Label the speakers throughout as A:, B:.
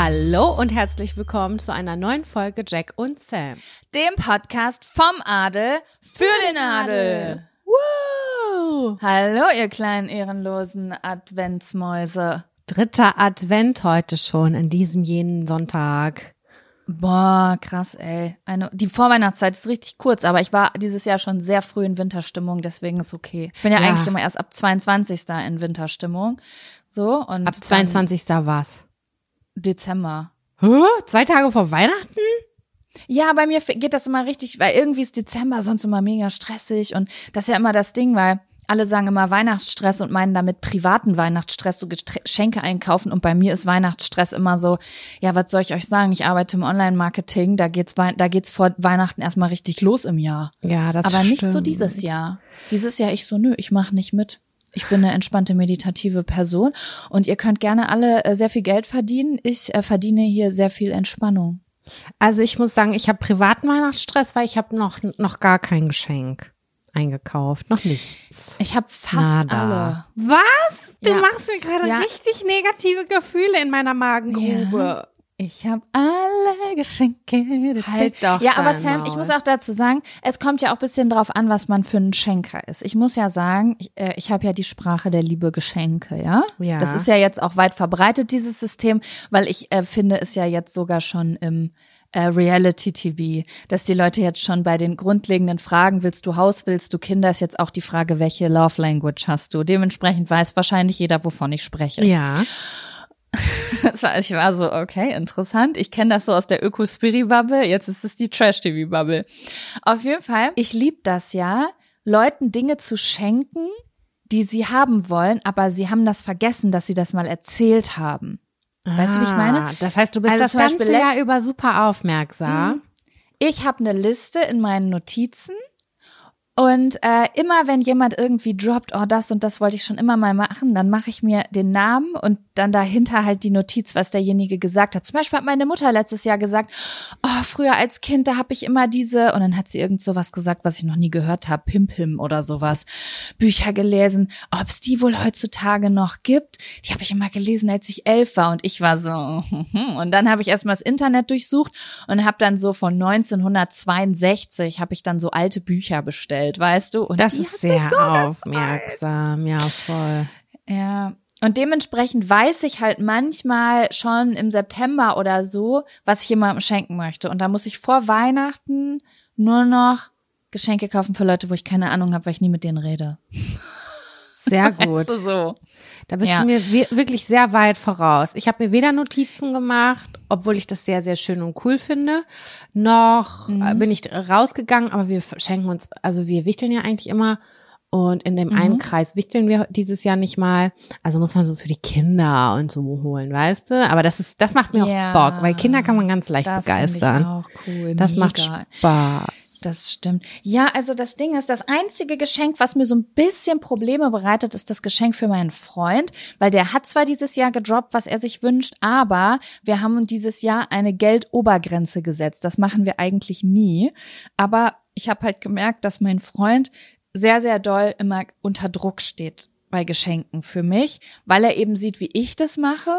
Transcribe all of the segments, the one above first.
A: Hallo und herzlich willkommen zu einer neuen Folge Jack und Sam.
B: Dem Podcast vom Adel für den Adel.
A: Woo!
B: Hallo, ihr kleinen ehrenlosen Adventsmäuse.
A: Dritter Advent heute schon an diesem jenen Sonntag.
B: Boah, krass, ey. Eine, die Vorweihnachtszeit ist richtig kurz, aber ich war dieses Jahr schon sehr früh in Winterstimmung, deswegen ist okay. Ich bin ja,
A: Ja.
B: eigentlich immer erst ab 22. in Winterstimmung. So, und
A: Ab 22. was?
B: Dezember.
A: Hä? Zwei Tage vor Weihnachten?
B: Ja, bei mir geht das immer richtig, weil irgendwie ist Dezember sonst immer mega stressig und das ist ja immer das Ding, weil alle sagen immer Weihnachtsstress und meinen damit privaten Weihnachtsstress, so Geschenke einkaufen und bei mir ist Weihnachtsstress immer so, ja, was soll ich euch sagen? Ich arbeite im Online-Marketing, da geht's, da geht's vor Weihnachten erstmal richtig los im Jahr.
A: Ja, das
B: Aber nicht so
A: stimmt.
B: dieses Jahr. Dieses Jahr ich so, nö, ich mache nicht mit. Ich bin eine entspannte meditative Person und ihr könnt gerne alle äh, sehr viel Geld verdienen. Ich äh, verdiene hier sehr viel Entspannung.
A: Also ich muss sagen, ich habe privaten Weihnachtsstress, weil ich habe noch, noch gar kein Geschenk eingekauft. Noch nichts.
B: Ich habe fast
A: Nada.
B: alle.
A: Was? Du
B: Ja.
A: machst mir gerade
B: Ja.
A: richtig negative Gefühle in meiner Magengrube.
B: Ich habe alle Geschenke.
A: Halt doch
B: Ja, aber Sam, ich
A: Maul.
B: muss auch dazu sagen, es kommt ja auch bisschen drauf an, was man für ein Schenker ist. Ich muss ja sagen, ich, äh, ich habe ja die Sprache der Liebe Geschenke, ja?
A: Ja.
B: Das ist ja jetzt auch weit verbreitet, dieses System, weil ich äh, finde es ja jetzt sogar schon im äh, Reality TV, dass die Leute jetzt schon bei den grundlegenden Fragen, willst du Haus, willst du Kinder, ist jetzt auch die Frage, welche Love Language hast du? Dementsprechend weiß wahrscheinlich jeder, wovon ich spreche.
A: Ja.
B: War, ich war so, okay, interessant. Ich kenne das so aus der Öko-Spiri-Bubble. Jetzt ist es die Trash-TV-Bubble. Auf jeden Fall, ich liebe das ja, Leuten Dinge zu schenken, die sie haben wollen, aber sie haben das vergessen, dass sie das mal erzählt haben. Weißt du, wie ich meine?
A: Ah, Das heißt, du bist
B: Also
A: das
B: zum Beispiel
A: ganze Jahr über super aufmerksam.
B: Ich habe eine Liste in meinen Notizen und äh, immer wenn jemand irgendwie droppt, oh, das und das wollte ich schon immer mal machen, dann mache ich mir den Namen und dann dahinter halt die Notiz, was derjenige gesagt hat. Zum Beispiel hat meine Mutter letztes Jahr gesagt, oh, früher als Kind, da habe ich immer diese, und dann hat sie irgend sowas gesagt, was ich noch nie gehört habe, Pimpim oder sowas, Bücher gelesen, ob es die wohl heutzutage noch gibt. Die habe ich immer gelesen, als ich elf war und ich war so, und dann habe ich erstmal das Internet durchsucht und habe dann so von 1962 habe ich dann so alte Bücher bestellt, weißt du? Und
A: Das ist sehr
B: so
A: aufmerksam. Ja, voll.
B: ja. Und dementsprechend weiß ich halt manchmal schon im September oder so, was ich jemandem schenken möchte. Und da muss ich vor Weihnachten nur noch Geschenke kaufen für Leute, wo ich keine Ahnung habe, weil ich nie mit denen rede.
A: Sehr gut.
B: Weißt du, so.
A: Da bist
B: Ja.
A: du mir wir- wirklich sehr weit voraus. Ich habe mir weder Notizen gemacht, obwohl ich das sehr, sehr schön und cool finde, noch
B: Mhm.
A: bin ich rausgegangen, aber wir schenken uns, also wir wichteln ja eigentlich immer und in dem
B: Mhm.
A: einen Kreis wichteln wir dieses Jahr nicht mal. Also muss man so für die Kinder und so holen, weißt du? Aber das ist, das macht mir
B: Ja.
A: auch Bock, weil Kinder kann man ganz leicht
B: Das
A: begeistern.
B: Ich auch cool.
A: Das
B: Mega.
A: macht Spaß.
B: Das stimmt. Ja, also das Ding ist, das einzige Geschenk, was mir so ein bisschen Probleme bereitet, ist das Geschenk für meinen Freund, weil der hat zwar dieses Jahr gedroppt, was er sich wünscht, aber wir haben dieses Jahr eine Geldobergrenze gesetzt. Das machen wir eigentlich nie. Aber ich habe halt gemerkt, dass mein Freund sehr, sehr doll immer unter Druck steht bei Geschenken für mich, weil er eben sieht, wie ich das mache.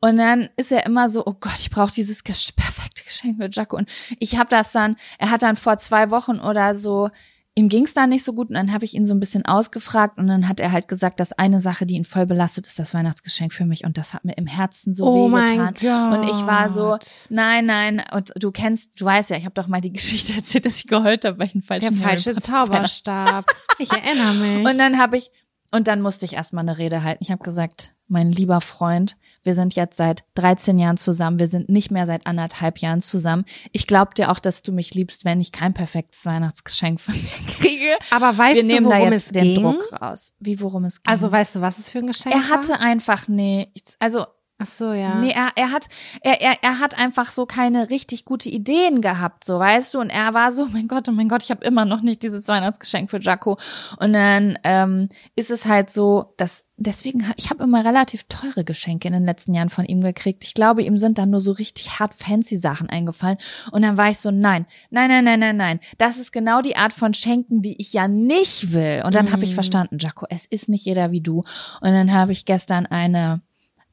B: Und dann ist er immer so, oh Gott, ich brauche dieses perfekte Geschenk für Jaco. Und ich habe das dann, er hat dann vor zwei Wochen oder so, ihm ging's da nicht so gut und dann habe ich ihn so ein bisschen ausgefragt und dann hat er halt gesagt, dass eine Sache, die ihn voll belastet, ist das Weihnachtsgeschenk für mich und das hat mir im Herzen so
A: Oh
B: wehgetan. Und ich war so, nein, nein, und du kennst, du weißt ja, ich habe doch mal die Geschichte erzählt, dass ich geheult habe, weil ich einen
A: Der
B: falschen Harry
A: falsche Zauberstab. Ich erinnere mich.
B: und dann habe ich, und dann musste ich erstmal eine Rede halten. Ich habe gesagt, mein lieber Freund, wir sind jetzt seit 13 Jahren zusammen, wir sind nicht mehr seit anderthalb Jahren zusammen. Ich glaube dir auch, dass du mich liebst, wenn ich kein perfektes Weihnachtsgeschenk von dir kriege.
A: aber weißt
B: wir
A: du,
B: nehmen da
A: worum
B: jetzt
A: es
B: den
A: ging?
B: Druck raus. Wie, worum es ging.
A: Also weißt du, was es für ein Geschenk
B: er hatte einfach nichts. Also
A: Ach so, ja.
B: Nee, er, er hat, er, er, er hat einfach so keine richtig gute Ideen gehabt, so weißt du. Und er war so, mein Gott, oh mein Gott, ich habe immer noch nicht dieses Weihnachtsgeschenk für Jaco. Und dann ähm, ist es halt so, dass deswegen, ich habe immer relativ teure Geschenke in den letzten Jahren von ihm gekriegt. Ich glaube, ihm sind dann nur so richtig hart fancy Sachen eingefallen. Und dann war ich so, nein, nein, nein, nein, nein, nein. Das ist genau die Art von Schenken, die ich ja nicht will. Und dann habe ich
A: Mhm.
B: verstanden, Jaco, es ist nicht jeder wie du. Und dann habe ich gestern eine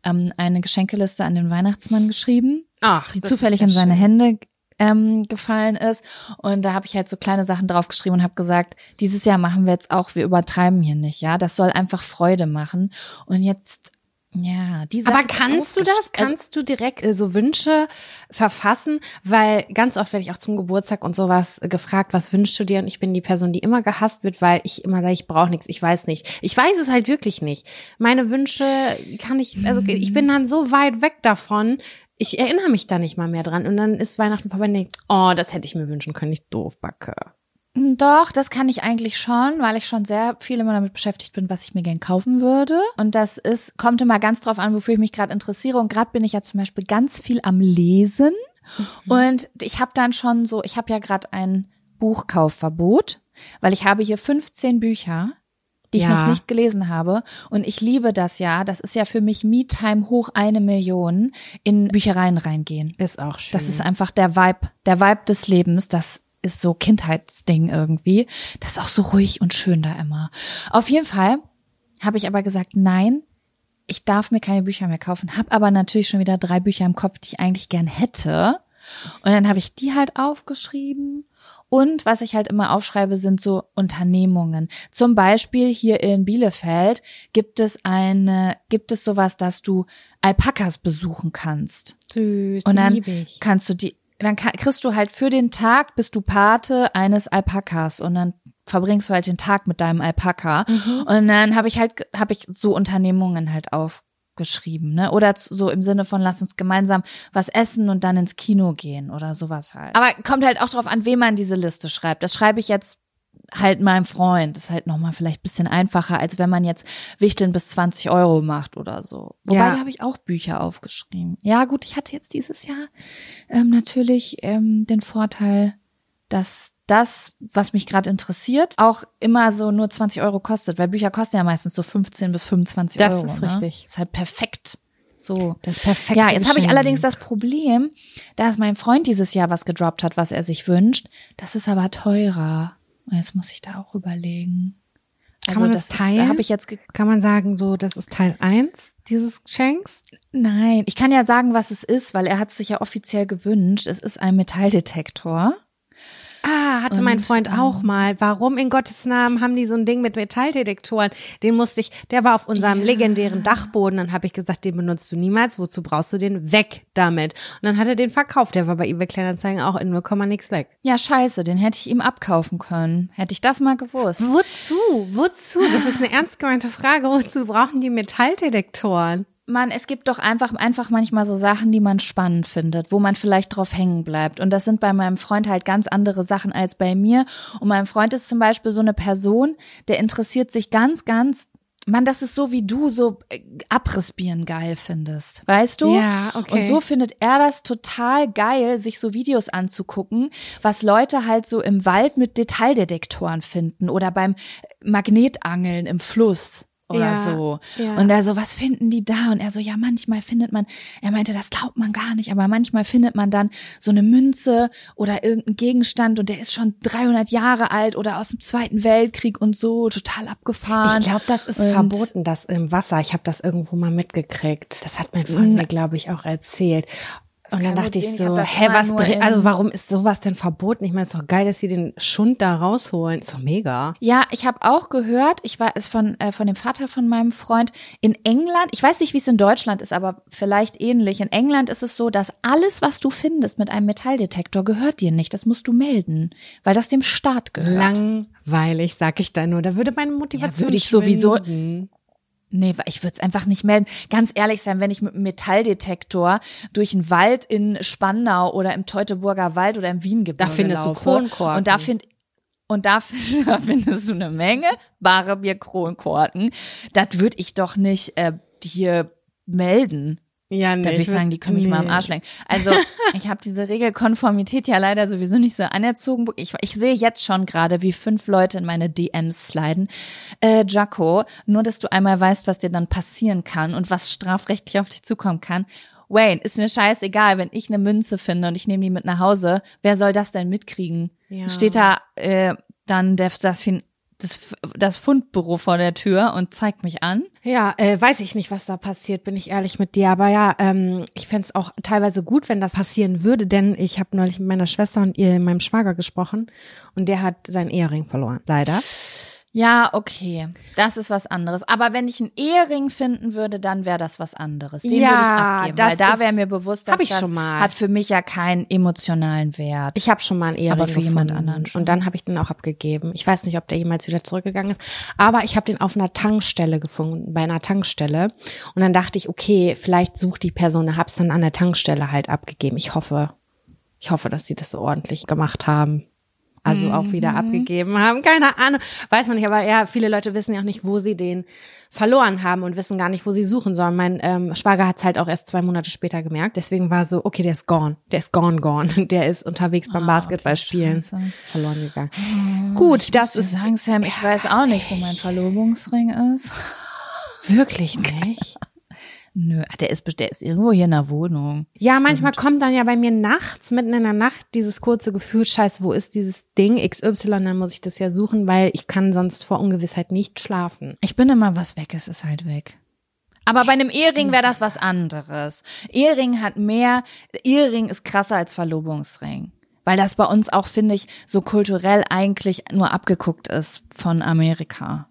B: ähm, eine Geschenkeliste an den Weihnachtsmann geschrieben,
A: Ach,
B: die zufällig
A: ja
B: in seine
A: schön.
B: Hände ähm, gefallen ist. Und da habe ich halt so kleine Sachen draufgeschrieben und habe gesagt, dieses Jahr machen wir jetzt auch, wir übertreiben hier nicht, ja. Das soll einfach Freude machen. Und jetzt, ja, die Sache
A: Aber kannst du das?
B: Also,
A: Kannst du direkt äh, so Wünsche verfassen? Weil ganz oft werde ich auch zum Geburtstag und sowas gefragt, was wünschst du dir? Und ich bin die Person, die immer gehasst wird, weil ich immer sage, ich brauche nichts, ich weiß nicht. Ich weiß es halt wirklich nicht. Meine Wünsche kann ich, also ich bin dann so weit weg davon. Ich erinnere mich da nicht mal mehr dran. Und dann ist Weihnachten vorbei und denk, oh, das hätte ich mir wünschen können, ich doof backe.
B: Doch, das kann ich eigentlich schon, weil ich schon sehr viel immer damit beschäftigt bin, was ich mir gern kaufen würde. Und das ist, kommt immer ganz drauf an, wofür ich mich gerade interessiere. Und gerade bin ich ja zum Beispiel ganz viel am Lesen. Und ich habe dann schon so, ich habe ja gerade ein Buchkaufverbot, weil ich habe hier 15 Bücher, die ich
A: Ja.
B: noch nicht gelesen habe. Und ich liebe das ja. Das ist ja für mich Me-Time hoch eine Million in Büchereien reingehen.
A: Ist auch schön.
B: Das ist einfach der Vibe, der Vibe des Lebens. Das ist so Kindheitsding irgendwie. Das ist auch so ruhig und schön da immer. Auf jeden Fall habe ich aber gesagt, nein, ich darf mir keine Bücher mehr kaufen. Hab aber natürlich schon wieder drei Bücher im Kopf, die ich eigentlich gern hätte. Und dann habe ich die halt aufgeschrieben. Und was ich halt immer aufschreibe, sind so Unternehmungen. Zum Beispiel hier in Bielefeld gibt es eine, gibt es sowas, dass du Alpakas besuchen kannst.
A: süß.
B: Und dann
A: liebe ich.
B: kannst du die, dann kriegst du halt für den Tag, bist du Pate eines Alpakas und dann verbringst du halt den Tag mit deinem Alpaka.
A: Mhm.
B: Und dann habe ich halt, habe ich so Unternehmungen halt aufgeschrieben, ne? Oder so im Sinne von, lass uns gemeinsam was essen und dann ins Kino gehen oder sowas halt. Aber kommt halt auch drauf an, wem man diese Liste schreibt. Das schreibe ich jetzt halt meinem Freund. Das ist halt nochmal vielleicht bisschen einfacher, als wenn man jetzt Wichteln bis 20 Euro macht oder so. Wobei,
A: Ja.
B: da habe ich auch Bücher aufgeschrieben. Ja, gut, ich hatte jetzt dieses Jahr ähm, natürlich ähm, den Vorteil, dass das, was mich gerade interessiert, auch immer so nur 20 Euro kostet, weil Bücher kosten ja meistens so 15 bis 25
A: Das
B: Euro.
A: ist
B: ne?
A: richtig.
B: Ist halt perfekt. So.
A: Das ist perfekt.
B: Ja, jetzt habe ich allerdings das Problem, dass mein Freund dieses Jahr was gedroppt hat, was er sich wünscht. Das ist aber teurer. Jetzt muss ich da auch überlegen. Also
A: Kann man das
B: ist-
A: teilen?
B: Da habe ich jetzt
A: Kann man sagen, so, das ist Teil eins dieses Geschenks?
B: Nein, ich kann ja sagen, was es ist, weil er hat es sich ja offiziell gewünscht. Es ist ein Metalldetektor.
A: Ah, Ja, hatte mein
B: Und,
A: Freund
B: ähm,
A: auch mal. Warum in Gottes Namen haben die so ein Ding mit Metalldetektoren? Den musste ich, der war auf unserem legendären Dachboden. Dann habe ich gesagt, den benutzt du niemals. Wozu brauchst du den? Weg damit. Und dann hat er den verkauft. Der war bei eBay Kleinanzeigen auch in 0, nix weg.
B: Ja, scheiße, den hätte ich ihm abkaufen können. Hätte ich das mal gewusst.
A: Wozu? Wozu? Das ist eine ernst gemeinte Frage. Wozu brauchen die Metalldetektoren?
B: Man, es gibt doch einfach, einfach manchmal so Sachen, die man spannend findet, wo man vielleicht drauf hängen bleibt. Und das sind bei meinem Freund halt ganz andere Sachen als bei mir. Und mein Freund ist zum Beispiel so eine Person, der interessiert sich ganz, ganz Mann, das ist so wie du so äh, Abrissbieren geil findest, weißt du?
A: Ja, okay.
B: Und so findet er das total geil, sich so Videos anzugucken, was Leute halt so im Wald mit Detaildetektoren finden oder beim Magnetangeln im Fluss oder
A: Ja,
B: so.
A: ja.
B: Und er so, was finden die da? Und er so, ja, manchmal findet man, er meinte, das glaubt man gar nicht, aber manchmal findet man dann so eine Münze oder irgendeinen Gegenstand und der ist schon 300 Jahre alt oder aus dem Zweiten Weltkrieg und so, total abgefahren.
A: Ich glaube, das ist
B: Und-
A: verboten, das im Wasser. Ich habe das irgendwo mal mitgekriegt. Das hat mein Freund mir, glaube ich, auch erzählt. Und dann dachte ich so, hä, was, also warum ist sowas denn verboten? Ich meine, ist doch geil, dass sie den Schund da rausholen. Ist doch mega.
B: Ja, ich habe auch gehört, ich war es von äh, von dem Vater von meinem Freund in England. Ich weiß nicht, wie es in Deutschland ist, aber vielleicht ähnlich. In England ist es so, dass alles, was du findest mit einem Metalldetektor, gehört dir nicht. Das musst du melden, weil das dem Staat gehört.
A: Langweilig, sag ich da nur. Da würde meine Motivation
B: würde ich sowieso-
A: schwinden.
B: Nee, ich würde es einfach nicht melden. Ganz ehrlich sein, wenn ich mit einem Metalldetektor durch einen Wald in Spandau oder im Teutoburger Wald oder im Wiehengebirge
A: Da findest du
B: laufe,
A: Kronkorken.
B: Und da find und da, da findest du eine Menge bare Bier-Kronkorken. Das würde ich doch nicht äh, hier melden.
A: Ja, nee.
B: Da würde ich
A: würd-
B: sagen, die können mich mal am
A: nee.
B: Arsch lenken. Also ich habe diese Regelkonformität ja leider sowieso nicht so anerzogen. Ich, ich sehe jetzt schon gerade, wie fünf Leute in meine DMs sliden. Äh, Jaco, nur dass du einmal weißt, was dir dann passieren kann und was strafrechtlich auf dich zukommen kann. Wayne, ist mir scheißegal, wenn ich eine Münze finde und ich nehme die mit nach Hause. Wer soll das denn mitkriegen?
A: Ja.
B: Steht da äh, dann der, das, Fin- das, das Fundbüro vor der Tür und zeigt mich an?
A: Ja, äh, weiß ich nicht, was da passiert, bin ich ehrlich mit dir. Aber ja, ähm, ich fänd's auch teilweise gut, wenn das passieren würde, denn ich habe neulich mit meiner Schwester und ihr meinem Schwager gesprochen und der hat seinen Ehering verloren. Leider.
B: Ja, okay. Das ist was anderes. Aber wenn ich einen Ehering finden würde, dann wäre das was anderes. Den
A: Ja,
B: würde ich abgeben,
A: das
B: weil da wäre mir bewusst, dass
A: ich
B: das
A: schon mal.
B: hat für mich ja keinen emotionalen Wert.
A: Ich habe schon mal einen Ehering
B: Aber für jemand
A: gefunden.
B: anderen schon.
A: Und dann habe ich den auch abgegeben. Ich weiß nicht, ob der jemals wieder zurückgegangen ist, aber ich habe den auf einer Tankstelle gefunden, bei einer Tankstelle. Und dann dachte ich, okay, vielleicht sucht die Person, hab's dann an der Tankstelle halt abgegeben. Ich hoffe, ich hoffe, dass sie das so ordentlich gemacht haben. Also auch wieder abgegeben haben. Keine Ahnung. Weiß man nicht, aber ja, viele Leute wissen ja auch nicht, wo sie den verloren haben und wissen gar nicht, wo sie suchen sollen. Mein ähm, Schwager hat es halt auch erst zwei Monate später gemerkt. Deswegen war so, okay, der ist gone. Der ist gone, gone. Der ist unterwegs beim Basketballspielen
B: scheiße.
A: verloren gegangen. Gut, das ist
B: sagen, Sam, ich weiß auch nicht, wo mein Verlobungsring ist.
A: wirklich nicht.
B: Nö, der ist, der ist irgendwo hier in der Wohnung.
A: Ja, manchmal kommt dann ja bei mir nachts, mitten in der Nacht, dieses kurze Gefühl, scheiße, wo ist dieses Ding XY, dann muss ich das ja suchen, weil ich kann sonst vor Ungewissheit nicht schlafen.
B: Ich bin immer, was weg ist, ist halt weg. Aber bei einem Ehering wäre das was anderes. Ehering hat mehr, Ehering ist krasser als Verlobungsring. Weil das bei uns auch, finde ich, so kulturell eigentlich nur abgeguckt ist von Amerika.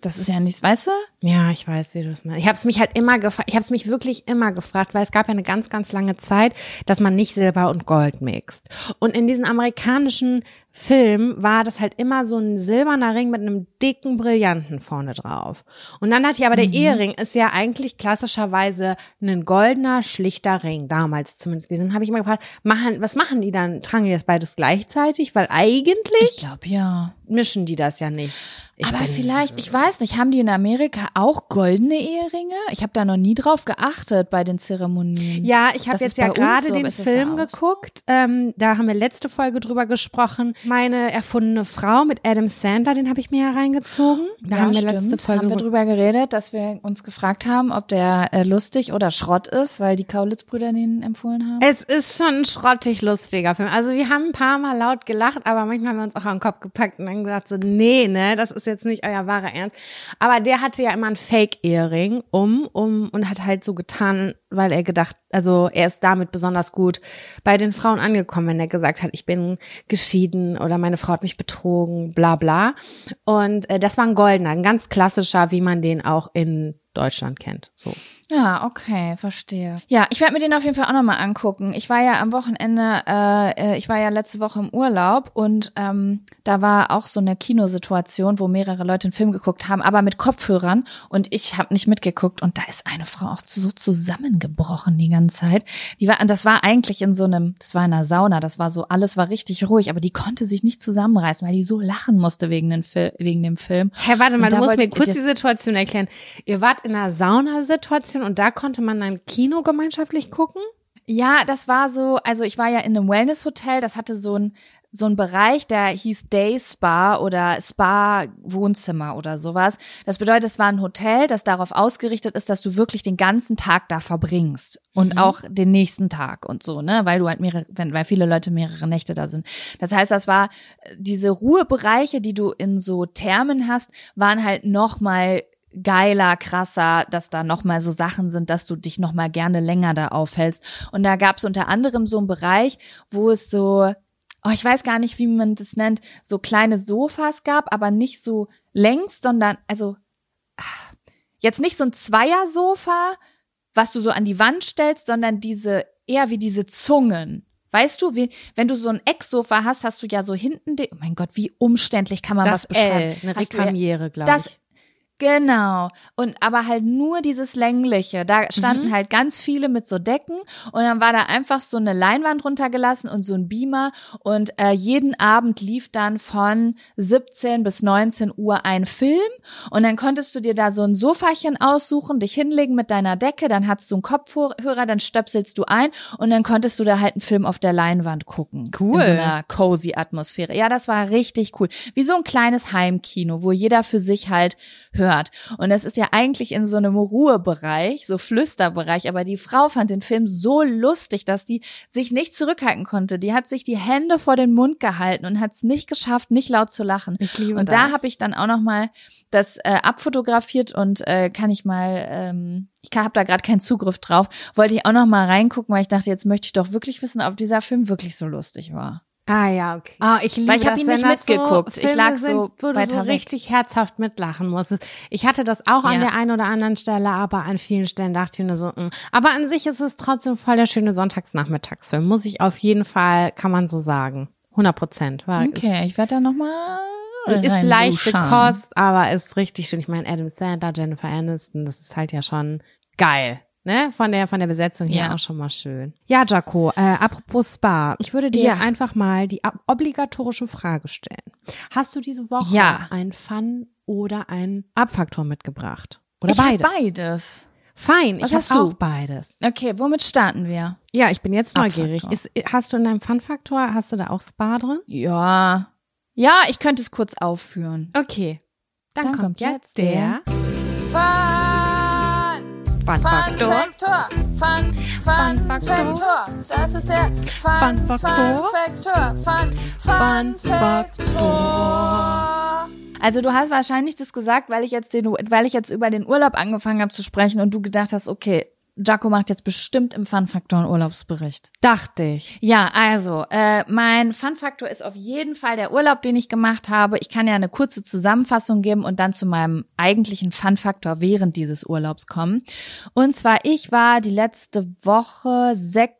B: Das ist ja nichts, weißt du?
A: Ja, ich weiß, wie du das meinst. Ich habe es mich halt immer gefragt, ich habe es mich wirklich immer gefragt, weil es gab ja eine ganz, ganz lange Zeit, dass man nicht Silber und Gold mixt. Und in diesen amerikanischen Filmen war das halt immer so ein silberner Ring mit einem dicken Brillanten vorne drauf. Und dann hat ja aber der Ehering ist ja eigentlich klassischerweise ein goldener, schlichter Ring, damals zumindest gewesen. Dann habe ich immer gefragt, machen, was machen die dann? Tragen die das beides gleichzeitig? Weil eigentlich
B: Ich glaube ja.
A: mischen die das ja nicht. Ich
B: Aber vielleicht, ich weiß nicht, haben die in Amerika auch goldene Eheringe? Ich habe da noch nie drauf geachtet bei den Zeremonien.
A: Ja, ich habe jetzt ja gerade
B: so,
A: den Film geguckt. Ähm, da haben wir letzte Folge drüber gesprochen. Meine erfundene Frau mit Adam Sandler, den habe ich mir ja reingezogen. Da
B: ja,
A: haben wir
B: stimmt.
A: letzte Folge
B: haben wir
A: drüber.
B: drüber geredet, dass wir uns gefragt haben, ob der äh, lustig oder Schrott ist, weil die Kaulitz-Brüder den empfohlen haben.
A: Es ist schon ein schrottig lustiger Film. Also wir haben ein paar Mal laut gelacht, aber manchmal haben wir uns auch am Kopf gepackt und dann gesagt so, nee, ne, das ist jetzt nicht euer wahrer Ernst. Aber der hatte ja immer ein Fake-Ehering um, um und hat halt so getan, weil er gedacht, also er ist damit besonders gut bei den Frauen angekommen, wenn er gesagt hat, ich bin geschieden oder meine Frau hat mich betrogen, bla bla. Und äh, das war ein goldener, ein ganz klassischer, wie man den auch in Deutschland kennt. So.
B: Ja, okay, verstehe. Ja, ich werde mir den auf jeden Fall auch nochmal angucken. Ich war ja am Wochenende, äh, äh, ich war ja letzte Woche im Urlaub und ähm, da war auch so eine Kinosituation, wo mehrere Leute einen Film geguckt haben, aber mit Kopfhörern und ich habe nicht mitgeguckt und da ist eine Frau auch so zusammengebrochen die ganze Zeit. Die war, das war eigentlich in so einem, das war in einer Sauna, das war so, alles war richtig ruhig, aber die konnte sich nicht zusammenreißen, weil die so lachen musste wegen, den Fil wegen dem Film.
A: Hä, hey, warte mal, du musst mir kurz die Situation erklären. Ihr wart in einer Saunasituation und da konnte man dann Kino gemeinschaftlich gucken?
B: Ja, das war so, also ich war ja in einem Wellness-Hotel, das hatte so ein so ein Bereich, der hieß Day Spa oder Spa Wohnzimmer oder sowas. Das bedeutet, es war ein Hotel, das darauf ausgerichtet ist, dass du wirklich den ganzen Tag da verbringst und mhm. auch den nächsten Tag und so, ne, weil du halt mehrere, weil viele Leute mehrere Nächte da sind. Das heißt, das war diese Ruhebereiche, die du in so Thermen hast, waren halt noch mal geiler, krasser, dass da nochmal so Sachen sind, dass du dich nochmal gerne länger da aufhältst. Und da gab es unter anderem so einen Bereich, wo es so, oh, ich weiß gar nicht, wie man das nennt, so kleine Sofas gab, aber nicht so längs, sondern, also, jetzt nicht so ein Zweiersofa, was du so an die Wand stellst, sondern diese, eher wie diese Zungen. Weißt du, wie, wenn du so ein Ecksofa hast, hast du ja so hinten, oh mein Gott, wie umständlich kann man
A: das
B: was beschreiben?
A: L, eine Rekamiere, glaube ich.
B: Genau. Und aber halt nur dieses längliche. Da standen mhm. halt ganz viele mit so Decken und dann war da einfach so eine Leinwand runtergelassen und so ein Beamer und äh, jeden Abend lief dann von 17 bis 19 Uhr ein Film und dann konntest du dir da so ein Sofachen aussuchen, dich hinlegen mit deiner Decke, dann hattest du einen Kopfhörer, dann stöpselst du ein und dann konntest du da halt einen Film auf der Leinwand gucken.
A: Cool. In
B: so einer cozy Atmosphäre. Ja, das war richtig cool. Wie so ein kleines Heimkino, wo jeder für sich halt hört. Und es ist ja eigentlich in so einem Ruhebereich, so Flüsterbereich, aber die Frau fand den Film so lustig, dass die sich nicht zurückhalten konnte. Die hat sich die Hände vor den Mund gehalten und hat es nicht geschafft, nicht laut zu lachen.
A: Ich liebe
B: und
A: das.
B: da habe ich dann auch noch mal das äh, abfotografiert und äh, kann ich mal ähm, ich habe da gerade keinen Zugriff drauf, wollte ich auch noch mal reingucken, weil ich dachte, jetzt möchte ich doch wirklich wissen, ob dieser Film wirklich so lustig war.
A: Ah ja, okay.
B: Ah, ich liebe Weil ich habe ihn nicht mitgeguckt.
A: So
B: ich lag
A: sind,
B: so
A: wo du so richtig herzhaft mitlachen musstest. Ich hatte das auch ja. an der einen oder anderen Stelle, aber an vielen Stellen dachte ich mir so, mh. aber an sich ist es trotzdem voll der schöne Sonntagsnachmittagsfilm. Muss ich auf jeden Fall, kann man so sagen. 100 Prozent.
B: Okay, ich werde da noch mal
A: ist leichte Kost, aber ist richtig schön. Ich meine, Adam Sandler, Jennifer Aniston, das ist halt ja schon geil ne, von der von der Besetzung her ja. auch schon mal schön. Ja, Jaco, äh, apropos Spa, ich würde dir ja. einfach mal die obligatorische Frage stellen. Hast du diese Woche
B: ja.
A: ein Fun oder ein Abfaktor mitgebracht? Oder
B: ich
A: beides?
B: beides.
A: Fein,
B: Was
A: ich habe auch beides.
B: Okay, womit starten wir?
A: Ja, ich bin jetzt neugierig. Ist, hast du in deinem Fun-Faktor, hast du da auch Spa drin?
B: Ja. Ja, ich könnte es kurz aufführen.
A: Okay.
B: Dann, Dann kommt, kommt jetzt der
A: Fun Fun Faktor.
B: Fun, Fun, Fun Faktor. Das ist der Fun, Fun Faktor. Fun, Fun Faktor. Also du hast wahrscheinlich das gesagt, weil ich jetzt den, weil ich jetzt über den Urlaub angefangen habe zu sprechen und du gedacht hast, okay, Jaco macht jetzt bestimmt im Fun-Faktor einen Urlaubsbericht.
A: Dachte ich.
B: Ja, also, äh, mein Fun-Faktor ist auf jeden Fall der Urlaub, den ich gemacht habe. Ich kann ja eine kurze Zusammenfassung geben und dann zu meinem eigentlichen Fun-Faktor während dieses Urlaubs kommen. Und zwar, ich war die letzte Woche sechs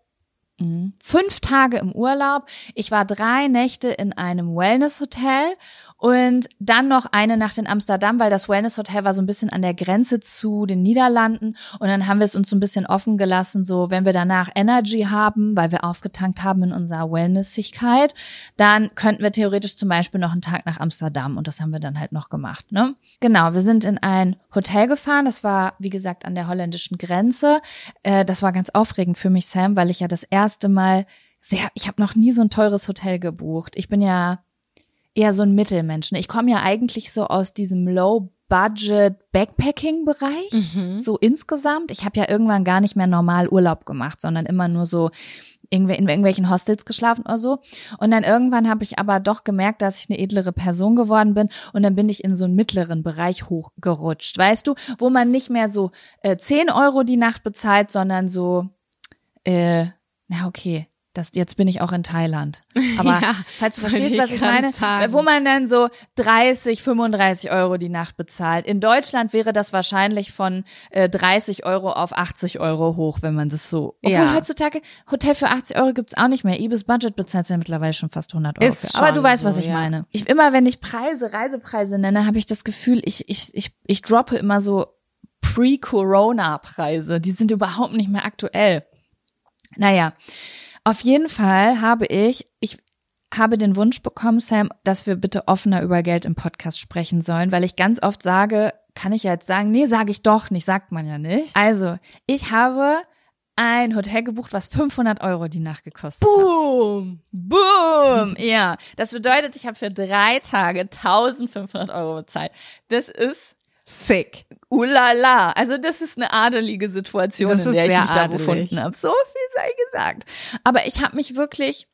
B: hm, fünf Tage im Urlaub. Ich war drei Nächte in einem Wellness-Hotel und dann noch eine Nacht in Amsterdam, weil das Wellness Hotel war so ein bisschen an der Grenze zu den Niederlanden. Und dann haben wir es uns so ein bisschen offen gelassen, so wenn wir danach Energy haben, weil wir aufgetankt haben in unserer Wellnessigkeit, dann könnten wir theoretisch zum Beispiel noch einen Tag nach Amsterdam. Und das haben wir dann halt noch gemacht. Ne? Genau, wir sind in ein Hotel gefahren. Das war, wie gesagt, an der holländischen Grenze. Äh, das war ganz aufregend für mich, Sam, weil ich ja das erste Mal sehr, ich habe noch nie so ein teures Hotel gebucht. Ich bin ja eher so ein Mittelmensch. Ich komme ja eigentlich so aus diesem Low Budget Backpacking Bereich,
A: Mhm.
B: so insgesamt. Ich habe ja irgendwann gar nicht mehr normal Urlaub gemacht, sondern immer nur so in irgendwelchen Hostels geschlafen oder so. Und dann irgendwann habe ich aber doch gemerkt, dass ich eine edlere Person geworden bin und dann bin ich in so einen mittleren Bereich hochgerutscht, weißt du, wo man nicht mehr so äh, 10 Euro die Nacht bezahlt, sondern so, äh, na okay, das, jetzt bin ich auch in Thailand. Aber
A: Ja,
B: falls du verstehst, was ich meine,
A: sagen.
B: wo man dann so 30, 35 Euro die Nacht bezahlt. In Deutschland wäre das wahrscheinlich von äh, 30 Euro auf 80 Euro hoch, wenn man das so. Obwohl
A: Ja.
B: heutzutage Hotel für 80 Euro gibt's auch nicht mehr. Ibis Budget bezahlt ja mittlerweile schon fast 100 Euro.
A: Ist
B: für. Aber du weißt,
A: so,
B: was ich
A: ja.
B: meine. Ich, immer wenn ich Preise, Reisepreise nenne, habe ich das Gefühl, ich, ich, ich, ich droppe immer so Pre-Corona-Preise. Die sind überhaupt nicht mehr aktuell. Naja, auf jeden Fall habe ich, ich habe den Wunsch bekommen, Sam, dass wir bitte offener über Geld im Podcast sprechen sollen, weil ich ganz oft sage, kann ich ja jetzt sagen, nee, sage ich doch nicht, sagt man ja nicht. Also, ich habe ein Hotel gebucht, was 500 Euro die Nacht gekostet hat.
A: Boom.
B: Boom! Ja, das bedeutet, ich habe für drei Tage 1500 Euro bezahlt. Das ist
A: Sick.
B: ulala. Also das ist eine adelige Situation,
A: Das
B: in der ich mich da
A: adelig.
B: befunden habe. So viel sei gesagt. Aber ich habe mich wirklich,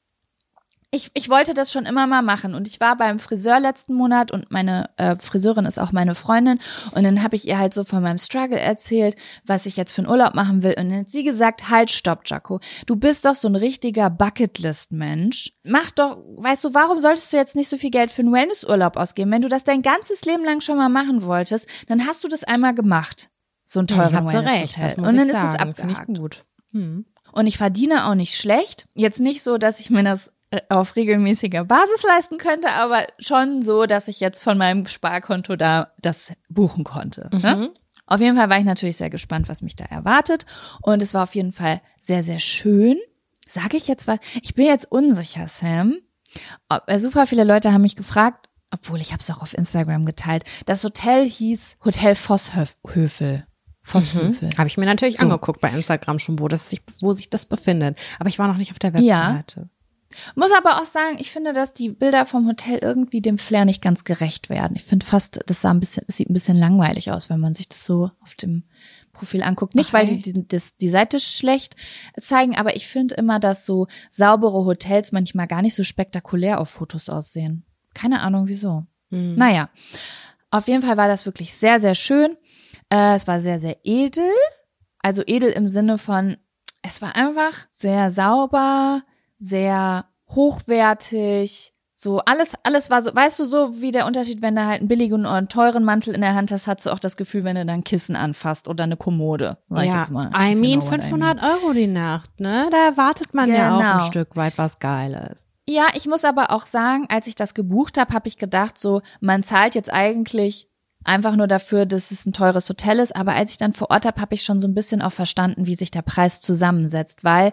B: ich, ich wollte das schon immer mal machen und ich war beim Friseur letzten Monat und meine äh, Friseurin ist auch meine Freundin und dann habe ich ihr halt so von meinem Struggle erzählt, was ich jetzt für einen Urlaub machen will und dann hat sie gesagt, halt, stopp, Jaco, du bist doch so ein richtiger Bucketlist-Mensch. Mach doch, weißt du, warum solltest du jetzt nicht so viel Geld für einen Wellnessurlaub ausgeben? Wenn du das dein ganzes Leben lang schon mal machen wolltest, dann hast du das einmal gemacht. So ein teuren
A: Hat sie
B: Wellness
A: recht,
B: Hotel.
A: das muss
B: und dann ist es
A: sagen. Finde
B: abgehakt.
A: ich gut. Hm.
B: Und ich verdiene auch nicht schlecht. Jetzt nicht so, dass ich mir das auf regelmäßiger Basis leisten könnte, aber schon so, dass ich jetzt von meinem Sparkonto da das buchen konnte. Ne?
A: Mhm.
B: Auf jeden Fall war ich natürlich sehr gespannt, was mich da erwartet. Und es war auf jeden Fall sehr, sehr schön. Sage ich jetzt was? Ich bin jetzt unsicher, Sam. Äh, Super viele Leute haben mich gefragt, obwohl ich habe es auch auf Instagram geteilt. Das Hotel hieß Hotel Vosshöfel. Vosshöfel.
A: Habe ich mir natürlich
B: So.
A: angeguckt bei Instagram schon, wo, das sich, wo sich das befindet. Aber ich war noch nicht auf der
B: Ja. Muss aber auch sagen, ich finde, dass die Bilder vom Hotel irgendwie dem Flair nicht ganz gerecht werden. Ich finde fast, das sah ein bisschen, es sieht ein bisschen langweilig aus, wenn man sich das so auf dem Profil anguckt. Nicht, weil die,
A: Okay.
B: die, das, die Seite schlecht zeigen, aber ich finde immer, dass so saubere Hotels manchmal gar nicht so spektakulär auf Fotos aussehen. Keine Ahnung wieso.
A: Hm.
B: Naja, auf jeden Fall war das wirklich sehr, sehr schön. Äh, es war sehr, sehr edel. Also edel im Sinne von, es war einfach sehr sauber, sehr hochwertig. So alles, alles war so, weißt du, so wie der Unterschied, wenn du halt einen billigen oder einen teuren Mantel in der Hand hast, hast du auch das Gefühl, wenn du dann Kissen anfasst oder eine Kommode. Sag ich
A: ja,
B: jetzt mal.
A: I mean
B: know what I
A: 500 Euro die Nacht, ne? Da erwartet man ja auch ein
B: Genau.
A: Stück weit was Geiles.
B: Ja, ich muss aber auch sagen, als ich das gebucht habe, habe ich gedacht, so, man zahlt jetzt eigentlich einfach nur dafür, dass es ein teures Hotel ist. Aber als ich dann vor Ort habe, habe ich schon so ein bisschen auch verstanden, wie sich der Preis zusammensetzt, weil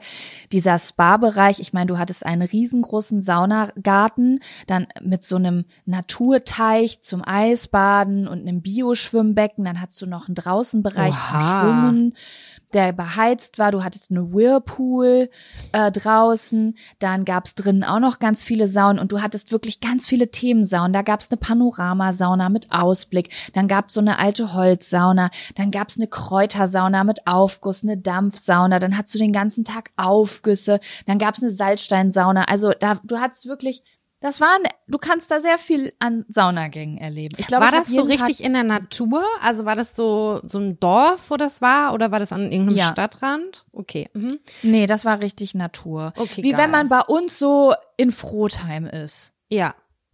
B: dieser Spa-Bereich, ich meine, du hattest einen riesengroßen Saunagarten, dann mit so einem Naturteich zum Eisbaden und einem Bioschwimmbecken, dann hattest du noch einen Draußenbereich zum
A: Oha.
B: Schwimmen der beheizt war. Du hattest eine Whirlpool äh, draußen. Dann gab's drinnen auch noch ganz viele Saunen und du hattest wirklich ganz viele Themensaunen. Da gab's eine Panoramasauna mit Ausblick. Dann gab's so eine alte Holzsauna. Dann gab's eine Kräutersauna mit Aufguss, eine Dampfsauna. Dann hattest du den ganzen Tag Aufgüsse. Dann gab's eine Salzsteinsauna. Also da, du hattest wirklich das waren, du kannst da sehr viel an Saunagängen erleben. Ich glaube,
A: war das so
B: jeden Tag-
A: richtig in der Natur? Also war das so, so ein Dorf, wo das war? Oder war das an irgendeinem
B: Ja.
A: Stadtrand? Okay. Mhm.
B: Nee, das war richtig Natur.
A: Okay,
B: Wie
A: geil.
B: wenn man bei uns so in Frotheim ist.
A: Ja,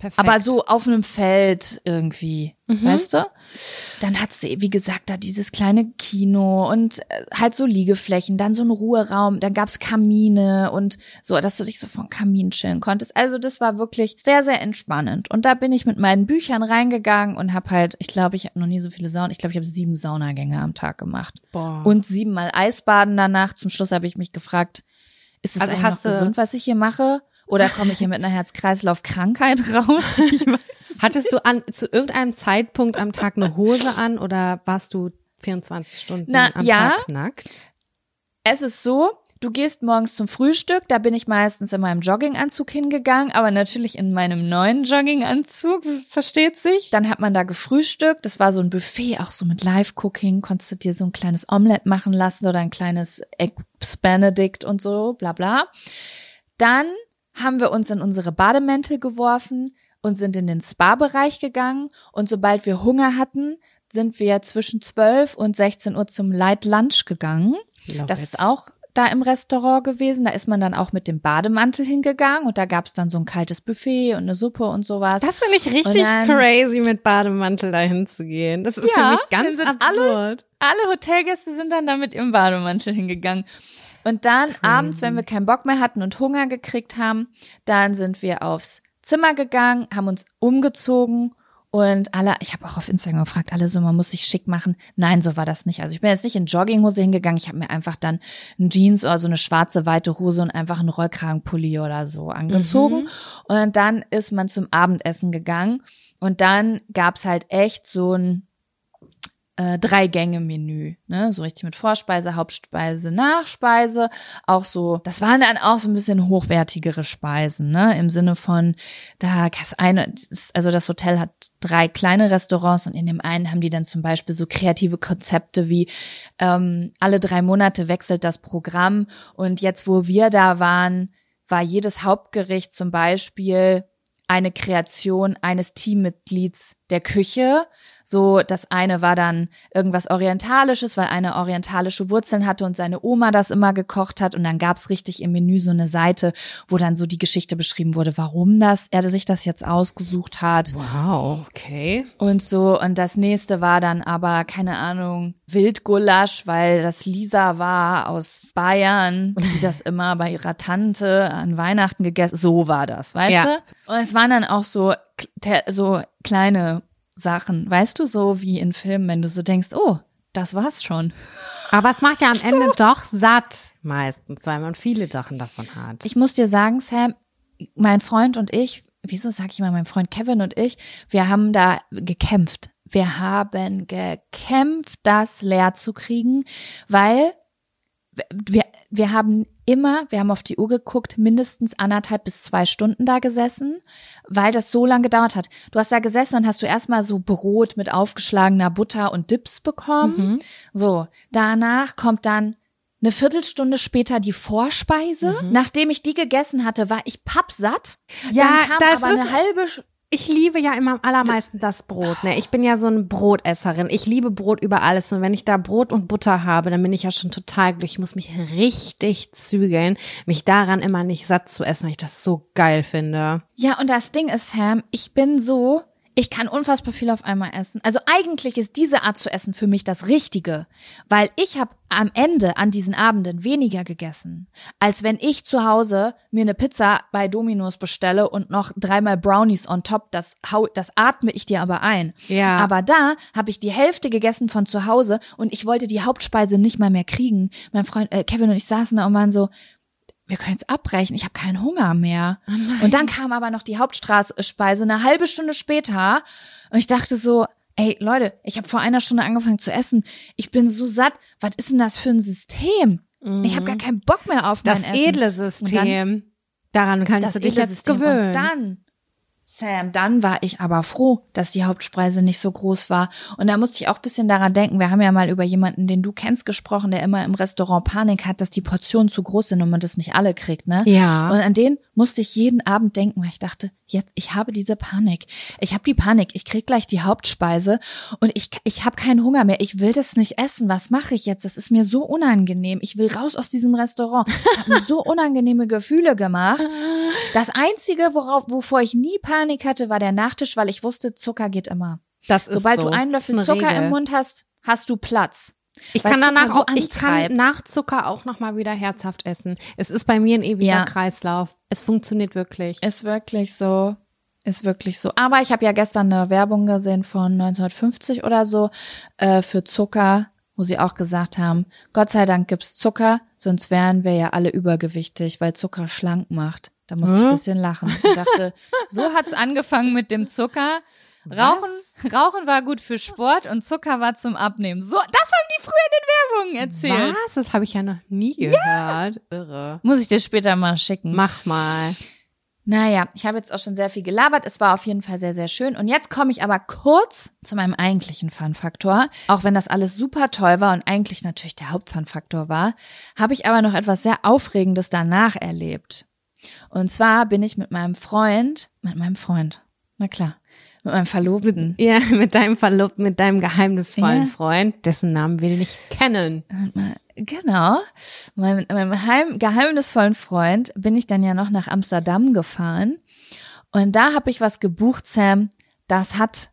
A: perfekt.
B: Aber so auf einem Feld irgendwie,
A: Mhm.
B: weißt du? Dann hat sie, wie gesagt, da dieses kleine Kino und äh, halt so Liegeflächen, dann so ein Ruheraum, dann gab's Kamine und so, dass du dich so vom Kamin chillen konntest. Also das war wirklich sehr, sehr entspannend. Und da bin ich mit meinen Büchern reingegangen und habe halt, ich glaube, ich habe noch nie so viele Saunen, ich glaube, ich habe sieben Saunagänge am Tag gemacht.
A: Boah.
B: Und siebenmal Eisbaden danach. Zum Schluss habe ich mich gefragt, ist es
A: Also
B: eigentlich
A: hast
B: noch gesund, was ich hier mache? Oder komme ich hier mit einer Herz-Kreislauf-Krankheit raus? Ich weiß.
A: Hattest du an, zu irgendeinem Zeitpunkt am Tag eine Hose an oder warst du 24 Stunden
B: Na,
A: am
B: ja.
A: Tag nackt?
B: Es ist so, du gehst morgens zum Frühstück, da bin ich meistens in meinem Jogginganzug hingegangen, aber natürlich in meinem neuen Jogginganzug, versteht sich. Dann hat man da gefrühstückt, das war so ein Buffet, auch so mit Live-Cooking, konntest du dir so ein kleines Omelett machen lassen oder ein kleines Eggs Benedict und so, bla bla. Dann haben wir uns in unsere Bademäntel geworfen und sind in den Spa-Bereich gegangen und sobald wir Hunger hatten, sind wir zwischen 12 und 16 Uhr zum Light Lunch gegangen. Das ist auch da im Restaurant gewesen. Da ist man dann auch mit dem Bademantel hingegangen und da gab's dann so ein kaltes Buffet und eine Suppe und sowas.
A: Das finde ich richtig
B: dann-
A: crazy, mit Bademantel dahin zu gehen. Das ist
B: Ja,
A: für mich ganz absurd.
B: Alle Hotelgäste sind dann da mit ihrem Bademantel hingegangen. Und dann abends, wenn wir keinen Bock mehr hatten und Hunger gekriegt haben, dann sind wir aufs Zimmer gegangen, haben uns umgezogen und alle, ich habe auch auf Instagram gefragt, alle so, man muss sich schick machen. Nein, so war das nicht. Also ich bin jetzt nicht in Jogginghose hingegangen, ich habe mir einfach dann ein Jeans oder so eine schwarze weite Hose und einfach einen Rollkragenpulli oder so angezogen. Und dann ist man zum Abendessen gegangen und dann gab's halt echt so ein äh, Drei-Gänge-Menü, ne, so richtig mit Vorspeise, Hauptspeise, Nachspeise, auch so, das waren dann auch so ein bisschen hochwertigere Speisen, ne, im Sinne von, da das eine, also das Hotel hat drei kleine Restaurants und in dem einen haben die dann zum Beispiel so kreative Konzepte wie ähm, alle drei Monate wechselt das Programm. Und jetzt, wo wir da waren, war jedes Hauptgericht zum Beispiel eine Kreation eines Teammitglieds der Küche. So, das eine war dann irgendwas Orientalisches, weil eine orientalische Wurzeln hatte und seine Oma das immer gekocht hat. Und dann gab's richtig im Menü so eine Seite, wo dann so die Geschichte beschrieben wurde, warum das, er sich das jetzt ausgesucht hat.
A: Wow, okay.
B: Und so, und das nächste war dann aber, keine Ahnung, Wildgulasch, weil das Lisa war aus Bayern, die das immer bei ihrer Tante an Weihnachten gegessen. So war das, weißt
A: Ja.
B: du? Und es waren dann auch so, so kleine Sachen, weißt du, so wie in Filmen, wenn du so denkst, oh, das war's schon.
A: Aber es macht ja am Ende doch satt, meistens, weil man viele Sachen davon hat.
B: Ich muss dir sagen, Sam, mein Freund und ich, wieso sage ich mal mein Freund Kevin und ich, wir haben da gekämpft. Wir haben gekämpft, das leer zu kriegen, weil wir, wir haben immer, wir haben auf die Uhr geguckt, mindestens anderthalb bis zwei Stunden da gesessen, weil das so lange gedauert hat. Du hast da gesessen und hast du erstmal so Brot mit aufgeschlagener Butter und Dips bekommen. So, danach kommt dann eine Viertelstunde später die Vorspeise. Nachdem ich die gegessen hatte, war ich pappsatt.
A: Ja,
B: dann kam
A: das
B: aber
A: ist-
B: eine halbe Sch-
A: Ich liebe ja immer am allermeisten das Brot. Ne? Ich bin ja so eine Brotesserin. Ich liebe Brot über alles. Und wenn ich da Brot und Butter habe, dann bin ich ja schon total glücklich. Ich muss mich richtig zügeln, mich daran immer nicht satt zu essen, weil ich das so geil finde.
B: Ja, und das Ding ist, Sam, ich bin so, ich kann unfassbar viel auf einmal essen. Also eigentlich ist diese Art zu essen für mich das Richtige, weil ich habe am Ende an diesen Abenden weniger gegessen, als wenn ich zu Hause mir eine Pizza bei Domino's bestelle und noch dreimal Brownies on top. Das hau, das atme ich dir aber ein.
A: Ja.
B: Aber da habe ich die Hälfte gegessen von zu Hause und ich wollte die Hauptspeise nicht mal mehr kriegen. Mein Freund äh, Kevin und ich saßen da und waren so, wir können jetzt abbrechen, ich habe keinen Hunger mehr. und dann kam aber noch die Hauptstraßspeise eine halbe Stunde später und ich dachte so, ey Leute, ich habe vor einer Stunde angefangen zu essen. Ich bin so satt. Was ist denn das für ein System? Ich habe gar keinen Bock mehr auf
A: Das
B: mein Essen.
A: edle
B: Und dann-
A: System. Daran kannst
B: das
A: du dich jetzt
B: System.
A: gewöhnen.
B: Und dann, Sam, dann war ich aber froh, dass die Hauptspeise nicht so groß war. Und da musste ich auch ein bisschen daran denken. Wir haben ja mal über jemanden, den du kennst, gesprochen, der immer im Restaurant Panik hat, dass die Portionen zu groß sind und man das nicht alle kriegt, ne?
A: Ja.
B: Und an den musste ich jeden Abend denken, weil ich dachte, jetzt, ich habe diese Panik. Ich habe die Panik. Ich krieg gleich die Hauptspeise und ich, ich habe keinen Hunger mehr. Ich will das nicht essen. Was mache ich jetzt? Das ist mir so unangenehm. Ich will raus aus diesem Restaurant. Ich habe mir so unangenehme Gefühle gemacht. Das Einzige, worauf, wovor ich nie Panik hatte, war der Nachtisch, weil ich wusste, Zucker geht immer.
A: das ist
B: Sobald
A: so.
B: du einen Löffel Zucker
A: Regel.
B: im Mund hast, hast du Platz.
A: Ich
B: weil
A: kann danach
B: so
A: auch, ich kann nach Zucker auch noch mal wieder herzhaft essen. Es ist bei mir ein ewiger
B: Ja.
A: Kreislauf. Es funktioniert wirklich.
B: Ist wirklich so. Ist wirklich so. Aber ich habe ja gestern eine Werbung gesehen von 1950 oder so äh, für Zucker, wo sie auch gesagt haben, Gott sei Dank gibt's Zucker, sonst wären wir ja alle übergewichtig, weil Zucker schlank macht. Da musste ich
A: Hm?
B: ein bisschen lachen. Ich dachte, so hat's angefangen mit dem Zucker. Rauchen, Rauchen war gut für Sport und Zucker war zum Abnehmen. So, das haben die früher in den Werbungen erzählt.
A: Was? Das habe ich ja noch nie gehört. Irre.
B: Muss ich dir später mal schicken.
A: Mach mal.
B: Naja, ich habe jetzt auch schon sehr viel gelabert. Es war auf jeden Fall sehr, sehr schön. Und jetzt komme ich aber kurz zu meinem eigentlichen Fun-Faktor. Auch wenn das alles super toll war und eigentlich natürlich der Hauptfun-Faktor war, habe ich aber noch etwas sehr Aufregendes danach erlebt. Und zwar bin ich mit meinem Freund, mit meinem Freund, na klar, mit meinem Verlobten.
A: Ja, mit deinem Verlobten, mit deinem geheimnisvollen ja. Freund, dessen Namen wir nicht kennen.
B: Genau. Mit meinem heim, geheimnisvollen Freund bin ich dann ja noch nach Amsterdam gefahren. Und da habe ich was gebucht, Sam. Das hat,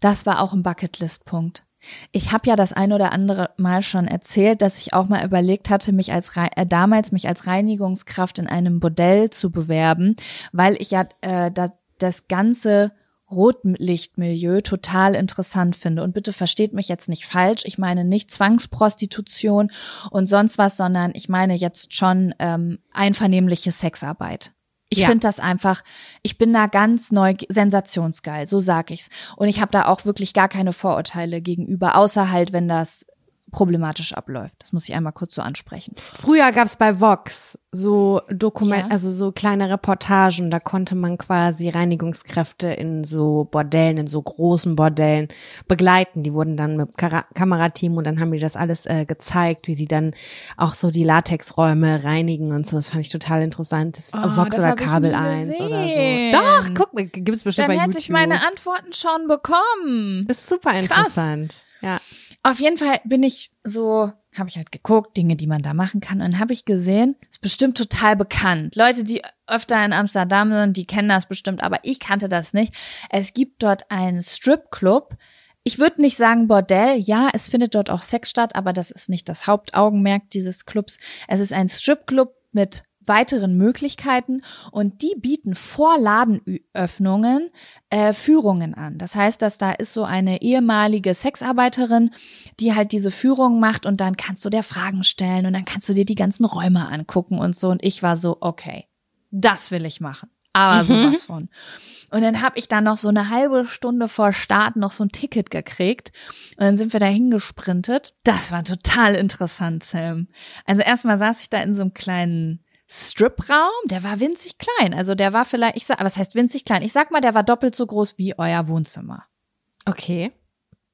B: das war auch ein Bucketlist-Punkt. Ich habe ja das ein oder andere Mal schon erzählt, dass ich auch mal überlegt hatte, mich als äh, damals mich als Reinigungskraft in einem Bordell zu bewerben, weil ich ja äh, da, das ganze Rotlichtmilieu total interessant finde. Und bitte versteht mich jetzt nicht falsch. Ich meine nicht Zwangsprostitution und sonst was, sondern ich meine jetzt schon ähm, einvernehmliche Sexarbeit. Ich ja. finde das einfach, ich bin da ganz neu, sensationsgeil, so sag ich's. Und ich habe da auch wirklich gar keine Vorurteile gegenüber, außer halt, wenn das problematisch abläuft. Das muss ich einmal kurz so ansprechen.
A: Früher gab's bei Vox so Dokument, ja. also so kleine Reportagen, da konnte man quasi Reinigungskräfte in so Bordellen, in so großen Bordellen begleiten. Die wurden dann mit Kara Kamerateam und dann haben die das alles äh, gezeigt, wie sie dann auch so die Latexräume reinigen und so. Das fand ich total interessant. Das oh, Vox das oder Kabel 1 oder so. Doch, guck, gibt's bestimmt
B: dann
A: bei YouTube.
B: Dann hätte ich meine Antworten schon bekommen.
A: Das ist super interessant. Krass. Ja.
B: Auf jeden Fall bin ich so, habe ich halt geguckt, Dinge, die man da machen kann. Und habe ich gesehen, ist bestimmt total bekannt. Leute, die öfter in Amsterdam sind, die kennen das bestimmt, aber ich kannte das nicht. Es gibt dort einen Stripclub. Ich würde nicht sagen Bordell, ja, es findet dort auch Sex statt, aber das ist nicht das Hauptaugenmerk dieses Clubs. Es ist ein Stripclub mit weiteren Möglichkeiten und die bieten vor Ladenöffnungen äh, Führungen an. Das heißt, dass da ist so eine ehemalige Sexarbeiterin, die halt diese Führung macht und dann kannst du dir Fragen stellen und dann kannst du dir die ganzen Räume angucken und so. Und ich war so, okay, das will ich machen. Aber mhm. sowas von. Und dann habe ich da noch so eine halbe Stunde vor Start noch so ein Ticket gekriegt. Und dann sind wir da hingesprintet. Das war total interessant, Sam. Also erstmal saß ich da in so einem kleinen Strip-Raum, der war winzig klein. Also der war vielleicht, ich sag, was heißt winzig klein? Ich sag mal, der war doppelt so groß wie euer Wohnzimmer.
A: Okay.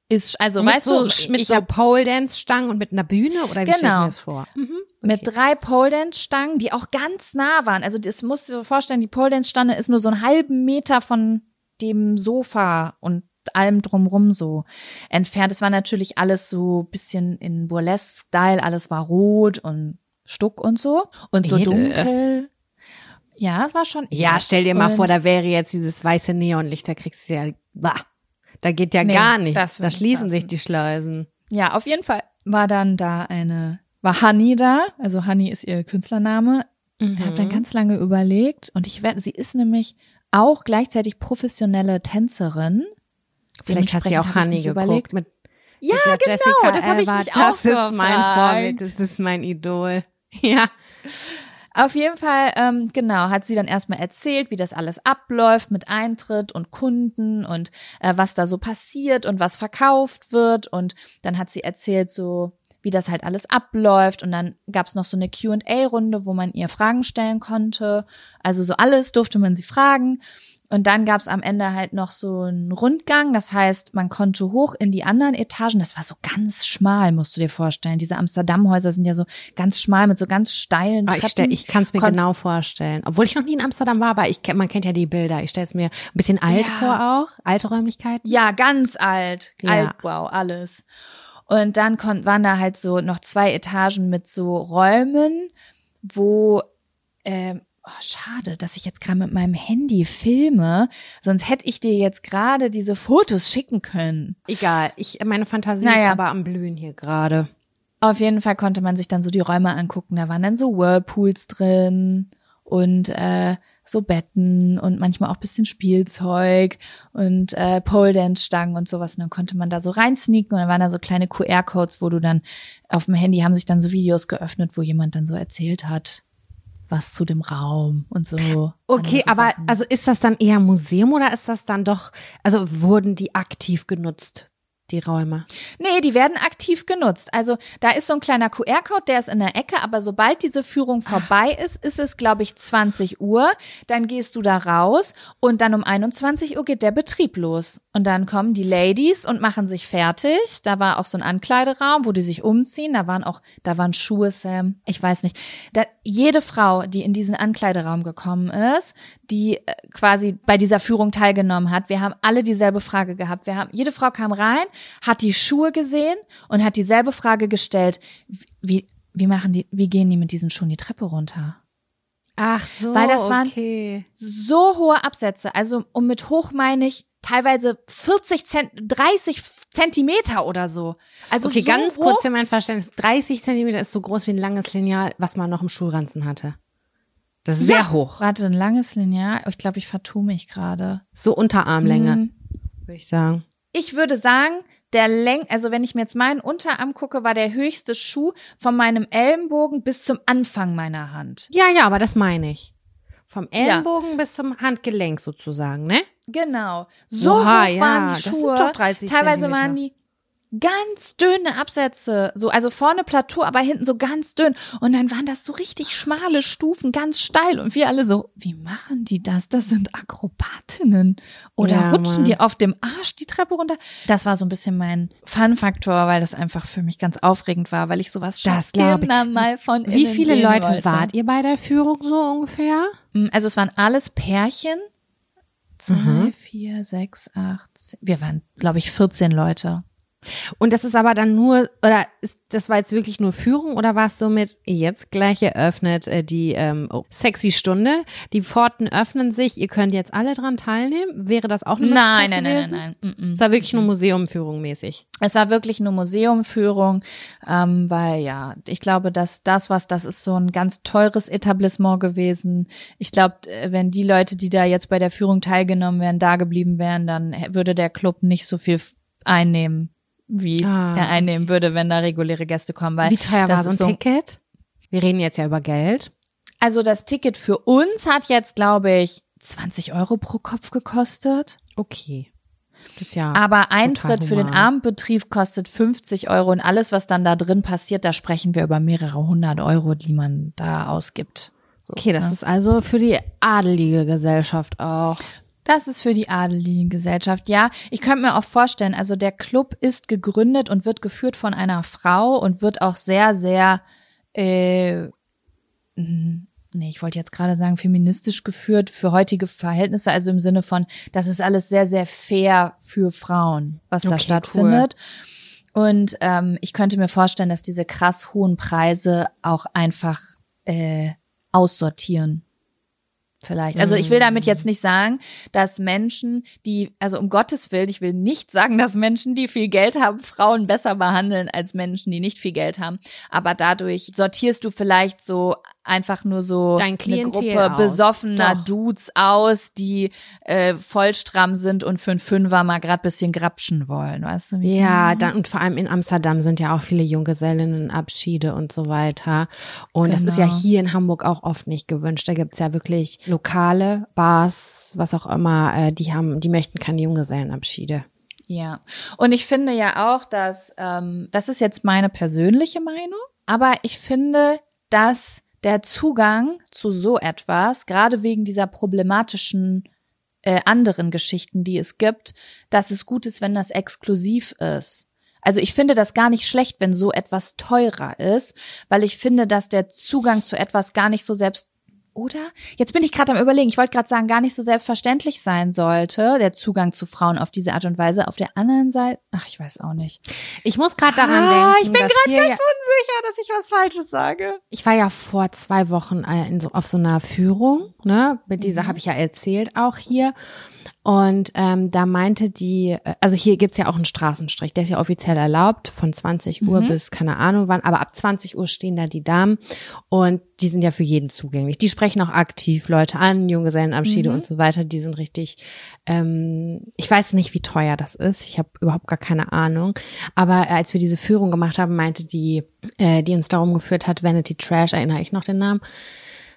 B: Ist, also
A: mit
B: weißt
A: so,
B: du,
A: mit so Pole-Dance-Stangen und mit einer Bühne oder wie genau. stelle ich mir das vor?
B: Mhm. Okay. Mit drei Pole-Dance-Stangen, die auch ganz nah waren. Also das musst du dir vorstellen, die Pole-Dance-Stange ist nur so einen halben Meter von dem Sofa und allem drumrum so entfernt. Es war natürlich alles so bisschen in Burlesque-Style, alles war rot und Stuck und so. Und so Edel. dunkel. Ja, es war schon.
A: Ja, stell dir mal vor, da wäre jetzt dieses weiße Neonlicht, da kriegst du ja, bah, da geht ja nee, gar nichts. Da schließen sich die Schleusen.
B: Ja, auf jeden Fall war dann da eine, war Honey da, also Honey ist ihr Künstlername. Mhm. Er hat dann ganz lange überlegt und ich werde, sie ist nämlich auch gleichzeitig professionelle Tänzerin.
A: Vielleicht hat sie auch geguckt überlegt. mit
B: ja, genau, Jessica das habe ich mich auch
A: Das ist mein Vorbild, das ist mein Idol. Ja.
B: Auf jeden Fall, ähm, genau, hat sie dann erstmal erzählt, wie das alles abläuft mit Eintritt und Kunden und äh, was da so passiert und was verkauft wird. Und dann hat sie erzählt, so wie das halt alles abläuft. Und dann gab's noch so eine QA-Runde, wo man ihr Fragen stellen konnte. Also so alles durfte man sie fragen. Und dann gab's am Ende halt noch so einen Rundgang. Das heißt, man konnte hoch in die anderen Etagen. Das war so ganz schmal, musst du dir vorstellen. Diese Amsterdam-Häuser sind ja so ganz schmal mit so ganz steilen
A: ah, Treppen. Ich, ich kann es mir Konnt genau vorstellen. Obwohl ich noch nie in Amsterdam war, aber ich, man kennt ja die Bilder. Ich stelle es mir ein bisschen alt ja. vor auch. Alte Räumlichkeiten.
B: Ja, ganz alt. Ja. Altbau, alles. Und dann kon waren da halt so noch zwei Etagen mit so Räumen, wo ähm, Oh, schade, dass ich jetzt gerade mit meinem Handy filme, sonst hätte ich dir jetzt gerade diese Fotos schicken können.
A: Egal, ich meine Fantasie naja. ist aber am Blühen hier gerade.
B: Auf jeden Fall konnte man sich dann so die Räume angucken. Da waren dann so Whirlpools drin und äh, so Betten und manchmal auch bisschen Spielzeug und äh, Pole Dance Stangen und sowas. Und dann konnte man da so reinsneaken und dann waren da so kleine QR-Codes, wo du dann auf dem Handy haben sich dann so Videos geöffnet, wo jemand dann so erzählt hat was zu dem Raum und so.
A: Okay, aber
B: Sachen.
A: also ist das dann eher Museum oder ist das dann doch, also wurden die aktiv genutzt, die Räume?
B: Nee, die werden aktiv genutzt. Also da ist so ein kleiner QR-Code, der ist in der Ecke, aber sobald diese Führung vorbei ist, ist es, glaube ich, 20 Uhr. Dann gehst du da raus und dann um 21 Uhr geht der Betrieb los. Und dann kommen die Ladies und machen sich fertig. Da war auch so ein Ankleideraum, wo die sich umziehen. Da waren auch, da waren Schuhe, Sam. Ich weiß nicht. Da, jede Frau, die in diesen Ankleideraum gekommen ist, die äh, quasi bei dieser Führung teilgenommen hat, wir haben alle dieselbe Frage gehabt. Wir haben, jede Frau kam rein, hat die Schuhe gesehen und hat dieselbe Frage gestellt. Wie, wie machen die, wie gehen die mit diesen Schuhen die Treppe runter?
A: Ach so,
B: Weil das waren-
A: okay.
B: so hohe Absätze. Also, und mit hoch meine ich teilweise 40 Zent 30 Zentimeter oder so. Also
A: Okay,
B: so
A: ganz
B: hoch.
A: kurz für mein Verständnis. 30 Zentimeter ist so groß wie ein langes Lineal, was man noch im Schulranzen hatte. Das ist sehr
B: Ja.
A: hoch.
B: Warte, ein langes Lineal. Ich glaube, ich vertue mich gerade.
A: So Unterarmlänge,
B: Mhm.
A: würde ich sagen.
B: Ich würde sagen, der Läng, also wenn ich mir jetzt meinen Unterarm gucke, war der höchste Schuh von meinem Ellenbogen bis zum Anfang meiner Hand.
A: Ja, ja, aber das meine ich. Vom Ellenbogen bis zum Handgelenk sozusagen, ne?
B: Genau. So
A: Oha,
B: hoch
A: ja,
B: waren die
A: das sind
B: Schuhe.
A: doch 30
B: Teilweise
A: Zentimeter.
B: waren die ganz dünne Absätze, so also vorne Plateau, aber hinten so ganz dünn und dann waren das so richtig schmale Stufen, ganz steil und wir alle so, wie machen die das? Das sind Akrobatinnen oder
A: Ja,
B: rutschen
A: Mann.
B: die auf dem Arsch die Treppe runter? Das war so ein bisschen mein Fun-Faktor, weil das einfach für mich ganz aufregend war, weil ich sowas schon
A: Das glaub ich.
B: mal von
A: Wie viele Leute
B: wollte.
A: wart ihr bei der Führung so ungefähr?
B: Mm, Also es waren alles Pärchen. Zwei,
A: Mhm.
B: vier, sechs, acht, zehn. Wir waren, glaube ich, 14 Leute.
A: Und das ist aber dann nur, oder ist, das war jetzt wirklich nur Führung oder war es so mit, jetzt gleich eröffnet äh, die ähm, oh, sexy Stunde, die Pforten öffnen sich, ihr könnt jetzt alle dran teilnehmen? Wäre das auch eine
B: Nein, nein, nein, nein, nein. Mm.
A: Es war wirklich nur Museumführung mäßig.
B: Es war wirklich nur Museumführung, ähm, weil ja, ich glaube, dass das, was das ist, so ein ganz teures Etablissement gewesen. Ich glaube, äh, wenn die Leute, die da jetzt bei der Führung teilgenommen wären, da geblieben wären, dann würde der Club nicht so viel einnehmen, wie
A: Ah,
B: er einnehmen würde, wenn da reguläre Gäste kommen. Weil
A: Wie teuer war so ein Ticket? Wir reden jetzt ja über Geld.
B: Also das Ticket für uns hat jetzt, glaube ich, 20 Euro pro Kopf gekostet.
A: Okay. Das ja.
B: Aber Eintritt für den. Abendbetrieb kostet 50 Euro und alles, was dann da drin passiert, da sprechen wir über mehrere hundert Euro, die man da ausgibt. So,
A: okay, das
B: ne?
A: ist also für die adelige Gesellschaft auch.
B: Das ist für die adelige Gesellschaft. Ja, ich könnte mir auch vorstellen, also der Club ist gegründet und wird geführt von einer Frau und wird auch sehr, sehr, äh, mm, nee, ich wollte jetzt gerade sagen, feministisch geführt für heutige Verhältnisse, also im Sinne von, das ist alles sehr, sehr fair für Frauen, was da
A: Okay,
B: stattfindet. Und ähm, ich könnte mir vorstellen, dass diese krass hohen Preise auch einfach äh, aussortieren. Vielleicht. Also ich will damit jetzt nicht sagen, dass Menschen, die, also um Gottes Willen, ich will nicht sagen, dass Menschen, die viel Geld haben, Frauen besser behandeln als Menschen, die nicht viel Geld haben. Aber dadurch sortierst du vielleicht so einfach nur so
A: Dein
B: eine
A: Klientel
B: Gruppe
A: aus.
B: besoffener
A: Doch.
B: Dudes aus, die äh, voll stramm sind und für einen Fünfer mal grad bisschen grapschen wollen, weißt du?
A: Ja, dann und vor allem in Amsterdam sind ja auch viele Junggesellinnenabschiede und so weiter. Und das ist ja
B: Genau.
A: hier in Hamburg auch oft nicht gewünscht. Da gibt's ja wirklich Lokale, Bars, was auch immer, äh, die haben, die möchten keine Junggesellenabschiede.
B: Ja, und ich finde ja auch, dass ähm, das ist jetzt meine persönliche Meinung, aber ich finde, dass der Zugang zu so etwas, gerade wegen dieser problematischen äh, anderen Geschichten, die es gibt, dass es gut ist, wenn das exklusiv ist. Also ich finde das gar nicht schlecht, wenn so etwas teurer ist, weil ich finde, dass der Zugang zu etwas gar nicht so selbst oder? Jetzt bin ich gerade am überlegen. Ich wollte gerade sagen, gar nicht so selbstverständlich sein sollte, der Zugang zu Frauen auf diese Art und Weise. Auf der anderen Seite, ach, ich weiß auch nicht.
A: Ich muss gerade daran
B: Ah,
A: denken,
B: ich bin gerade ganz
A: ja,
B: unsicher, dass ich was Falsches sage.
A: ich war ja vor zwei Wochen äh, so, auf so einer Führung, ne? Mit dieser habe ich ja erzählt auch hier. Und ähm, da meinte die, äh, also hier gibt's ja auch einen Straßenstrich, der ist ja offiziell erlaubt, von 20 Uhr bis keine Ahnung wann, aber ab 20 Uhr stehen da die Damen und die sind ja für jeden zugänglich. Die sprechen auch aktiv Leute an, Junggesellenabschiede und so weiter, die sind richtig, ähm, ich weiß nicht, wie teuer das ist, ich habe überhaupt gar keine Ahnung, aber äh, als wir diese Führung gemacht haben, meinte die, äh, die uns darum geführt hat, Vanity Trash, erinnere ich noch den Namen,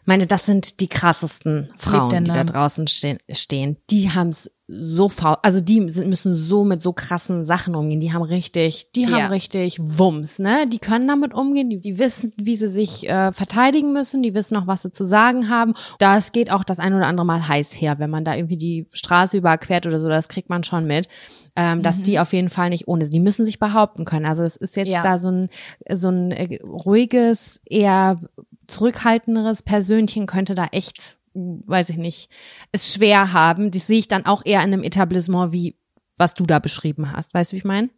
A: meine, das sind die krassesten Frauen, die da draußen stehen. stehen. Die haben es so faul, also die müssen so mit so krassen Sachen umgehen. Die haben richtig, die haben richtig Wumms, ne? Die können damit umgehen, die, die wissen, wie sie sich äh, verteidigen müssen, die wissen auch, was sie zu sagen haben. Das geht auch das ein oder andere Mal heiß her, wenn man da irgendwie die Straße überquert oder so, das kriegt man schon mit. Ähm, mhm. dass die auf jeden Fall nicht ohne sind. Die müssen sich behaupten können. Also es ist jetzt ja. da so ein so ein äh, ruhiges, eher zurückhaltenderes Persönchen könnte da echt weiß ich nicht, es schwer haben. Das sehe ich dann auch eher in einem Etablissement, wie was du da beschrieben hast. Weißt du, wie ich meine?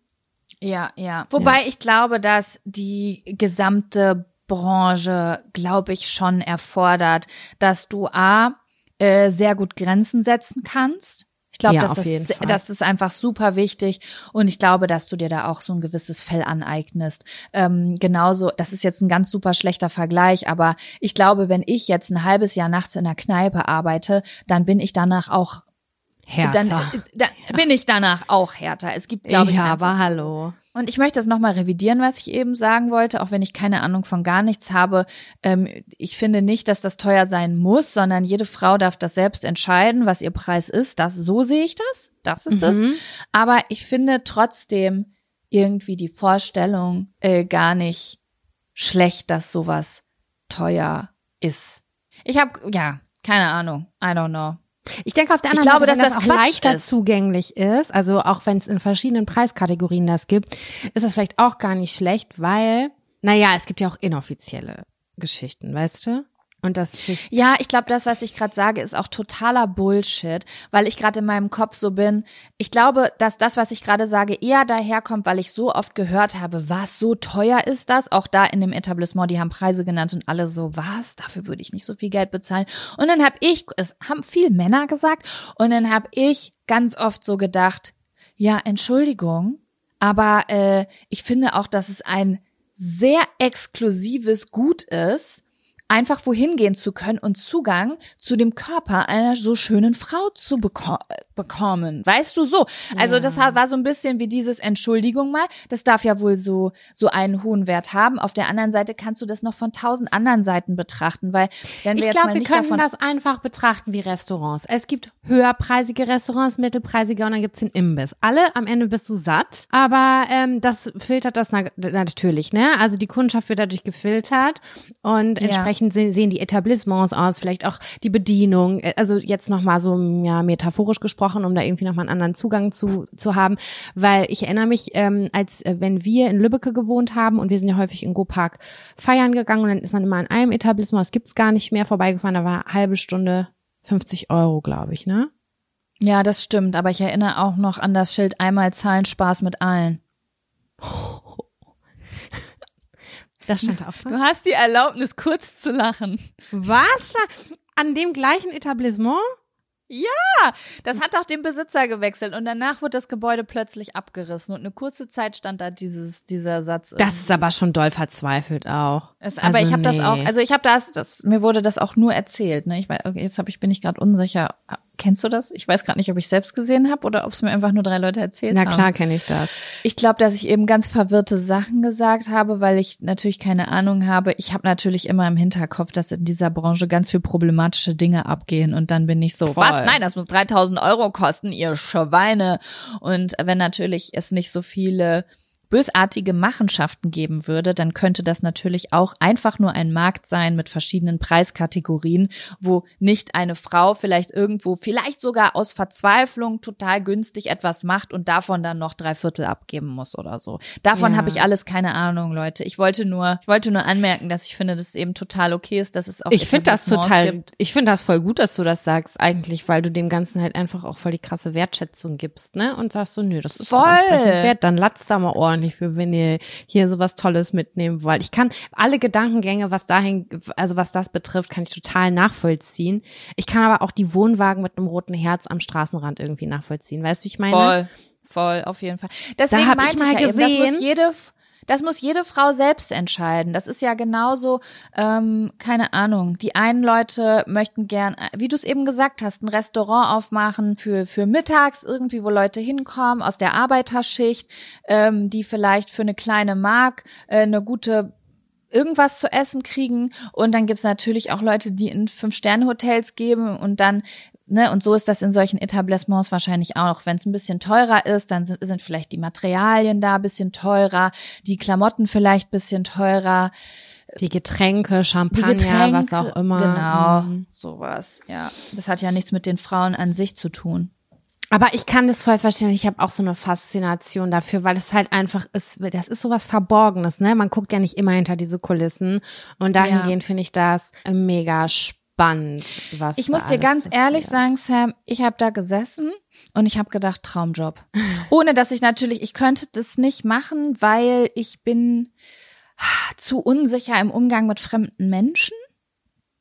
B: Ja, ja. Wobei ja. ich glaube, dass die gesamte Branche, glaube ich, schon erfordert, dass du A, äh, sehr gut Grenzen setzen kannst. Ich glaube, ja, das, ist, das ist einfach super wichtig und ich glaube, dass du dir da auch so ein gewisses Fell aneignest. Ähm, genauso, das ist jetzt ein ganz super schlechter Vergleich, aber ich glaube, wenn ich jetzt ein halbes Jahr nachts in der Kneipe arbeite, dann bin ich danach auch
A: härter.
B: Dann, äh, dann bin ich danach auch härter. Es gibt, glaube ich,
A: ja, aber hallo.
B: Und ich möchte das nochmal revidieren, was ich eben sagen wollte, auch wenn ich keine Ahnung von gar nichts habe. Ähm, ich finde nicht, dass das teuer sein muss, sondern jede Frau darf das selbst entscheiden, was ihr Preis ist. Das, so sehe ich das. Das ist mhm. es. Aber ich finde trotzdem irgendwie die Vorstellung äh, gar nicht schlecht, dass sowas teuer ist. Ich habe, ja, keine Ahnung. I don't know.
A: Ich denke auf der anderen
B: ich glaube,
A: Seite,
B: dass das,
A: das auch leichter ist. zugänglich ist, also auch wenn es in verschiedenen Preiskategorien das gibt, ist das vielleicht auch gar nicht schlecht, weil, naja, es gibt ja auch inoffizielle Geschichten, weißt du? Und das
B: ja, ich glaube, das, was ich gerade sage, ist auch totaler Bullshit, weil ich gerade in meinem Kopf so bin. Ich glaube, dass das, was ich gerade sage, eher daherkommt, weil ich so oft gehört habe, was so teuer ist das? Auch da in dem Etablissement, die haben Preise genannt und alle so, was? Dafür würde ich nicht so viel Geld bezahlen. Und dann habe ich, es haben viel Männer gesagt, und dann habe ich ganz oft so gedacht, ja, Entschuldigung, aber äh, ich finde auch, dass es ein sehr exklusives Gut ist, einfach wohin gehen zu können und Zugang zu dem Körper einer so schönen Frau zu beko bekommen. Weißt du so? Also ja. das war so ein bisschen wie dieses Entschuldigung mal. Das darf ja wohl so, so einen hohen Wert haben. Auf der anderen Seite kannst du das noch von tausend anderen Seiten betrachten, weil wenn wir
A: ich glaube, wir können das einfach betrachten wie Restaurants. Es gibt höherpreisige Restaurants, mittelpreisige und dann gibt's den Imbiss. Alle am Ende bist du satt, aber ähm, das filtert das na natürlich, ne? Also die Kundschaft wird dadurch gefiltert und entsprechend dementsprechend sehen die Etablissements aus, vielleicht auch die Bedienung. Äh, also jetzt nochmal so ja, metaphorisch gesprochen, um da irgendwie nochmal einen anderen Zugang zu, zu haben. Weil ich erinnere mich, ähm, als äh, wenn wir in Lübbecke gewohnt haben und wir sind ja häufig in Go-Park feiern gegangen und dann ist man immer in einem Etablissement, das gibt's gar nicht mehr, vorbeigefahren, da war eine halbe Stunde 50 Euro, glaube ich, ne?
B: Ja, das stimmt, aber ich erinnere auch noch an das Schild einmal zahlen Spaß mit allen.
A: Das stand auch
B: dran. Du hast die Erlaubnis, kurz zu lachen.
A: Was? An dem gleichen Etablissement?
B: Ja, das hat auch den Besitzer gewechselt und danach wurde das Gebäude plötzlich abgerissen und eine kurze Zeit stand da dieses dieser Satz.
A: Das ist aber schon doll verzweifelt auch.
B: Es, aber also ich habe nee. das auch, also ich habe das, das, mir wurde das auch nur erzählt. Ne, ich weiß, okay, jetzt habe ich bin ich gerade unsicher. Kennst du das? Ich weiß gerade nicht, ob ich selbst gesehen habe oder ob es mir einfach nur drei Leute erzählt
A: Na,
B: haben.
A: Na klar kenne ich das.
B: Ich glaube, dass ich eben ganz verwirrte Sachen gesagt habe, weil ich natürlich keine Ahnung habe. Ich habe natürlich immer im Hinterkopf, dass in dieser Branche ganz viel problematische Dinge abgehen und dann bin ich so, Voll. was? Nein, das muss 3000 Euro kosten, ihr Schweine. Und wenn natürlich es nicht so viele bösartige Machenschaften geben würde, dann könnte das natürlich auch einfach nur ein Markt sein mit verschiedenen Preiskategorien, wo nicht eine Frau vielleicht irgendwo, vielleicht sogar aus Verzweiflung total günstig etwas macht und davon dann noch drei Viertel abgeben muss oder so. Davon ja. habe ich alles keine Ahnung, Leute. Ich wollte nur, ich wollte nur anmerken, dass ich finde, dass es eben total okay ist, dass es auch
A: Ich finde das total, gibt. ich finde das voll gut, dass du das sagst eigentlich, weil du dem Ganzen halt einfach auch voll die krasse Wertschätzung gibst, ne? Und sagst so, nö, das ist voll wert, dann latzt da mal ordentlich ordentlich für, wenn ihr hier sowas Tolles mitnehmen wollt. Ich kann alle Gedankengänge, was dahin, also was das betrifft, kann ich total nachvollziehen. Ich kann aber auch die Wohnwagen mit einem roten Herz am Straßenrand irgendwie nachvollziehen. Weißt du, wie ich meine?
B: Voll, voll, auf jeden Fall. Deswegen da habe ich mal ich ja gesehen, eben, das muss jede das muss jede Frau selbst entscheiden. Das ist ja genauso, ähm, keine Ahnung. Die einen Leute möchten gern, äh, wie du es eben gesagt hast, ein Restaurant aufmachen für, für mittags irgendwie, wo Leute hinkommen aus der Arbeiterschicht, ähm, die vielleicht für eine kleine Mark äh, eine gute irgendwas zu essen kriegen. Und dann gibt's natürlich auch Leute, die in Fünf-Sterne-Hotels geben und dann Ne, und so ist das in solchen Etablissements wahrscheinlich auch. Wenn es ein bisschen teurer ist, dann sind, sind vielleicht die Materialien da ein bisschen teurer, die Klamotten vielleicht ein bisschen teurer.
A: Die Getränke, Champagner, die Getränke, was auch immer.
B: Genau, mhm. sowas. Ja, das hat ja nichts mit den Frauen an sich zu tun.
A: Aber ich kann das voll verstehen. Ich habe auch so eine Faszination dafür, weil es halt einfach ist, das ist sowas Verborgenes, ne? Man guckt ja nicht immer hinter diese Kulissen. Und dahingehend ja. finde ich das mega spannend spannend, was
B: Ich muss dir ganz passiert. ehrlich sagen, Sam, ich habe da gesessen und ich habe gedacht, Traumjob. Ohne dass ich natürlich, ich könnte das nicht machen, weil ich bin zu unsicher im Umgang mit fremden Menschen.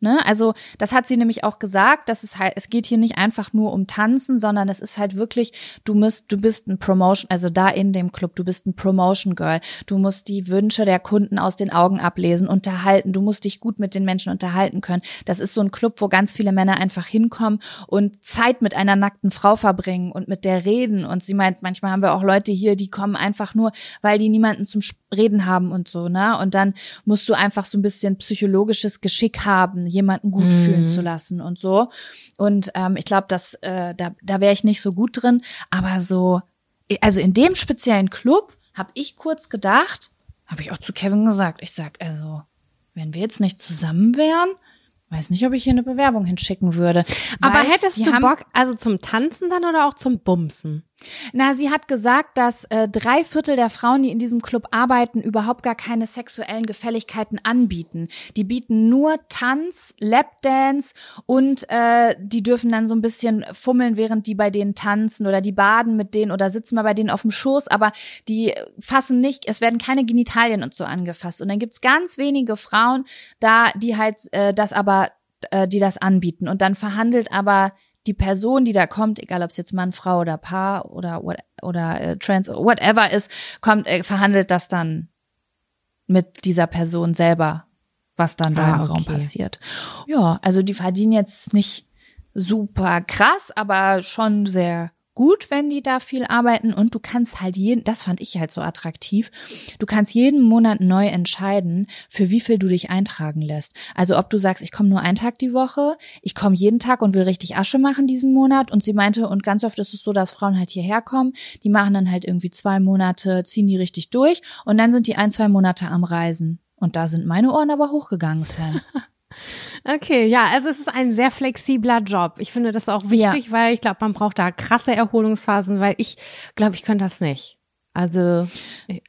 B: Ne? Also das hat sie nämlich auch gesagt, dass es halt, es geht hier nicht einfach nur um Tanzen, sondern es ist halt wirklich, du musst, du bist ein Promotion, also da in dem Club, du bist ein Promotion Girl. Du musst die Wünsche der Kunden aus den Augen ablesen, unterhalten. Du musst dich gut mit den Menschen unterhalten können. Das ist so ein Club, wo ganz viele Männer einfach hinkommen und Zeit mit einer nackten Frau verbringen und mit der reden. Und sie meint, manchmal haben wir auch Leute hier, die kommen einfach nur, weil die niemanden zum Reden haben und so, ne? Und dann musst du einfach so ein bisschen psychologisches Geschick haben jemanden gut mhm. fühlen zu lassen und so. Und ähm, ich glaube, dass äh, da, da wäre ich nicht so gut drin. Aber so, also in dem speziellen Club habe ich kurz gedacht, habe ich auch zu Kevin gesagt, ich sag, also, wenn wir jetzt nicht zusammen wären, weiß nicht, ob ich hier eine Bewerbung hinschicken würde.
A: Aber hättest du Bock, also zum Tanzen dann oder auch zum Bumsen?
B: Na, sie hat gesagt, dass äh, drei Viertel der Frauen, die in diesem Club arbeiten, überhaupt gar keine sexuellen Gefälligkeiten anbieten. Die bieten nur Tanz, Lapdance und äh, die dürfen dann so ein bisschen fummeln, während die bei denen tanzen oder die baden mit denen oder sitzen mal bei denen auf dem Schoß, aber die fassen nicht, es werden keine Genitalien und so angefasst. Und dann gibt's ganz wenige Frauen da, die halt äh, das aber äh, die das anbieten. Und dann verhandelt aber die Person, die da kommt, egal ob es jetzt Mann, Frau oder Paar oder oder äh, Trans, whatever ist, kommt, äh, verhandelt das dann mit dieser Person selber, was dann da ah, im okay. Raum passiert. Ja, also die verdienen jetzt nicht super krass, aber schon sehr gut, wenn die da viel arbeiten und du kannst halt jeden, das fand ich halt so attraktiv, du kannst jeden Monat neu entscheiden, für wie viel du dich eintragen lässt. Also ob du sagst, ich komme nur einen Tag die Woche, ich komme jeden Tag und will richtig Asche machen diesen Monat und sie meinte, und ganz oft ist es so, dass Frauen halt hierher kommen, die machen dann halt irgendwie zwei Monate, ziehen die richtig durch und dann sind die ein, zwei Monate am Reisen. Und da sind meine Ohren aber hochgegangen, Sam.
A: Okay, ja, also es ist ein sehr flexibler Job. Ich finde das auch wichtig, ja. weil ich glaube, man braucht da krasse Erholungsphasen, weil ich glaube, ich könnte das nicht. Also,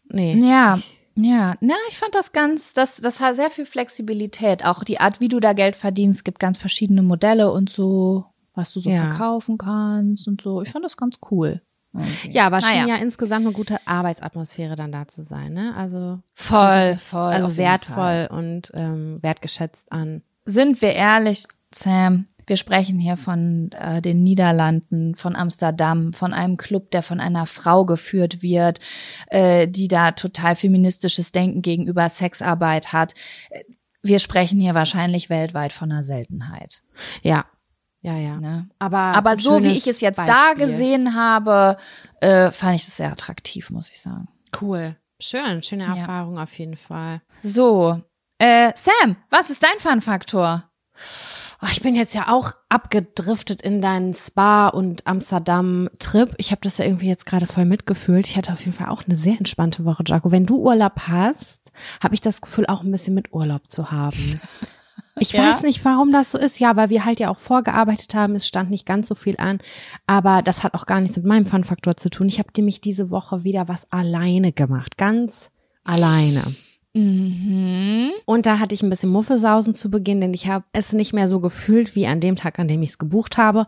A: nee.
B: Ja. Ja, na, ich fand das ganz, das, das hat sehr viel Flexibilität. Auch die Art, wie du da Geld verdienst, gibt ganz verschiedene Modelle und so, was du so ja. verkaufen kannst und so. Ich fand das ganz cool.
A: Okay. Ja, aber schien ja insgesamt eine gute Arbeitsatmosphäre dann da zu sein, ne? Also
B: voll, voll.
A: Also wertvoll und ähm, wertgeschätzt an.
B: Sind wir ehrlich, Sam? Wir sprechen hier von äh, den Niederlanden, von Amsterdam, von einem Club, der von einer Frau geführt wird, äh, die da total feministisches Denken gegenüber Sexarbeit hat. Wir sprechen hier wahrscheinlich weltweit von einer Seltenheit.
A: Ja, ja, ja.
B: Ne? Aber, Aber so wie ich es jetzt Beispiel. da gesehen habe, äh, fand ich das sehr attraktiv, muss ich sagen.
A: Cool. Schön, schöne Erfahrung ja. auf jeden Fall.
B: So, äh, Sam, was ist dein Fun-Faktor?
A: Oh, ich bin jetzt ja auch abgedriftet in deinen Spa- und Amsterdam-Trip. Ich habe das ja irgendwie jetzt gerade voll mitgefühlt. Ich hatte auf jeden Fall auch eine sehr entspannte Woche, Jaco. Wenn du Urlaub hast, habe ich das Gefühl, auch ein bisschen mit Urlaub zu haben. Ich ja. weiß nicht, warum das so ist. Ja, weil wir halt ja auch vorgearbeitet haben. Es stand nicht ganz so viel an. Aber das hat auch gar nichts mit meinem Fun-Faktor zu tun. Ich habe nämlich diese Woche wieder was alleine gemacht. Ganz alleine. Mhm. Und da hatte ich ein bisschen Muffesausen zu Beginn, denn ich habe es nicht mehr so gefühlt wie an dem Tag, an dem ich es gebucht habe.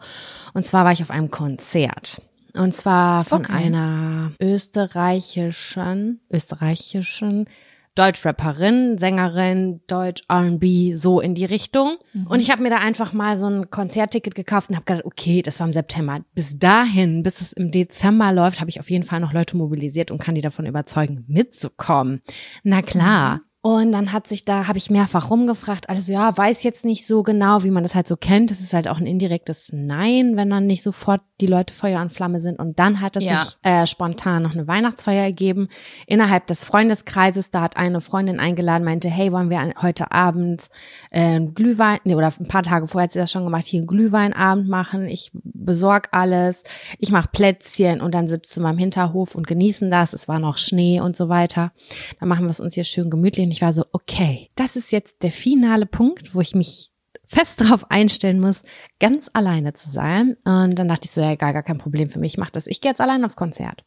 A: Und zwar war ich auf einem Konzert. Und zwar von okay. einer österreichischen, österreichischen Deutschrapperin, Sängerin, Deutsch R&B, so in die Richtung. Mhm. Und ich habe mir da einfach mal so ein Konzertticket gekauft und habe gedacht, okay, das war im September. Bis dahin, bis es im Dezember läuft, habe ich auf jeden Fall noch Leute mobilisiert und kann die davon überzeugen, mitzukommen. Na klar. Mhm. Und dann hat sich da, habe ich mehrfach rumgefragt, also ja, weiß jetzt nicht so genau, wie man das halt so kennt. Das ist halt auch ein indirektes Nein, wenn dann nicht sofort die Leute Feuer und Flamme sind. Und dann hat es
B: Ja.
A: sich äh, spontan noch eine Weihnachtsfeier ergeben innerhalb des Freundeskreises. Da hat eine Freundin eingeladen, meinte, hey, wollen wir an- heute Abend äh, Glühwein, nee, oder ein paar Tage vorher hat sie das schon gemacht, hier einen Glühweinabend machen. Ich besorg alles, ich mache Plätzchen und dann sitzen wir im Hinterhof und genießen das. Es war noch Schnee und so weiter. Dann machen wir es uns hier schön gemütlich. Und ich war so, okay, das ist jetzt der finale Punkt, wo ich mich fest darauf einstellen muss, ganz alleine zu sein. Und dann dachte ich so, ja, egal, gar kein Problem für mich, ich mach das. Ich gehe jetzt allein aufs Konzert.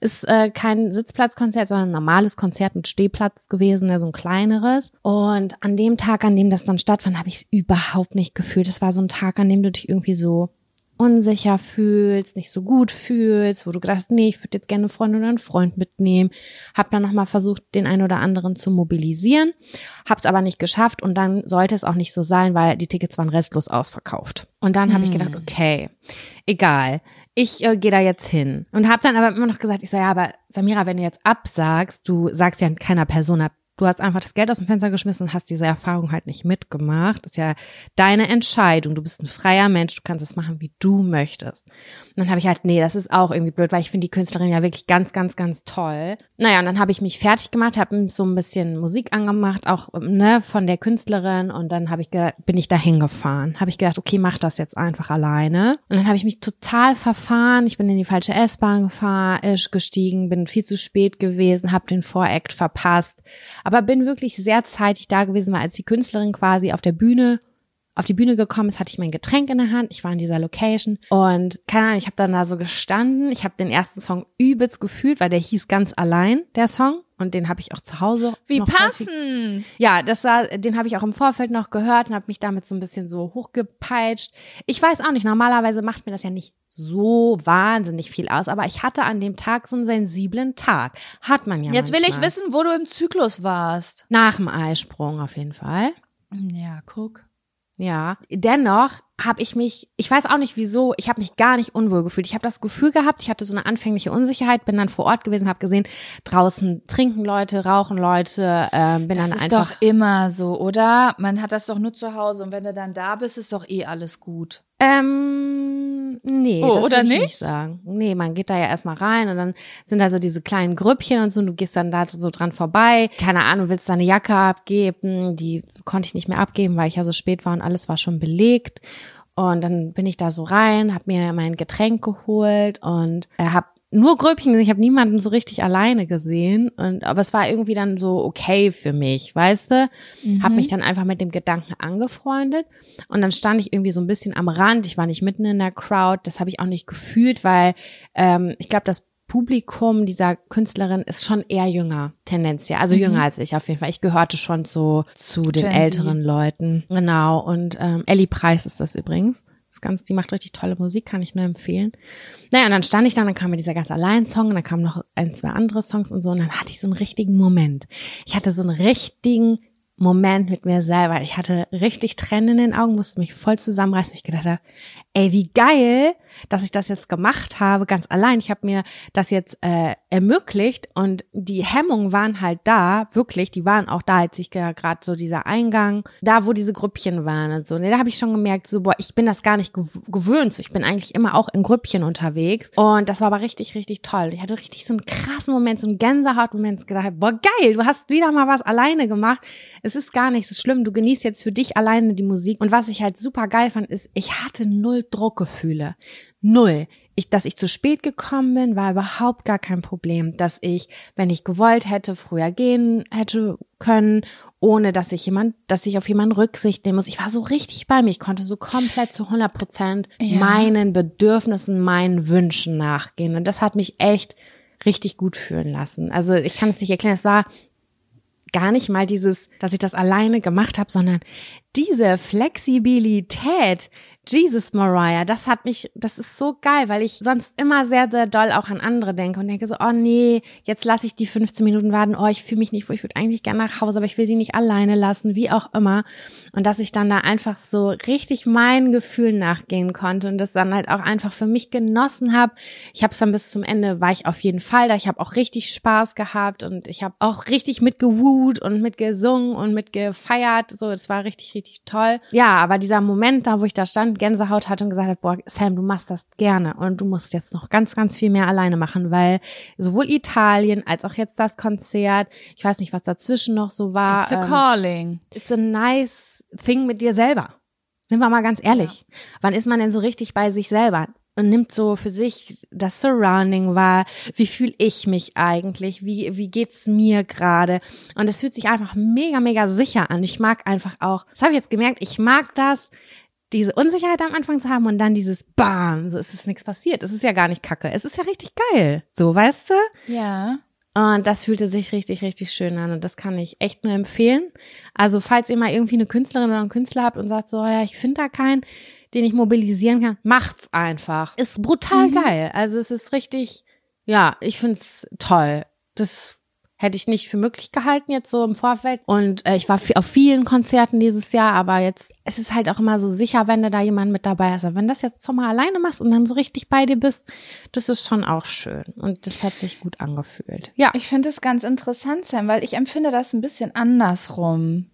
A: Ist äh, kein Sitzplatzkonzert, sondern ein normales Konzert mit Stehplatz gewesen, ja, so ein kleineres. Und an dem Tag, an dem das dann stattfand, habe ich es überhaupt nicht gefühlt. Es war so ein Tag, an dem du dich irgendwie so unsicher fühlst, nicht so gut fühlst, wo du gedacht hast, nee, ich würde jetzt gerne eine Freundin oder einen Freund mitnehmen. Hab dann nochmal versucht, den einen oder anderen zu mobilisieren, hab's aber nicht geschafft und dann sollte es auch nicht so sein, weil die Tickets waren restlos ausverkauft. Und dann habe ich gedacht, okay, egal, ich äh, gehe da jetzt hin. Und habe dann aber immer noch gesagt, ich so, ja, aber Samira, wenn du jetzt absagst, du sagst ja keiner Person ab, du hast einfach das Geld aus dem Fenster geschmissen und hast diese Erfahrung halt nicht mitgemacht. ist ja deine Entscheidung. Du bist ein freier Mensch, du kannst es machen, wie du möchtest. Und dann habe ich halt, nee, das ist auch irgendwie blöd, weil ich finde die Künstlerin ja wirklich ganz, ganz, ganz toll. Naja, und dann habe ich mich fertig gemacht, habe so ein bisschen Musik angemacht, auch ne, von der Künstlerin. Und dann habe ich bin ich da hingefahren. Habe ich gedacht, okay, mach das jetzt einfach alleine. Und dann habe ich mich total verfahren. Ich bin in die falsche S-Bahn gefahren, gestiegen, bin viel zu spät gewesen, habe den Voract verpasst. Aber bin wirklich sehr zeitig da gewesen, weil als die Künstlerin quasi auf der Bühne auf die Bühne gekommen ist, hatte ich mein Getränk in der Hand. Ich war in dieser Location und keine Ahnung, ich habe dann da so gestanden. Ich habe den ersten Song übelst gefühlt, weil der hieß ganz allein, der Song. Und den habe ich auch zu Hause.
B: Wie
A: noch häufig-
B: passend.
A: ja, das war, den habe ich auch im Vorfeld noch gehört und habe mich damit so ein bisschen so hochgepeitscht. Ich weiß auch nicht, normalerweise macht mir das ja nicht so wahnsinnig viel aus, aber ich hatte an dem Tag so einen sensiblen Tag. Hat man ja
B: Jetzt will ich
A: manchmal.
B: wissen, wo du im Zyklus warst.
A: Nach dem Eisprung auf jeden Fall.
B: Ja, guck.
A: Ja, dennoch habe ich mich, ich weiß auch nicht wieso, ich habe mich gar nicht unwohl gefühlt. Ich habe das Gefühl gehabt, ich hatte so eine anfängliche Unsicherheit, bin dann vor Ort gewesen, habe gesehen, draußen trinken Leute, rauchen Leute, ähm, bin
B: Das
A: dann
B: ist
A: einfach
B: doch immer so, oder? Man hat das doch nur zu Hause und wenn du dann da bist, ist doch eh alles gut.
A: Ähm, nee,
B: Oh,
A: das
B: oder
A: ich
B: nicht?
A: nicht sagen. Nee, man geht da ja erstmal rein und dann sind da so diese kleinen Grüppchen und so und du gehst dann da so dran vorbei. Keine Ahnung, willst deine Jacke abgeben. Die konnte ich nicht mehr abgeben, weil ich ja so spät war und alles war schon belegt. Und dann bin ich da so rein, habe mir mein Getränk geholt und äh, habe nur Gröbchen gesehen. Ich habe niemanden so richtig alleine gesehen. Und aber es war irgendwie dann so okay für mich, weißt du? Habe mich dann einfach mit dem Gedanken angefreundet. Und dann stand ich irgendwie so ein bisschen am Rand. Ich war nicht mitten in der Crowd. Das habe ich auch nicht gefühlt, weil ähm, ich glaube, das Publikum dieser Künstlerin ist schon eher jünger, tendenziell. Also jünger als ich auf jeden Fall. Ich gehörte schon zu, zu den
B: Gen Z.
A: älteren Leuten. Genau. Und ähm, Ellie Preis ist das übrigens. Das ganz, die macht richtig tolle Musik, kann ich nur empfehlen. Naja, und dann stand ich da, dann kam mir dieser ganz allein Song und dann kamen noch ein, zwei andere Songs und so und dann hatte ich so einen richtigen Moment. Ich hatte so einen richtigen Moment mit mir selber. Ich hatte richtig Tränen in den Augen, musste mich voll zusammenreißen, ich gedacht habe, ey, wie geil, dass ich das jetzt gemacht habe, ganz allein. Ich habe mir das jetzt äh, ermöglicht und die Hemmungen waren halt da, wirklich, die waren auch da, als ich gerade so dieser Eingang, da wo diese Grüppchen waren und so. Und da habe ich schon gemerkt, so, boah, ich bin das gar nicht gew- gewöhnt. So, ich bin eigentlich immer auch in Grüppchen unterwegs. Und das war aber richtig, richtig toll. Ich hatte richtig so einen krassen Moment, so einen Gänsehautmoment, gedacht, boah, geil, du hast wieder mal was alleine gemacht. Es ist gar nicht so schlimm. Du genießt jetzt für dich alleine die Musik. Und was ich halt super geil fand, ist, ich hatte null Druckgefühle. Null. Ich, dass ich zu spät gekommen bin, war überhaupt gar kein Problem. Dass ich, wenn ich gewollt hätte, früher gehen hätte können, ohne dass ich jemand, dass ich auf jemanden Rücksicht nehmen muss. Ich war so richtig bei mir. Ich konnte so komplett zu 100 Prozent
B: Ja.
A: meinen Bedürfnissen, meinen Wünschen nachgehen. Und das hat mich echt richtig gut fühlen lassen. Also ich kann es nicht erklären. Es war gar nicht mal dieses, dass ich das alleine gemacht habe, sondern diese Flexibilität. Jesus Mariah, das hat mich, das ist so geil, weil ich sonst immer sehr, sehr doll auch an andere denke und denke so, oh nee, jetzt lasse ich die 15 Minuten warten, oh, ich fühle mich nicht, wo ich würde eigentlich gerne nach Hause, aber ich will sie nicht alleine lassen, wie auch immer. Und dass ich dann da einfach so richtig meinen Gefühlen nachgehen konnte und das dann halt auch einfach für mich genossen habe. Ich habe es dann bis zum Ende, war ich auf jeden Fall da. Ich habe auch richtig Spaß gehabt und ich habe auch richtig mitgewut und mitgesungen und mitgefeiert. So, das war richtig, richtig toll. Ja, aber dieser Moment da, wo ich da stand, Gänsehaut hatte und gesagt habe, boah, Sam, du machst das gerne und du musst jetzt noch ganz, ganz viel mehr alleine machen, weil sowohl Italien als auch jetzt das Konzert, ich weiß nicht, was dazwischen noch so war.
B: It's a
A: ähm,
B: calling.
A: It's a nice thing mit dir selber. Sind wir mal ganz ehrlich. Wann ist man denn so richtig bei sich selber? Und nimmt so für sich das Surrounding wahr. Wie fühle ich mich eigentlich? Wie, wie geht's mir gerade? Und es fühlt sich einfach mega, mega sicher an. Ich mag einfach auch, das habe ich jetzt gemerkt, ich mag das, diese Unsicherheit am Anfang zu haben und dann dieses Bam, so ist es nichts passiert. Es ist ja gar nicht kacke. Es ist ja richtig geil. So, weißt du?
B: Ja.
A: Und das fühlte sich richtig, richtig schön an und das kann ich echt nur empfehlen. Also falls ihr mal irgendwie eine Künstlerin oder einen Künstler habt und sagt so, ja, ich finde da keinen, den ich mobilisieren kann, macht's einfach. Ist brutal
B: Mhm.
A: geil. Also es ist richtig, ja, ich find's toll. Das hätte ich nicht für möglich gehalten jetzt so im Vorfeld. Und äh, ich war auf vielen Konzerten dieses Jahr, aber jetzt, es ist halt auch immer so sicher, wenn du da jemand mit dabei hast. Aber wenn das jetzt so mal alleine machst und dann so richtig bei dir bist, das ist schon auch schön. Und das hat sich gut angefühlt. Ja.
B: Ich finde es ganz interessant, Sam, weil ich empfinde das ein bisschen andersrum.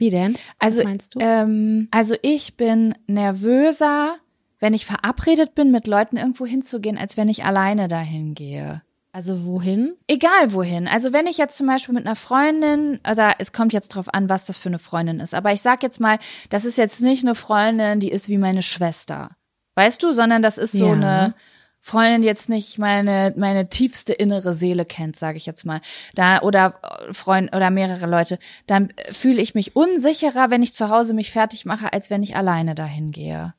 A: Wie denn?
B: Also,
A: Was meinst du?
B: Ähm, also ich bin nervöser, wenn ich verabredet bin, mit Leuten irgendwo hinzugehen, als wenn ich alleine dahin gehe.
A: Also wohin?
B: Egal wohin. Also wenn ich jetzt zum Beispiel mit einer Freundin, also es kommt jetzt drauf an, was das für eine Freundin ist. Aber ich sag jetzt mal, das ist jetzt nicht eine Freundin, die ist wie meine Schwester. Weißt du, sondern das ist so
A: Ja.
B: eine Freundin, jetzt nicht meine, meine tiefste innere Seele kennt, sage ich jetzt mal. Da, oder äh, Freund oder mehrere Leute. Dann fühle ich mich unsicherer, wenn ich zu Hause mich fertig mache, als wenn ich alleine dahin gehe.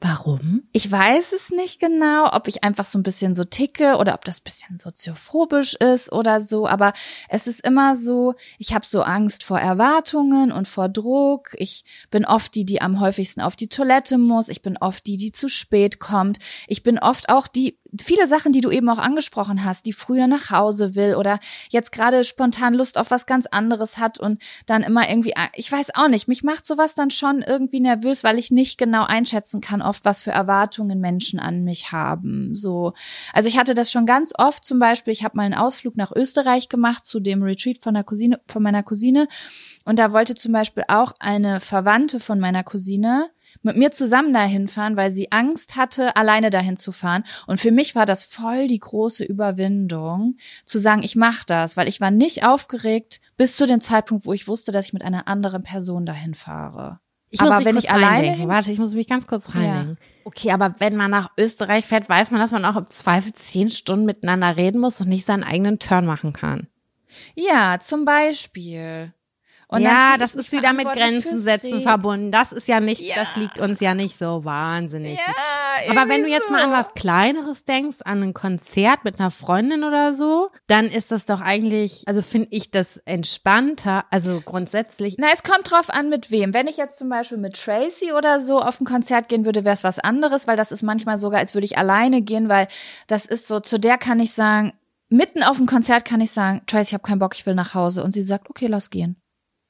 A: Warum?
B: Ich weiß es nicht genau, ob ich einfach so ein bisschen so ticke oder ob das bisschen soziophobisch ist oder so, aber es ist immer so, ich habe so Angst vor Erwartungen und vor Druck. Ich bin oft die, die am häufigsten auf die Toilette muss. Ich bin oft die, die zu spät kommt. Ich bin oft auch die, viele Sachen, die du eben auch angesprochen hast, die früher nach Hause will oder jetzt gerade spontan Lust auf was ganz anderes hat und dann immer irgendwie, ich weiß auch nicht, mich macht sowas dann schon irgendwie nervös, weil ich nicht genau einschätzen kann, oft was für Erwartungen Menschen an mich haben. So, also ich hatte das schon ganz oft. Zum Beispiel, ich habe mal einen Ausflug nach Österreich gemacht zu dem Retreat von der Cousine, von meiner Cousine und da wollte zum Beispiel auch eine Verwandte von meiner Cousine mit mir zusammen dahin fahren, weil sie Angst hatte, alleine dahin zu fahren. Und für mich war das voll die große Überwindung, zu sagen, ich mache das, weil ich war nicht aufgeregt bis zu dem Zeitpunkt, wo ich wusste, dass ich mit einer anderen Person dahin fahre.
A: Ich
B: aber
A: muss mich
B: wenn
A: kurz
B: ich alleine
A: Warte, ich muss mich ganz kurz
B: Ja.
A: reindenken. Okay, aber wenn man nach Österreich fährt, weiß man, dass man auch im Zweifel zehn Stunden miteinander reden muss und nicht seinen eigenen Turn machen kann.
B: Ja, zum Beispiel. Und
A: ja, das ist wieder mit Grenzen setzen verbunden. Das ist ja nicht,
B: Ja.
A: das liegt uns ja nicht so wahnsinnig.
B: Ja,
A: Aber wenn du jetzt mal an was Kleineres denkst, an ein Konzert mit einer Freundin oder so, dann ist das doch eigentlich, also finde ich das entspannter, also grundsätzlich.
B: Na, es kommt drauf an, mit wem. Wenn ich jetzt zum Beispiel mit Tracy oder so auf ein Konzert gehen würde, wäre es was anderes, weil das ist manchmal sogar, als würde ich alleine gehen, weil das ist so, zu der kann ich sagen, mitten auf dem Konzert kann ich sagen, Tracy, ich habe keinen Bock, ich will nach Hause. Und sie sagt, okay, lass gehen.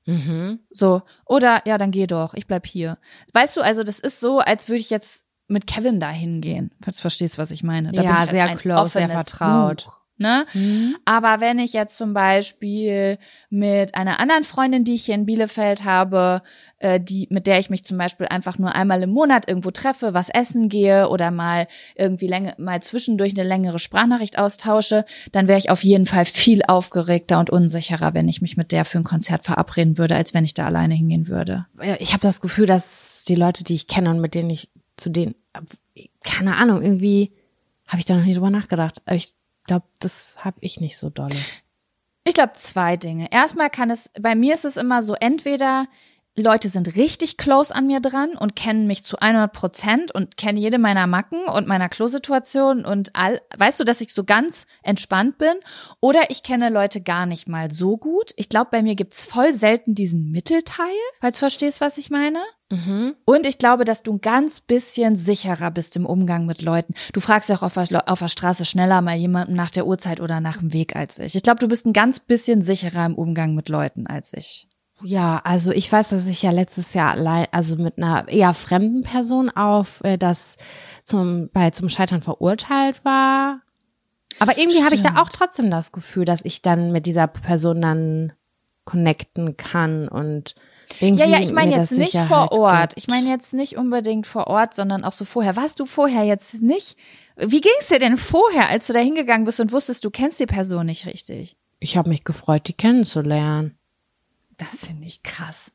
A: Mhm.
B: So. Oder, ja, dann geh doch, ich bleib hier. Weißt du, also das ist so, als würde ich jetzt mit Kevin da hingehen. Falls du verstehst, was ich meine. Da
A: Ja,
B: ich halt
A: sehr close, sehr vertraut.
B: Buch, ne?
A: Mhm.
B: Aber wenn ich jetzt zum Beispiel mit einer anderen Freundin, die ich hier in Bielefeld habe, äh, die, mit der ich mich zum Beispiel einfach nur einmal im Monat irgendwo treffe, was essen gehe oder mal irgendwie länger, mal zwischendurch eine längere Sprachnachricht austausche, dann wäre ich auf jeden Fall viel aufgeregter und unsicherer, wenn ich mich mit der für ein Konzert verabreden würde, als wenn ich da alleine hingehen würde.
A: Ich habe das Gefühl, dass die Leute, die ich kenne und mit denen ich zu denen, keine Ahnung, irgendwie habe ich da noch nie drüber nachgedacht. Aber ich glaube, das habe ich nicht so dolle.
B: Ich glaube zwei Dinge. Erstmal kann es, bei mir ist es immer so, entweder Leute sind richtig close an mir dran und kennen mich zu 100 Prozent und kennen jede meiner Macken und meiner Klosituation und all, weißt du, dass ich so ganz entspannt bin? Oder ich kenne Leute gar nicht mal so gut. Ich glaube, bei mir gibt's voll selten diesen Mittelteil, falls du verstehst, was ich meine.
A: Mhm.
B: Und ich glaube, dass du ein ganz bisschen sicherer bist im Umgang mit Leuten. Du fragst ja auch auf der, auf der Straße schneller mal jemanden nach der Uhrzeit oder nach dem Weg als ich. Ich glaube, du bist ein ganz bisschen sicherer im Umgang mit Leuten als ich.
A: Ja, also ich weiß, dass ich ja letztes Jahr allein, also mit einer eher fremden Person auf äh, das zum bei zum Scheitern verurteilt war. Aber irgendwie habe ich da auch trotzdem das Gefühl, dass ich dann mit dieser Person dann connecten kann und irgendwie
B: Ja, ja, ich meine jetzt nicht
A: Sicherheit
B: vor Ort.
A: gibt.
B: Ich meine jetzt nicht unbedingt vor Ort, sondern auch so vorher. Warst du vorher jetzt nicht? Wie ging es dir denn vorher, als du da hingegangen bist und wusstest, du kennst die Person nicht richtig?
A: ich habe mich gefreut, die kennenzulernen.
B: Das finde ich krass.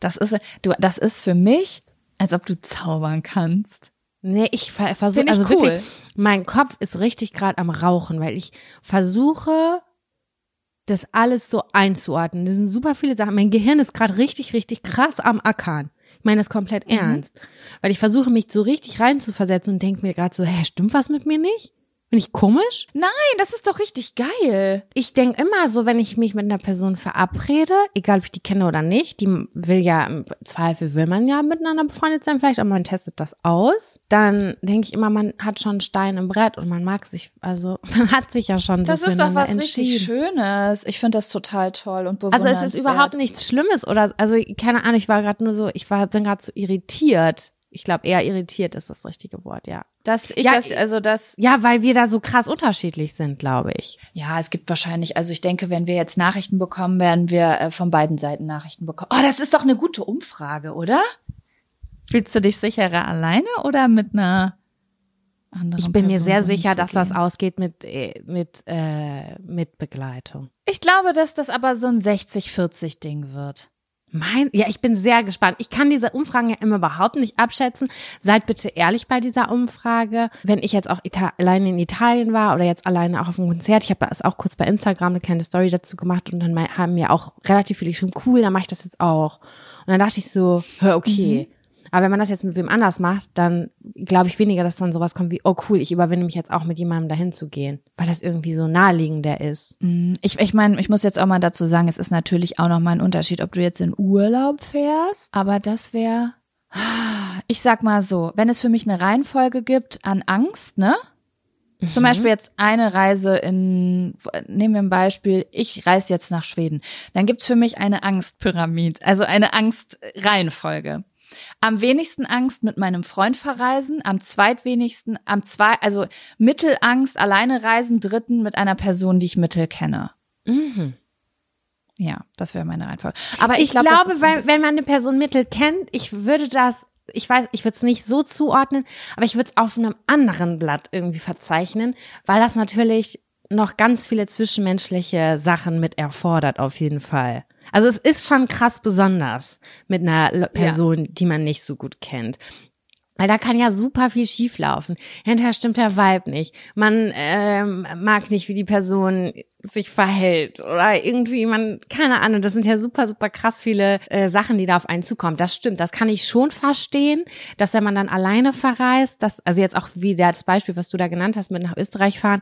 B: Das ist, du, das ist für mich, als ob du zaubern kannst.
A: Nee, ich ver versuche, also
B: cool.
A: wirklich, mein Kopf ist richtig gerade am Rauchen, weil ich versuche, das alles so einzuordnen. Das sind super viele Sachen. Mein Gehirn ist gerade richtig, richtig krass am Ackern. Ich meine das komplett
B: Mhm.
A: ernst. Weil ich versuche, mich so richtig reinzuversetzen und denke mir gerade so, hä, stimmt was mit mir nicht? Bin ich komisch?
B: Nein, das ist doch richtig geil.
A: Ich denke immer so, wenn ich mich mit einer Person verabrede, egal ob ich die kenne oder nicht, die will ja, im Zweifel will man ja miteinander befreundet sein, vielleicht, aber man testet das aus, dann denke ich immer, man hat schon einen Stein im Brett und man mag sich, also man hat sich ja schon so
B: Das ist doch was richtig. Schönes. Ich finde das total toll und
A: Also es ist überhaupt nichts Schlimmes oder, also keine Ahnung, ich war gerade nur so, ich war, bin gerade so irritiert. Ich glaube, eher irritiert ist das richtige Wort, ja.
B: Dass ich
A: Ja,
B: das, also das,
A: Ja, weil wir da so krass unterschiedlich sind, glaube ich.
B: ja, es gibt wahrscheinlich, also ich denke, wenn wir jetzt Nachrichten bekommen, werden wir äh, von beiden Seiten Nachrichten bekommen. Oh, das ist doch eine gute Umfrage, oder? Fühlst du dich sicherer alleine oder mit einer anderen
A: Ich bin mir
B: Person
A: sehr sicher, dass das ausgeht mit, äh, mit, äh, mit Begleitung.
B: Ich glaube, dass das aber so ein 60-40-Ding wird.
A: Mein, ja, ich bin sehr gespannt. Ich kann diese Umfragen ja immer überhaupt nicht abschätzen. Seid bitte ehrlich bei dieser Umfrage. Wenn ich jetzt auch alleine in Italien war oder jetzt alleine auch auf einem Konzert, ich habe das auch kurz bei Instagram eine kleine Story dazu gemacht und dann haben mir auch relativ viele geschrieben, cool, dann mache ich das jetzt auch. Und dann dachte ich so, hör, okay. Aber wenn man das jetzt mit wem anders macht, dann glaube ich weniger, dass dann sowas kommt wie, oh cool, ich überwinde mich jetzt auch mit jemandem dahin zu gehen, weil das irgendwie so naheliegender ist.
B: Mm, Ich, ich meine, ich muss jetzt auch mal dazu sagen, es ist natürlich auch noch mal ein Unterschied, ob du jetzt in Urlaub fährst, aber das wäre, ich sag mal so, wenn es für mich eine Reihenfolge gibt an Angst, ne? Zum Beispiel jetzt eine Reise in, nehmen wir ein Beispiel, ich reise jetzt nach Schweden. Dann gibt's für mich eine Angstpyramid, also eine Angstreihenfolge. Am wenigsten Angst mit meinem Freund verreisen, am zweitwenigsten, am zwei, also Mittelangst, alleine reisen, dritten mit einer Person, die ich mittel kenne.
A: Mhm.
B: Ja, das wäre meine Reihenfolge. Aber ich,
A: Ich,
B: glaub,
A: glaube, weil, wenn man eine Person mittel kennt, ich würde das, ich weiß, ich würde es nicht so zuordnen, aber ich würde es auf einem anderen Blatt irgendwie verzeichnen, weil das natürlich noch ganz viele zwischenmenschliche Sachen mit erfordert, auf jeden Fall. Also es ist schon krass besonders mit einer Person, die man nicht so gut kennt. Weil da kann ja super viel schieflaufen. Hinterher stimmt der Vibe nicht. Man ähm, mag nicht, wie die Person sich verhält oder irgendwie man keine Ahnung. Das sind ja super super krass viele äh, Sachen, die da auf einen zukommen. Das stimmt. Das kann ich schon verstehen, dass wenn man dann alleine verreist, dass also jetzt auch wie das Beispiel, was du da genannt hast, mit nach Österreich fahren,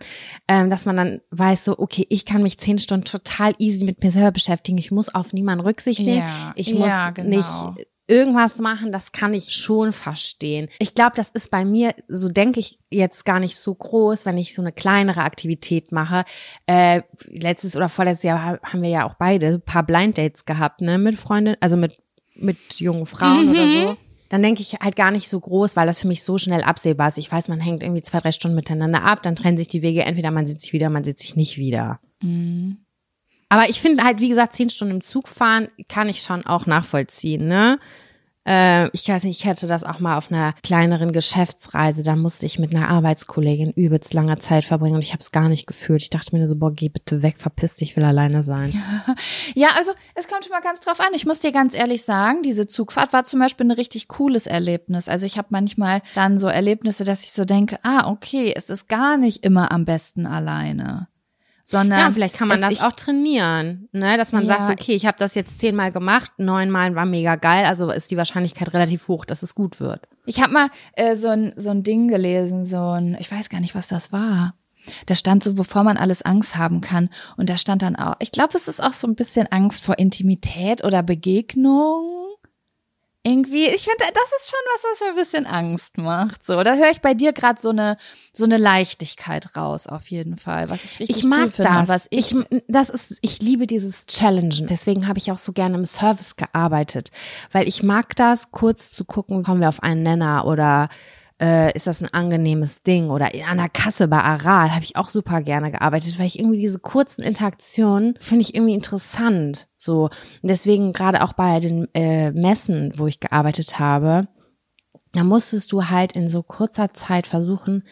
A: ähm, dass man dann weiß so okay, ich kann mich zehn Stunden total easy mit mir selber beschäftigen. Ich muss auf niemanden Rücksicht nehmen.
B: Ja,
A: ich muss
B: ja, genau.
A: nicht irgendwas machen, das kann ich schon verstehen. Ich glaube, das ist bei mir, so denke ich jetzt gar nicht so groß, wenn ich so eine kleinere Aktivität mache. Äh, letztes oder vorletztes Jahr ha- haben wir ja auch beide ein paar Blind Dates gehabt, ne, mit Freundinnen, also mit, mit jungen Frauen oder so. Dann denke ich halt gar nicht so groß, weil das für mich so schnell absehbar ist. Ich weiß, man hängt irgendwie zwei, drei Stunden miteinander ab, dann trennen sich die Wege, entweder man sieht sich wieder, man sieht sich nicht wieder.
B: Mhm.
A: Aber ich finde halt, wie gesagt, zehn Stunden im Zug fahren kann ich schon auch nachvollziehen, ne? Äh, ich weiß nicht, ich hätte das auch mal auf einer kleineren Geschäftsreise, da musste ich mit einer Arbeitskollegin übelst langer Zeit verbringen und ich habe es gar nicht gefühlt. Ich dachte mir nur so, boah, geh bitte weg, verpiss dich, ich will alleine sein.
B: Ja, also es kommt schon mal ganz drauf an. Ich muss dir ganz ehrlich sagen, diese Zugfahrt war zum Beispiel ein richtig cooles Erlebnis. Also ich habe manchmal dann so Erlebnisse, dass ich so denke, ah, okay, es ist gar nicht immer am besten alleine. Sondern
A: Ja, vielleicht kann man das
B: ich,
A: auch trainieren, ne? Dass man
B: Ja.
A: sagt, okay, ich habe das jetzt zehnmal gemacht, neunmal war mega geil, also ist die Wahrscheinlichkeit relativ hoch, dass es gut wird.
B: Ich habe mal äh, so ein so ein Ding gelesen, so ein, ich weiß gar nicht, was das war. Da stand so, bevor man alles Angst haben kann. Und da stand dann auch, ich glaube, es ist auch so ein bisschen Angst vor Intimität oder Begegnung. Irgendwie, ich finde, das ist schon was, was mir ein bisschen Angst macht. So, da höre ich bei dir gerade so eine so eine Leichtigkeit raus, auf jeden Fall, was ich richtig
A: Ich mag
B: cool finde.
A: das.
B: und Was ich,
A: ich, das ist, ich liebe dieses Challengen. Deswegen habe ich auch so gerne im Service gearbeitet, weil ich mag das, kurz zu gucken, kommen wir auf einen Nenner oder äh, ist das ein angenehmes Ding oder an der Kasse bei Aral habe ich auch super gerne gearbeitet, weil ich irgendwie diese kurzen Interaktionen finde ich irgendwie interessant. So und deswegen gerade auch bei den äh, Messen, wo ich gearbeitet habe, da musstest du halt in so kurzer Zeit versuchen,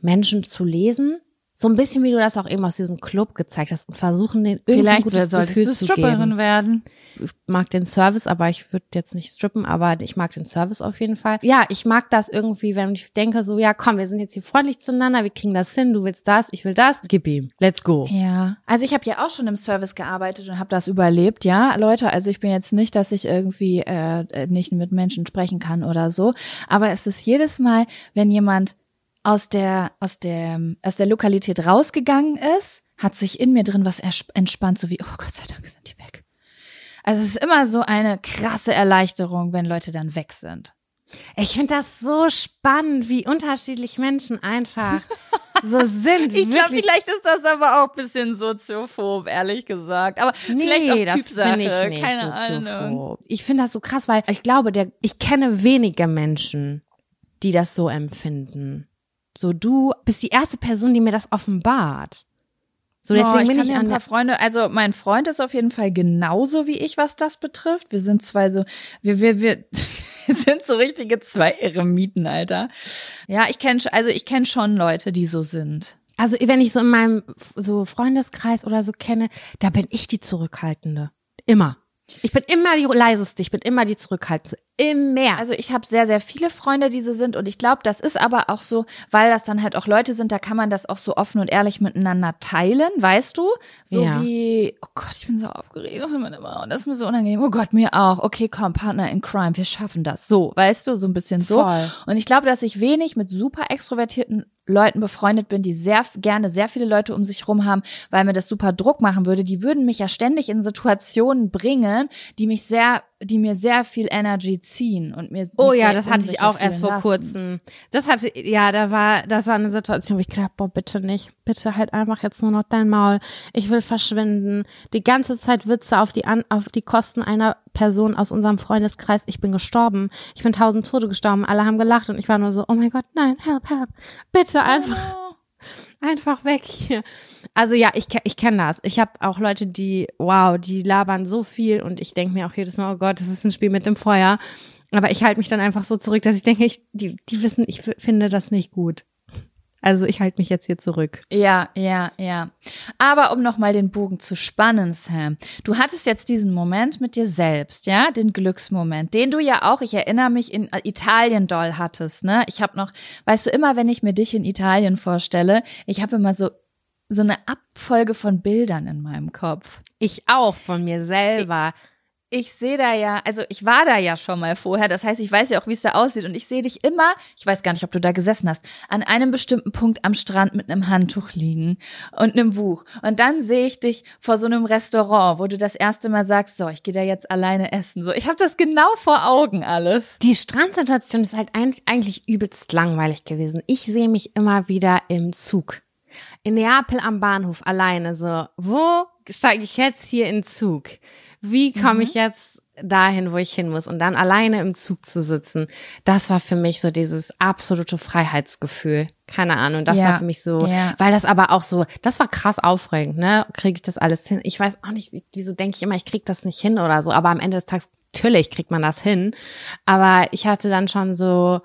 A: Menschen zu lesen so ein bisschen wie du das auch eben aus diesem Club gezeigt hast und versuchen den
B: Vielleicht
A: gutes
B: solltest
A: Gefühl
B: du
A: zu
B: Stripperin
A: geben.
B: werden.
A: Ich mag den Service, aber ich würde jetzt nicht strippen, aber ich mag den Service auf jeden Fall. Ja, ich mag das irgendwie, wenn ich denke so, ja, komm, wir sind jetzt hier freundlich zueinander, wir kriegen das hin, du willst das, ich will das, gib ihm, let's go.
B: Ja, also ich habe ja auch schon im Service gearbeitet und habe das überlebt, ja, Leute. Also ich bin jetzt nicht, dass ich irgendwie äh, nicht mit Menschen sprechen kann oder so, aber es ist jedes Mal, wenn jemand aus der aus der aus der Lokalität rausgegangen ist, hat sich in mir drin was entspannt, so wie oh Gott sei Dank sind die weg. Also es ist immer so eine krasse Erleichterung, wenn Leute dann weg sind.
A: Ich finde das so spannend, wie unterschiedlich Menschen einfach so sind.
B: Ich glaube, vielleicht ist das aber auch ein bisschen soziophob, ehrlich gesagt. Aber
A: Nee,
B: vielleicht auch
A: das
B: Typsache,
A: ich nicht
B: keine
A: so
B: Ahnung.
A: Ich finde das so krass, weil ich glaube, der, ich kenne wenige Menschen, die das so empfinden. So, du bist die erste Person, die mir das offenbart. So, deswegen
B: oh, ich
A: bin ich an
B: ein paar Freunde, also mein Freund ist auf jeden Fall genauso wie ich, was das betrifft. Wir sind zwei so, wir, wir, wir, wir sind so richtige zwei Eremiten, Alter. Ja, ich kenne, also ich kenne schon Leute, die so sind.
A: also wenn ich so in meinem so Freundeskreis oder so kenne, da bin ich die Zurückhaltende. Immer. Ich bin immer die leiseste, ich bin immer die Zurückhaltende. Immer.
B: Also ich habe sehr, sehr viele Freunde, die so sind und ich glaube, das ist aber auch so, weil das dann halt auch Leute sind, da kann man das auch so offen und ehrlich miteinander teilen, weißt du? So
A: Ja.
B: wie, oh Gott, ich bin so aufgeregt und das ist mir so unangenehm. Oh Gott, mir auch. Okay, komm, Partner in Crime, wir schaffen das. So, weißt du, so ein bisschen so.
A: Voll.
B: Und ich glaube, dass ich wenig mit super extrovertierten Leuten befreundet bin, die sehr gerne sehr viele Leute um sich rum haben, weil mir das super Druck machen würde. Die würden mich ja ständig in Situationen bringen, die mich sehr, die mir sehr viel Energy ziehen und mir
A: Oh ja, das hatte ich auch erst vor
B: lassen.
A: kurzem. Das hatte, ja, da war, das war eine Situation, wo ich gedacht, boah, bitte nicht. Bitte halt einfach jetzt nur noch dein Maul. Ich will verschwinden. Die ganze Zeit Witze auf die, an, auf die Kosten einer Person aus unserem Freundeskreis. Ich bin gestorben. Ich bin tausend Tote gestorben. Alle haben gelacht und ich war nur so, oh mein Gott, nein, help, help. Bitte einfach. Einfach weg hier. Also ja, ich, ich kenne das. Ich habe auch Leute, die, wow, die labern so viel und ich denke mir auch jedes Mal, oh Gott, das ist ein Spiel mit dem Feuer. Aber ich halte mich dann einfach so zurück, dass ich denke, ich, die, die wissen, ich finde das nicht gut. Also ich halte mich jetzt hier zurück.
B: Ja, ja, ja. Aber um nochmal den Bogen zu spannen, Sam, du hattest jetzt diesen Moment mit dir selbst, ja, den Glücksmoment, den du ja auch, ich erinnere mich, in Italien doll hattest, ne? Ich habe noch, weißt du, immer wenn ich mir dich in Italien vorstelle, ich habe immer so so eine Abfolge von Bildern in meinem Kopf.
A: Ich auch von mir selber.
B: Ich sehe da ja, also ich war da ja schon mal vorher, das heißt, ich weiß ja auch, wie es da aussieht und ich sehe dich immer, ich weiß gar nicht, ob du da gesessen hast, an einem bestimmten Punkt am Strand mit einem Handtuch liegen und einem Buch. Und dann sehe ich dich vor so einem Restaurant, wo du das erste Mal sagst, so, ich gehe da jetzt alleine essen. So, ich habe das genau vor Augen alles.
A: Die Strandsituation ist halt eigentlich übelst langweilig gewesen. Ich sehe mich immer wieder im Zug. In Neapel am Bahnhof alleine so. Wo steige ich jetzt hier in Zug? Wie komme ich jetzt dahin, wo ich hin muss? Und dann alleine im Zug zu sitzen, das war für mich so dieses absolute Freiheitsgefühl. Keine Ahnung, das
B: Ja,
A: war für mich so,
B: ja.
A: weil das aber auch so, das war krass aufregend, ne? Kriege ich das alles hin? Ich weiß auch nicht, wieso denke ich immer, ich krieg das nicht hin oder so, aber am Ende des Tages, natürlich kriegt man das hin. Aber ich hatte dann schon so,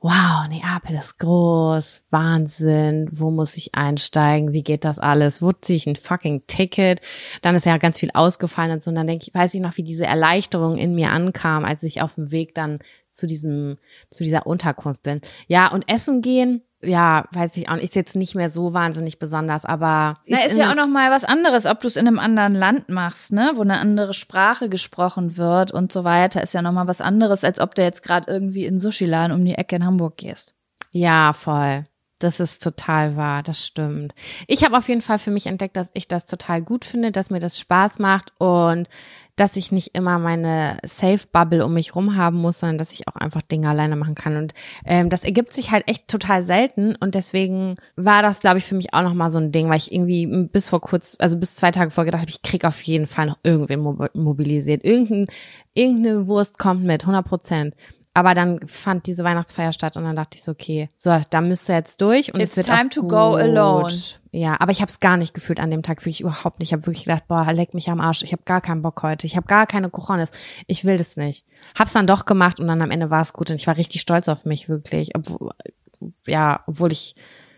A: wow, Neapel ist groß, Wahnsinn, wo muss ich einsteigen, wie geht das alles, wo ziehe ich ein fucking Ticket, dann ist ja ganz viel ausgefallen und so, und dann denke ich, weiß ich noch, wie diese Erleichterung in mir ankam, als ich auf dem Weg dann zu diesem, zu dieser Unterkunft bin. Ja, und essen gehen, ja, weiß ich auch nicht, ist jetzt nicht mehr so wahnsinnig besonders, aber
B: Na, ist
A: in-
B: ja auch noch mal was anderes, ob du es in einem anderen Land machst, ne, wo eine andere Sprache gesprochen wird und so weiter, ist ja noch mal was anderes, als ob du jetzt gerade irgendwie in Sushi-Laden um die Ecke in Hamburg gehst.
A: Ja, voll. Das ist total wahr, das stimmt. Ich habe auf jeden Fall für mich entdeckt, dass ich das total gut finde, dass mir das Spaß macht und dass ich nicht immer meine Safe-Bubble um mich rum haben muss, sondern dass ich auch einfach Dinge alleine machen kann. Und ähm, das ergibt sich halt echt total selten und deswegen war das, glaube ich, für mich auch nochmal so ein Ding, weil ich irgendwie bis vor kurz, also bis zwei Tage vorher gedacht habe, ich krieg auf jeden Fall noch irgendwen mob- mobilisiert. Irgendein, irgendeine Wurst kommt mit, 100 Prozent. Aber dann fand diese Weihnachtsfeier statt und dann dachte ich so, okay, so, da müsst ihr jetzt durch und
B: It's
A: es wird
B: time to
A: gut.
B: go alone.
A: Ja, aber ich habe es gar nicht gefühlt an dem Tag, wirklich überhaupt nicht. Ich habe wirklich gedacht, boah, leck mich am Arsch. Ich habe gar keinen Bock heute. Ich habe gar keine Cojones. Ich will das nicht. Hab's dann doch gemacht und dann am Ende war es gut und ich war richtig stolz auf mich, wirklich. Obwohl, ja, obwohl ich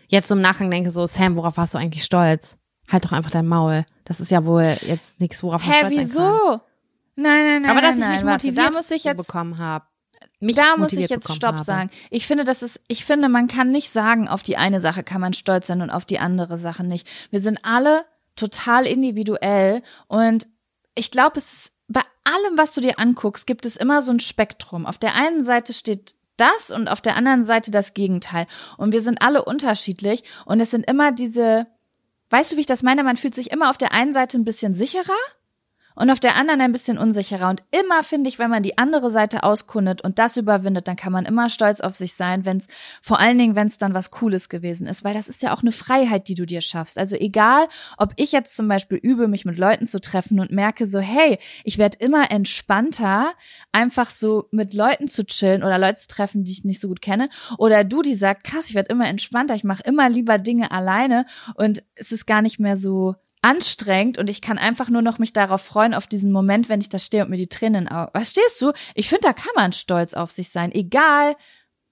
A: jetzt so im Nachgang denke, so, Sam, worauf warst du eigentlich stolz? Halt doch einfach dein Maul. Das ist ja wohl jetzt nichts, worauf man
B: Hä,
A: stolz sein kann.
B: wieso? Nein, nein, nein.
A: Aber dass
B: nein,
A: ich mich
B: nein, warte,
A: motiviert
B: da muss ich jetzt
A: bekommen habe. Mich
B: da muss ich jetzt Stopp
A: habe.
B: sagen. Ich finde, das ist, ich finde, man kann nicht sagen, auf die eine Sache kann man stolz sein und auf die andere Sache nicht. Wir sind alle total individuell und ich glaube, es ist bei allem, was du dir anguckst, gibt es immer so ein Spektrum. Auf der einen Seite steht das und auf der anderen Seite das Gegenteil. Und wir sind alle unterschiedlich und es sind immer diese, weißt du, wie ich das meine? Man fühlt sich immer auf der einen Seite ein bisschen sicherer und auf der anderen ein bisschen unsicherer. Und immer finde ich, wenn man die andere Seite auskundet und das überwindet, dann kann man immer stolz auf sich sein, wenn es, vor allen Dingen, wenn es dann was Cooles gewesen ist, weil das ist ja auch eine Freiheit, die du dir schaffst. Also egal, ob ich jetzt zum Beispiel übe, mich mit Leuten zu treffen und merke so, hey, ich werde immer entspannter, einfach so mit Leuten zu chillen oder Leute zu treffen, die ich nicht so gut kenne. Oder du, die sagt, krass, ich werde immer entspannter, ich mache immer lieber Dinge alleine und es ist gar nicht mehr so anstrengend und ich kann einfach nur noch mich darauf freuen, auf diesen Moment, wenn ich da stehe und mir die Tränen Augen. Was stehst du? Ich finde, da kann man stolz auf sich sein, egal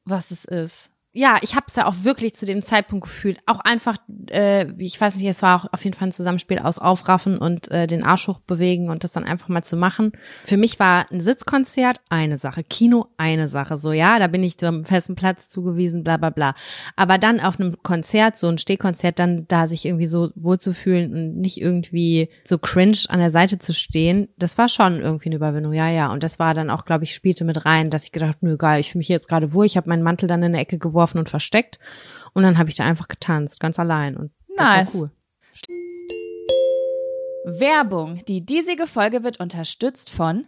B: was es ist.
A: Ja, ich habe es ja auch wirklich zu dem Zeitpunkt gefühlt. Auch einfach, äh, ich weiß nicht, es war auch auf jeden Fall ein Zusammenspiel aus Aufraffen und äh, den Arsch hochbewegen und das dann einfach mal zu machen. Für mich war ein Sitzkonzert eine Sache, Kino eine Sache. So, ja, da bin ich zum festen Platz zugewiesen, bla bla bla. Aber dann auf einem Konzert, so ein Stehkonzert, dann da sich irgendwie so wohlzufühlen und nicht irgendwie so cringe an der Seite zu stehen, das war schon irgendwie eine Überwindung, ja, ja. Und das war dann auch, glaube ich, spielte mit rein, dass ich gedacht, nö, geil, ich fühle mich jetzt gerade wohl. Ich habe meinen Mantel dann in eine Ecke geworfen und versteckt. Und dann habe ich da einfach getanzt, ganz allein. Und
B: Nice.
A: cool.
B: Werbung. Die diesige Folge wird unterstützt von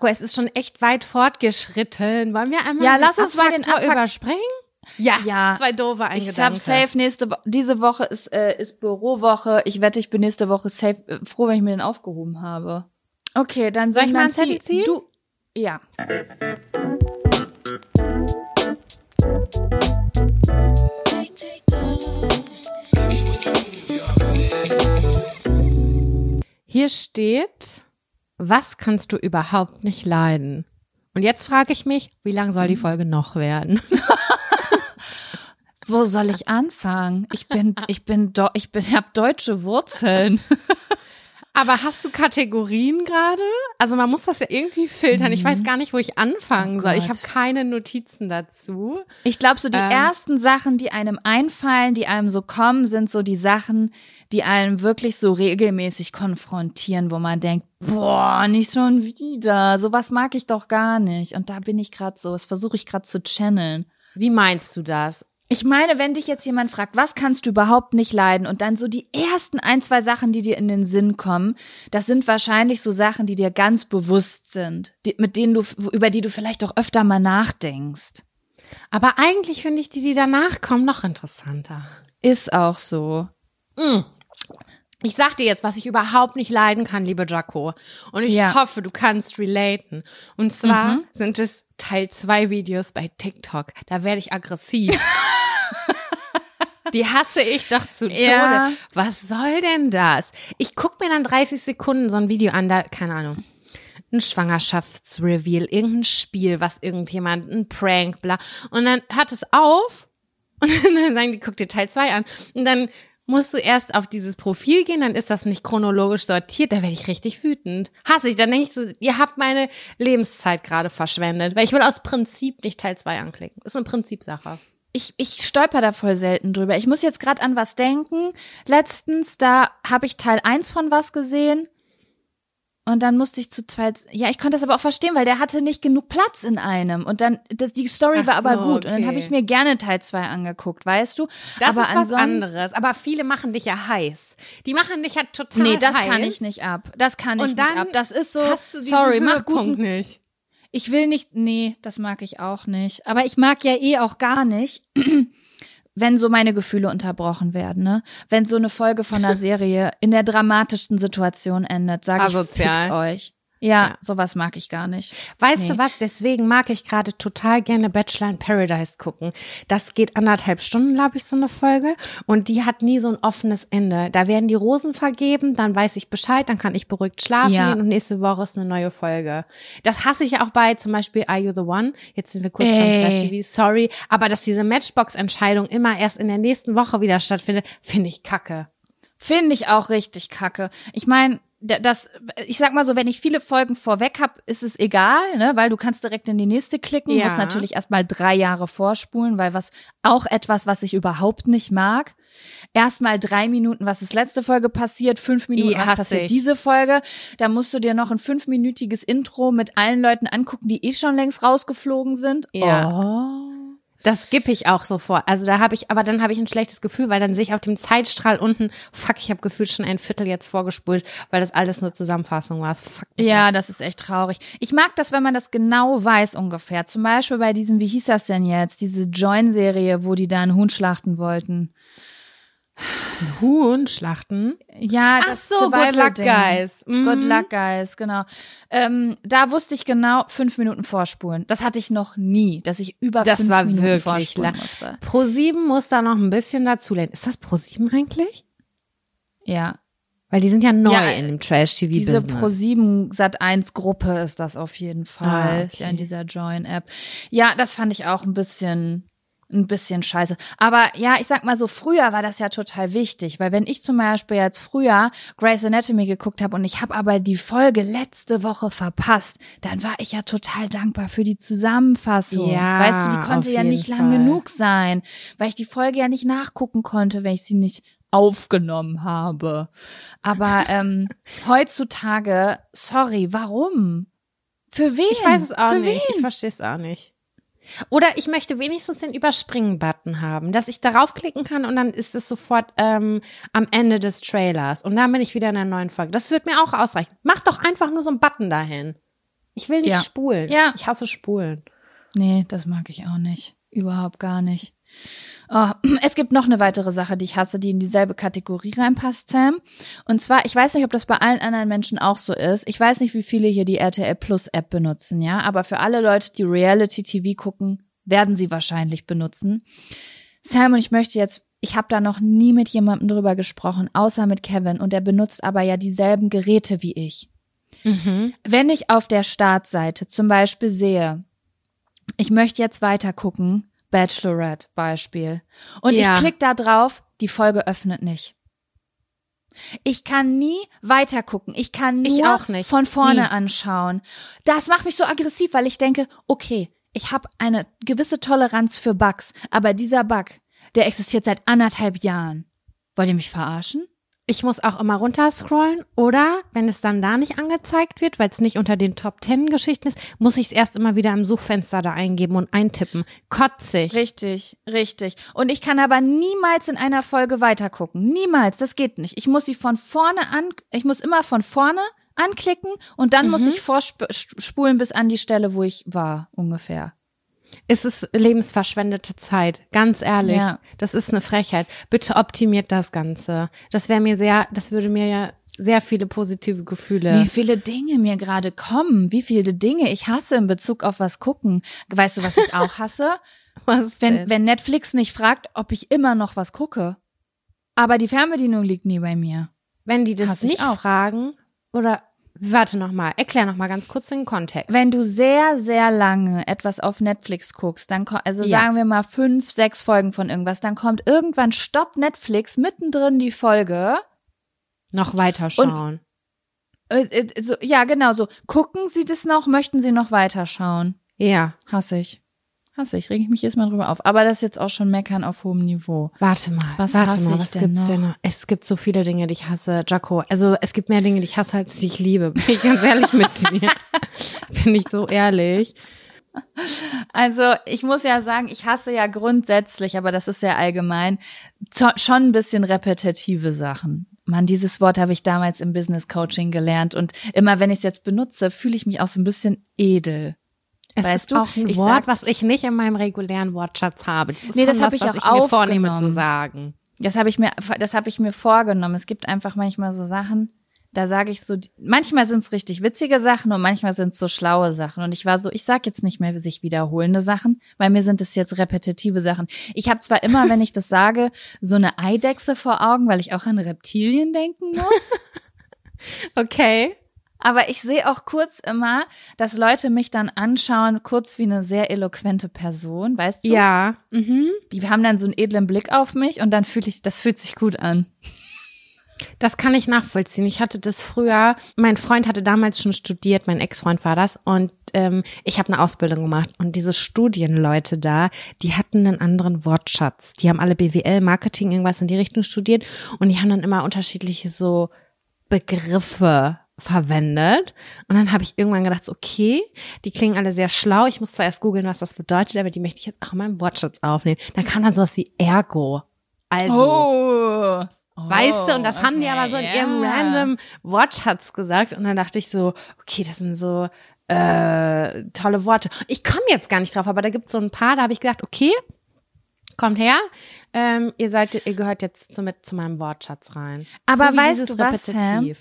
A: Marco, es ist schon echt weit fortgeschritten. Wollen wir einmal
B: Ja, lass uns mal den
A: Abfaktor überspringen?
B: Ja, ja.
A: Zwei doofe
B: Ich hab
A: Eingedanke.
B: safe nächste diese Woche ist äh, ist Bürowoche. Ich wette, ich bin nächste Woche safe äh, froh, wenn ich mir den aufgehoben habe. Okay, dann
A: Soll ich mal einen Zettel ziehen?
B: Du ja.
A: Hier steht, was kannst du überhaupt nicht leiden? Und jetzt frage ich mich, wie lang soll die Folge noch werden?
B: Wo soll ich anfangen? Ich bin ich bin do ich bin hab deutsche Wurzeln.
A: Aber hast du Kategorien gerade? Also man muss das ja irgendwie filtern. Ich weiß gar nicht, wo ich anfangen
B: Oh
A: soll. Ich habe keine Notizen dazu.
B: Ich glaube, so die
A: Ähm.
B: ersten Sachen, die einem einfallen, die einem so kommen, sind so die Sachen, die einem wirklich so regelmäßig konfrontieren, wo man denkt, boah, nicht schon wieder. Sowas mag ich doch gar nicht. Und da bin ich gerade so, das versuche ich gerade zu channeln.
A: Wie meinst du das?
B: Ich meine, wenn dich jetzt jemand fragt, was kannst du überhaupt nicht leiden und dann so die ersten ein, zwei Sachen, die dir in den Sinn kommen, das sind wahrscheinlich so Sachen, die dir ganz bewusst sind, die, mit denen du, über die du vielleicht auch öfter mal nachdenkst.
A: Aber eigentlich finde ich die, die danach kommen, noch interessanter.
B: Ist auch so.
A: Mm. Ich sag dir jetzt, was ich überhaupt nicht leiden kann, liebe Jaco. Und ich
B: Ja.
A: hoffe, du kannst relaten. Und zwar
B: Mhm.
A: sind es Teil 2 Videos bei TikTok. Da werde ich aggressiv. Die hasse ich doch zu Tode.
B: Ja.
A: Was soll denn das? Ich guck mir dann 30 Sekunden so ein Video an, da, keine Ahnung. Ein Schwangerschaftsreveal, irgendein Spiel, was irgendjemand, ein Prank, bla. Und dann hört es auf und dann sagen die, guck dir Teil 2 an. Und dann musst du erst auf dieses Profil gehen, dann ist das nicht chronologisch sortiert, da werde ich richtig wütend. Hasse ich, dann denke ich so, ihr habt meine Lebenszeit gerade verschwendet, weil ich will aus Prinzip nicht Teil 2 anklicken. Ist eine Prinzipsache.
B: Ich, ich stolper da voll selten drüber. Ich muss jetzt gerade an was denken. Letztens, da habe ich Teil 1 von was gesehen. Und dann musste ich zu zweit, ja, ich konnte das aber auch verstehen, weil der hatte nicht genug Platz in einem. Und dann, das, die Story
A: Ach
B: war aber
A: so,
B: gut. Und dann
A: okay.
B: habe ich mir gerne Teil 2 angeguckt, weißt du?
A: Das
B: aber
A: ist was anderes. Aber viele machen dich ja heiß. Die machen dich ja total
B: Nee, das
A: heiß.
B: kann ich nicht ab. Das kann ich nicht ab. Das ist so, sorry, mach guten,
A: nicht.
B: Ich will nicht, nee, das mag ich auch nicht. Aber ich mag ja eh auch gar nicht, wenn so meine Gefühle unterbrochen werden, ne? Wenn so eine Folge von einer Serie in der dramatischsten Situation endet, sage ich, fickt euch. Ja,
A: Ja.
B: sowas mag ich gar nicht.
A: Weißt
B: Nee.
A: du was? Deswegen mag ich gerade total gerne Bachelor in Paradise gucken. Das geht anderthalb Stunden, glaube ich, so eine Folge. Und die hat nie so ein offenes Ende. Da werden die Rosen vergeben, dann weiß ich Bescheid, dann kann ich beruhigt schlafen
B: Ja.
A: gehen und nächste Woche ist eine neue Folge. Das hasse ich auch bei zum Beispiel Are You the One? Jetzt sind wir kurz beim. Trash TV, sorry. Aber dass diese Matchbox-Entscheidung immer erst in der nächsten Woche wieder stattfindet, finde ich kacke.
B: Finde ich auch richtig kacke. Ich meine, das, ich sag mal so, wenn ich viele Folgen vorweg hab, ist es egal, ne, weil du kannst direkt in die nächste klicken,
A: Ja.
B: musst natürlich erstmal drei Jahre vorspulen, weil was auch etwas, was ich überhaupt nicht mag. Erstmal drei Minuten, was ist letzte Folge passiert, fünf Minuten, was passiert
A: ich.
B: diese Folge. Da musst du dir noch ein fünfminütiges Intro mit allen Leuten angucken, die eh schon längst rausgeflogen sind.
A: Ja.
B: Oh.
A: Das skippe ich auch sofort. Also da habe ich, aber dann habe ich ein schlechtes Gefühl, weil dann sehe ich auf dem Zeitstrahl unten, fuck, ich habe gefühlt schon ein Viertel jetzt vorgespult, weil das alles nur Zusammenfassung war. Ab.
B: Ja, das ist echt traurig. Ich mag das, wenn man das genau weiß ungefähr. Zum Beispiel bei diesem, wie hieß das denn jetzt, diese Join-Serie, wo die da einen Huhn schlachten wollten.
A: Huhn schlachten.
B: Ja,
A: Ach
B: das
A: so, Good Luck
B: Survival-Ding.
A: Guys. Mhm.
B: Good Luck Guys, genau. Ähm, da wusste ich genau fünf Minuten vorspulen. Das hatte ich noch nie, dass ich über
A: Das
B: fünf
A: war
B: Minuten
A: wirklich
B: vorspulen
A: lang.
B: musste.
A: Pro 7 muss da noch ein bisschen dazulernen. Ist das Pro 7 eigentlich?
B: Ja,
A: Weil die sind ja neu
B: Ja,
A: in dem Trash-TV
B: diese
A: Business.
B: Pro7 Sat 1 Gruppe ist das auf jeden Fall.
A: Ah,
B: Ist ja
A: okay.
B: in dieser Join-App. Ja, das fand ich auch ein bisschen, ein bisschen scheiße. Aber ja, ich sag mal so, früher war das ja total wichtig, weil wenn ich zum Beispiel jetzt früher Grey's Anatomy geguckt habe und ich habe aber die Folge letzte Woche verpasst, dann war ich ja total dankbar für die Zusammenfassung.
A: Ja,
B: weißt du, die konnte ja nicht lang
A: Fall.
B: genug sein, weil ich die Folge ja nicht nachgucken konnte, wenn ich sie nicht aufgenommen habe. Aber ähm, heutzutage, sorry, warum? Für wen?
A: Ich weiß es auch
B: Für
A: nicht. Ich
B: Wen?
A: verstehe es auch nicht. Oder ich möchte wenigstens den Überspringen-Button haben, dass ich darauf klicken kann und dann ist es sofort ähm, am Ende des Trailers. Und dann bin ich wieder in der neuen Folge. Das wird mir auch ausreichen. Mach doch einfach nur so einen Button dahin. Ich will nicht
B: Ja.
A: spulen.
B: Ja.
A: Ich hasse Spulen.
B: Nee, das mag ich auch nicht. Überhaupt gar nicht. Oh, es gibt noch eine weitere Sache, die ich hasse, die in dieselbe Kategorie reinpasst, Sam. Und zwar, ich weiß nicht, ob das bei allen anderen Menschen auch so ist. Ich weiß nicht, wie viele hier die RTL Plus App benutzen, ja. Aber für alle Leute, die Reality TV gucken, werden sie wahrscheinlich benutzen. Sam, und ich möchte jetzt, ich habe da noch nie mit jemandem drüber gesprochen, außer mit Kevin. Und er benutzt aber ja dieselben Geräte wie ich.
A: Mhm.
B: Wenn ich auf der Startseite zum Beispiel sehe, ich möchte jetzt weiter gucken, Bachelorette Beispiel, und
A: Ja.
B: ich klicke da drauf, die Folge öffnet nicht. Ich kann nie weiter gucken. Ich kann nur
A: Ich auch nicht.
B: von vorne
A: Nie.
B: anschauen. Das macht mich so aggressiv, weil ich denke, okay, ich habe eine gewisse Toleranz für Bugs, aber dieser Bug, der existiert seit anderthalb Jahren. Wollt ihr mich verarschen?
A: Ich muss auch immer runterscrollen oder wenn es dann da nicht angezeigt wird, weil es nicht unter den Top Ten Geschichten ist, muss ich es erst immer wieder im Suchfenster da eingeben und eintippen. Kotzig.
B: Richtig, richtig. Und ich kann aber niemals in einer Folge weitergucken. Niemals, das geht nicht. Ich muss sie von vorne an, ich muss immer von vorne anklicken und dann mhm. muss ich vorspulen bis an die Stelle, wo ich war, ungefähr.
A: Es ist lebensverschwendete Zeit, ganz ehrlich. Ja. Das ist eine Frechheit. Bitte optimiert das Ganze. Das wäre mir sehr, das würde mir ja sehr viele positive Gefühle.
B: Wie viele Dinge mir gerade kommen, wie viele Dinge ich hasse in Bezug auf was gucken. Weißt du, was ich auch hasse?
A: was
B: wenn, wenn Netflix nicht fragt, ob ich immer noch was gucke. Aber die Fernbedienung liegt nie bei mir.
A: Wenn die das Hasse nicht fragen oder Warte noch mal, erklär noch mal ganz kurz den Kontext.
B: Wenn du sehr, sehr lange etwas auf Netflix guckst, dann also ja. sagen wir mal fünf, sechs Folgen von irgendwas, dann kommt irgendwann Stopp Netflix mittendrin die Folge.
A: Noch weiterschauen.
B: äh, äh, so, ja, genau so. Gucken Sie das noch? Möchten Sie noch weiterschauen?
A: Ja.
B: Hasse ich. Hasse ich, reg ich mich jetzt mal drüber auf. Aber das ist jetzt auch schon meckern auf hohem Niveau.
A: Warte mal, was warte mal, was gibt's denn noch? Es gibt so viele Dinge, die ich hasse, Jaco. Also es gibt mehr Dinge, die ich hasse, als die ich liebe. Bin ich ganz ehrlich mit dir. Bin ich so ehrlich.
B: Also ich muss ja sagen, ich hasse ja grundsätzlich, aber das ist ja allgemein, schon ein bisschen repetitive Sachen. Mann, dieses Wort habe ich damals im Business Coaching gelernt und immer wenn ich es jetzt benutze, fühle ich mich auch so ein bisschen edel.
A: Es weißt ist du? auch ein ich Wort, sag, was ich nicht in meinem regulären Wortschatz habe.
B: Das ist nee, das habe ich auch ich mir vornehme zu sagen. Das habe ich mir, das habe ich mir vorgenommen. Es gibt einfach manchmal so Sachen, da sage ich so, manchmal sind es richtig witzige Sachen und manchmal sind es so schlaue Sachen. Und ich war so, ich sag jetzt nicht mehr sich wiederholende Sachen, weil mir sind es jetzt repetitive Sachen. Ich habe zwar immer, wenn ich das sage, so eine Eidechse vor Augen, weil ich auch an Reptilien denken muss.
A: okay.
B: Aber ich sehe auch kurz immer, dass Leute mich dann anschauen, kurz wie eine sehr eloquente Person, weißt du?
A: Ja. Mhm.
B: Die haben dann so einen edlen Blick auf mich und dann fühle ich, das fühlt sich gut an.
A: Das kann ich nachvollziehen. Ich hatte das früher, mein Freund hatte damals schon studiert, mein Ex-Freund war das, und ähm, ich habe eine Ausbildung gemacht. Und diese Studienleute da, die hatten einen anderen Wortschatz. Die haben alle BWL, Marketing, irgendwas in die Richtung studiert und die haben dann immer unterschiedliche so Begriffe verwendet. Und dann habe ich irgendwann gedacht, okay, die klingen alle sehr schlau. Ich muss zwar erst googeln, was das bedeutet, aber die möchte ich jetzt auch in meinem Wortschatz aufnehmen. Dann kam dann sowas wie Ergo. Also.
B: Oh.
A: Weißt du, und das okay, haben die aber so in yeah. ihrem random Wortschatz gesagt. Und dann dachte ich so, okay, das sind so äh, tolle Worte. Ich komme jetzt gar nicht drauf, aber da gibt es so ein paar, da habe ich gedacht, okay, kommt her, ähm, ihr seid, ihr gehört jetzt zu, mit zu meinem Wortschatz rein.
B: Aber so weißt du was, Sam?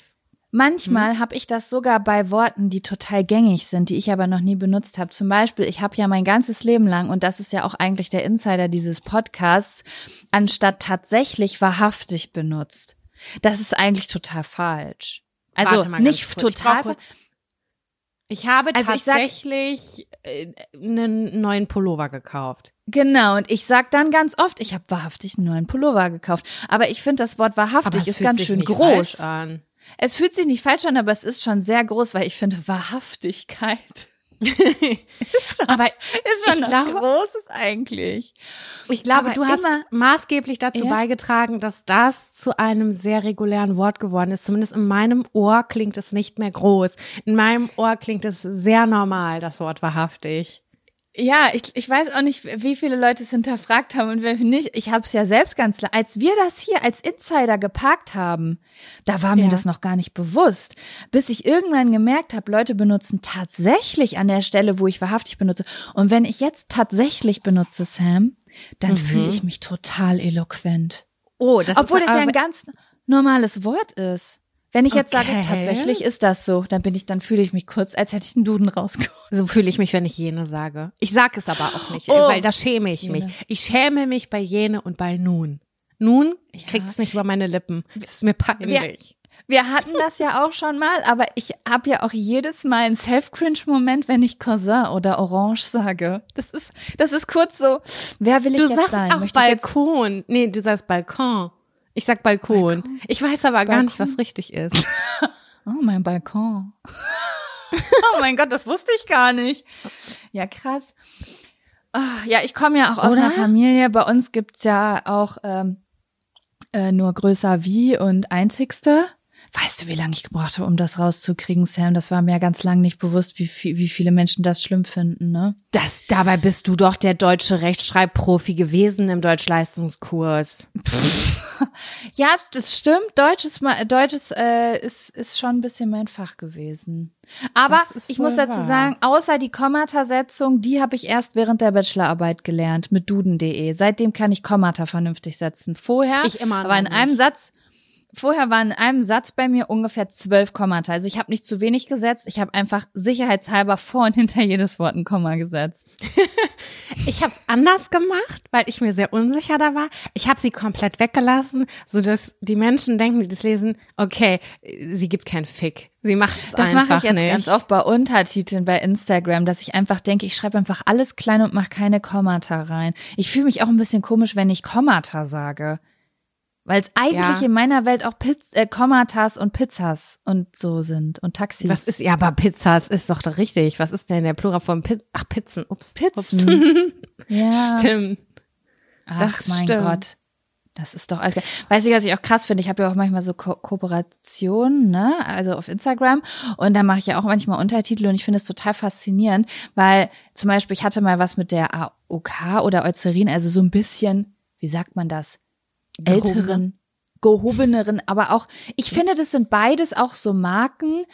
B: Manchmal hm. habe ich das sogar bei Worten, die total gängig sind, die ich aber noch nie benutzt habe. Zum Beispiel, ich habe ja mein ganzes Leben lang, und das ist ja auch eigentlich der Insider dieses Podcasts, anstatt tatsächlich wahrhaftig benutzt. Das ist eigentlich total falsch. Also nicht total.
A: Ich, ich habe also tatsächlich ich sag, äh, einen neuen Pullover gekauft.
B: Genau, und ich sag dann ganz oft, ich habe wahrhaftig einen neuen Pullover gekauft. Aber ich finde das Wort wahrhaftig ist ganz schön groß.
A: An.
B: Es fühlt sich nicht falsch an, aber es ist schon sehr groß, weil ich finde Wahrhaftigkeit. ist schon,
A: aber
B: ist schon was glaube, Großes eigentlich.
A: Ich glaube, aber du hast maßgeblich dazu ja? beigetragen, dass das zu einem sehr regulären Wort geworden ist. Zumindest in meinem Ohr klingt es nicht mehr groß. In meinem Ohr klingt es sehr normal, das Wort wahrhaftig.
B: Ja, ich, ich weiß auch nicht, wie viele Leute es hinterfragt haben und wer nicht. Ich habe es ja selbst ganz klar. Als wir das hier als Insider geparkt haben, da war mir ja. das noch gar nicht bewusst. Bis ich irgendwann gemerkt habe, Leute benutzen tatsächlich an der Stelle, wo ich wahrhaftig benutze. Und wenn ich jetzt tatsächlich benutze, Sam, dann mhm. fühle ich mich total eloquent.
A: Oh, das
B: Obwohl
A: ist
B: das ja ein ganz normales Wort ist. Wenn ich jetzt okay. sage, tatsächlich ist das so, dann bin ich, dann fühle ich mich kurz, als hätte ich einen Duden rausgeholt.
A: So fühle ich mich, wenn ich jene sage. Ich sage es aber auch nicht, oh. weil da schäme ich jene. mich. Ich schäme mich bei jene und bei nun. Nun, ich ja. krieg's nicht über meine Lippen. Das ist mir peinlich.
B: Wir, wir hatten das ja auch schon mal, aber ich habe ja auch jedes Mal einen Self-Cringe-Moment, wenn ich Cousin oder Orange sage. Das ist, das ist kurz so, wer will ich
A: du
B: jetzt
A: sagst
B: sein?
A: Auch
B: Möchte
A: Balkon. Nee, du sagst Balkon. Ich sag Balkon. Balkon. Ich weiß aber Balkon. gar nicht, was richtig ist.
B: oh, mein Balkon. oh mein Gott, das wusste ich gar nicht. Ja, krass. Oh, ja, ich komme ja auch aus Oder? einer Familie. Bei uns gibt's ja auch ähm, äh, nur größer wie und einzigste. Weißt du, wie lange ich gebraucht habe, um das rauszukriegen, Sam? Das war mir ganz lang nicht bewusst, wie, viel, wie viele Menschen das schlimm finden, ne?
A: Das, dabei bist du doch der deutsche Rechtschreibprofi gewesen im Deutschleistungskurs.
B: ja, das stimmt. Deutsch ist, mal, Deutsch ist, äh, ist, ist schon ein bisschen mein Fach gewesen. Aber ich muss dazu wahr. sagen, außer die Kommata-Setzung, die habe ich erst während der Bachelorarbeit gelernt mit duden.de. Seitdem kann ich Kommata vernünftig setzen. Vorher,
A: ich immer
B: aber in
A: nicht.
B: einem Satz Vorher waren in einem Satz bei mir ungefähr zwölf Kommata. Also ich habe nicht zu wenig gesetzt, ich habe einfach sicherheitshalber vor und hinter jedes Wort ein Komma gesetzt.
A: ich habe es anders gemacht, weil ich mir sehr unsicher da war. Ich habe sie komplett weggelassen, so dass die Menschen denken, die das lesen, okay, sie gibt keinen Fick. Sie macht es
B: Das
A: mache
B: ich jetzt
A: nicht.
B: ganz oft bei Untertiteln bei Instagram, dass ich einfach denke, ich schreibe einfach alles klein und mache keine Kommata rein. Ich fühle mich auch ein bisschen komisch, wenn ich Kommata sage. Weil es eigentlich
A: Ja.
B: in meiner Welt auch Piz äh, Kommatas und Pizzas und so sind und Taxis.
A: Was ist, ja, aber Pizzas ist doch richtig. Was ist denn der Plural von Pizza? Ach, Pizzen. Ups.
B: Pizzen. ja.
A: Stimmt.
B: Ach
A: Das
B: mein
A: stimmt.
B: Gott. Das ist doch geil. Weißt du, was ich auch krass finde? Ich habe ja auch manchmal so Ko Kooperationen, ne? Also auf Instagram. Und da mache ich ja auch manchmal Untertitel und ich finde es total faszinierend, weil zum Beispiel, ich hatte mal was mit der AOK oder Eucerin, also so ein bisschen, wie sagt man das? Älteren, gehobeneren, aber auch, ich finde, das sind beides auch so Marken,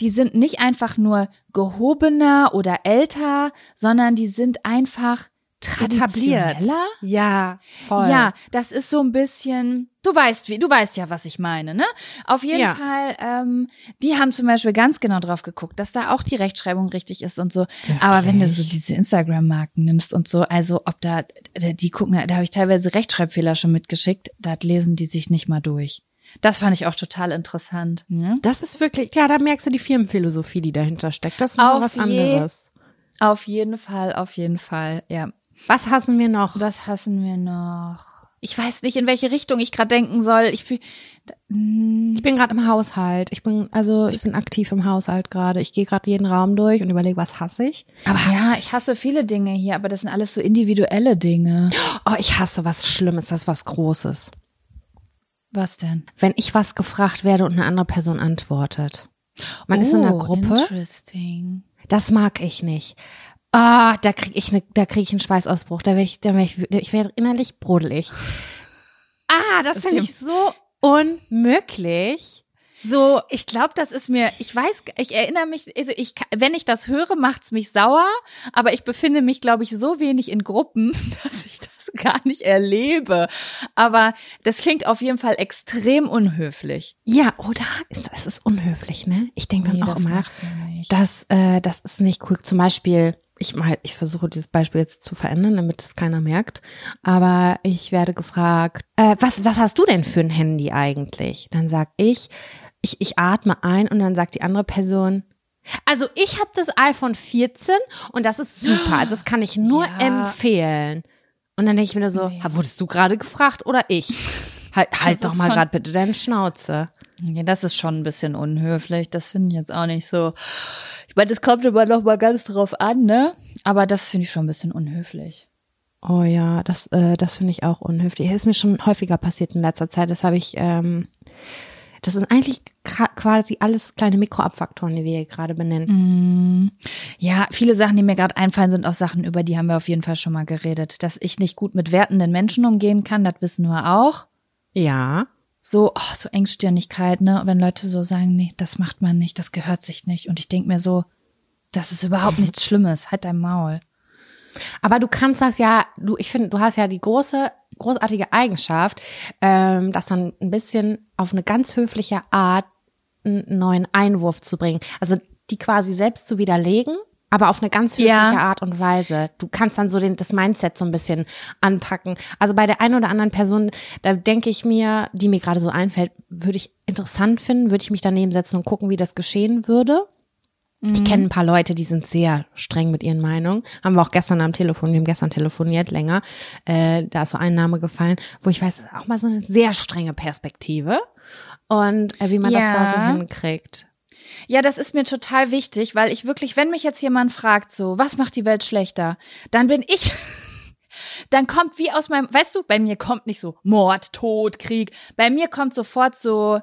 B: die sind nicht einfach nur gehobener oder älter, sondern die sind einfach traditioneller.
A: Ja, voll.
B: Ja, das ist so ein bisschen, du weißt wie, du weißt ja, was ich meine, ne? Auf jeden
A: Ja.
B: Fall, ähm, die haben zum Beispiel ganz genau drauf geguckt, dass da auch die Rechtschreibung richtig ist und so. Aber wenn du so diese Instagram-Marken nimmst und so, also ob da, die gucken, da habe ich teilweise Rechtschreibfehler schon mitgeschickt, da lesen die sich nicht mal durch. Das fand ich auch total interessant. Ne?
A: Das ist wirklich, ja, da merkst du die Firmenphilosophie, die dahinter steckt. Das ist noch was anderes.
B: Auf jeden Fall, auf jeden Fall, ja.
A: Was hassen wir noch?
B: Was hassen wir noch? Ich weiß nicht, in welche Richtung ich gerade denken soll. Ich fühl, hm,
A: Ich bin gerade im Haushalt. Ich bin, also ich bin aktiv im Haushalt gerade. Ich gehe gerade jeden Raum durch und überlege, was hasse ich.
B: aber ja, ich hasse viele Dinge hier, aber das sind alles so individuelle Dinge.
A: Oh, ich hasse was Schlimmes, das ist was Großes.
B: Was denn?
A: Wenn ich was gefragt werde und eine andere Person antwortet. Man ist in einer
B: Oh,
A: Gruppe.
B: Interesting.
A: Das mag ich nicht. Ah, da krieg ich ne, da krieg ich einen Schweißausbruch. Da werde ich, da werd ich, ich werde innerlich brodelig. Ah, das
B: Ist
A: finde ich so unmöglich.
B: So, ich glaube, das ist mir, ich weiß, ich erinnere mich, also ich, wenn ich das höre, macht's mich sauer, aber ich befinde mich, glaube ich, so wenig in Gruppen, dass ich das gar nicht erlebe. Aber das klingt auf jeden Fall extrem unhöflich.
A: Ja, oder? Ist, das ist unhöflich, ne? Ich denke dann
B: Nee,
A: auch
B: das
A: immer,
B: macht man nicht.
A: das, äh, das ist nicht cool. Zum Beispiel, ich mal, ich versuche dieses Beispiel jetzt zu verändern, damit es keiner merkt. Aber ich werde gefragt, äh, was, was hast du denn für ein Handy eigentlich? Dann sag ich, ich, ich atme ein und dann sagt die andere Person, also ich habe das iPhone 14 und das ist super. Also das kann ich nur
B: Ja.
A: empfehlen. Und dann denke ich mir so,
B: Nee.
A: wurdest du gerade gefragt oder ich? Halt, halt doch mal gerade bitte deine Schnauze.
B: Ja, das ist schon ein bisschen unhöflich. Das finde ich jetzt auch nicht so. Ich meine, das kommt immer noch mal ganz drauf an, ne? Aber das finde ich schon ein bisschen unhöflich.
A: Oh ja, das, äh, das finde ich auch unhöflich. Das ist mir schon häufiger passiert in letzter Zeit. Das habe ich, ähm, das sind eigentlich quasi alles kleine Mikroabfaktoren, die wir hier gerade benennen.
B: Mm, Ja, viele Sachen, die mir gerade einfallen, sind auch Sachen, über die haben wir auf jeden Fall schon mal geredet. Dass ich nicht gut mit wertenden Menschen umgehen kann, das wissen wir auch.
A: Ja.
B: So, oh, so Engstirnigkeit, ne? Wenn Leute so sagen, nee, das macht man nicht, das gehört sich nicht. Und ich denk mir so, das ist überhaupt nichts Schlimmes. Halt dein Maul.
A: Aber du kannst das ja, du, ich finde, du hast ja die große, großartige Eigenschaft, ähm, das dann ein bisschen auf eine ganz höfliche Art einen neuen Einwurf zu bringen. Also die quasi selbst zu widerlegen, aber auf eine ganz höfliche
B: Ja.
A: Art und Weise. Du kannst dann so den, das Mindset so ein bisschen anpacken. Also bei der einen oder anderen Person, da denke ich mir, die mir gerade so einfällt, würde ich interessant finden, würde ich mich daneben setzen und gucken, wie das geschehen würde. Ich kenne ein paar Leute, die sind sehr streng mit ihren Meinungen. Haben wir auch gestern am Telefon, wir haben gestern telefoniert länger. Äh, da ist so ein Name gefallen, wo ich weiß, auch mal so eine sehr strenge Perspektive. Und äh, wie man das da so
B: Ja.
A: hinkriegt.
B: Ja, das ist mir total wichtig, weil ich wirklich, wenn mich jetzt jemand fragt, so, was macht die Welt schlechter, dann bin ich, dann kommt wie aus meinem, weißt du, bei mir kommt nicht so Mord, Tod, Krieg. Bei mir kommt sofort so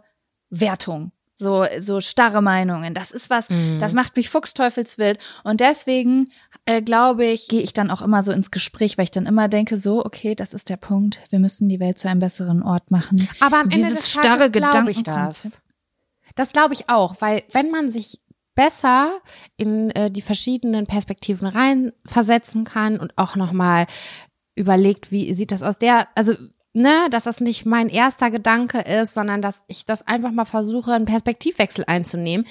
B: Wertung so so starre Meinungen. Das ist was,
A: Mhm.
B: das macht mich fuchsteufelswild und deswegen äh, glaube ich, gehe ich dann auch immer so ins Gespräch, weil ich dann immer denke, so okay, das ist der Punkt. Wir müssen die Welt zu einem besseren Ort machen.
A: Aber am Ende
B: Dieses
A: des
B: starre
A: glaube ich das. Das glaube ich auch, weil wenn man sich besser in äh, die verschiedenen Perspektiven reinversetzen kann und auch noch mal überlegt, wie sieht das aus der, also ne, dass das nicht mein erster Gedanke ist, sondern dass ich das einfach mal versuche, einen Perspektivwechsel einzunehmen,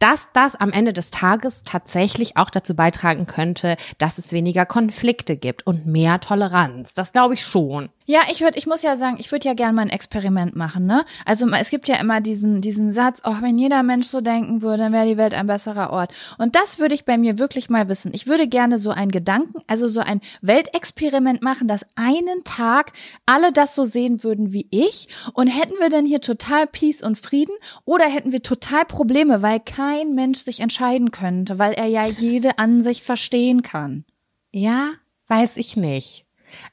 A: dass das am Ende des Tages tatsächlich auch dazu beitragen könnte, dass es weniger Konflikte gibt und mehr Toleranz. Das glaube ich schon.
B: Ja, ich würde, ich muss ja sagen, ich würde ja gerne mal ein Experiment machen, ne? Also es gibt ja immer diesen, diesen Satz, oh, wenn jeder Mensch so denken würde, dann wäre die Welt ein besserer Ort. Und das würde ich bei mir wirklich mal wissen. Ich würde gerne so einen Gedanken, also so ein Weltexperiment machen, dass einen Tag alle das so sehen würden wie ich. Und hätten wir denn hier total Peace und Frieden oder hätten wir total Probleme, weil kein Mensch sich entscheiden könnte, weil er ja jede Ansicht verstehen kann.
A: Ja, weiß ich nicht.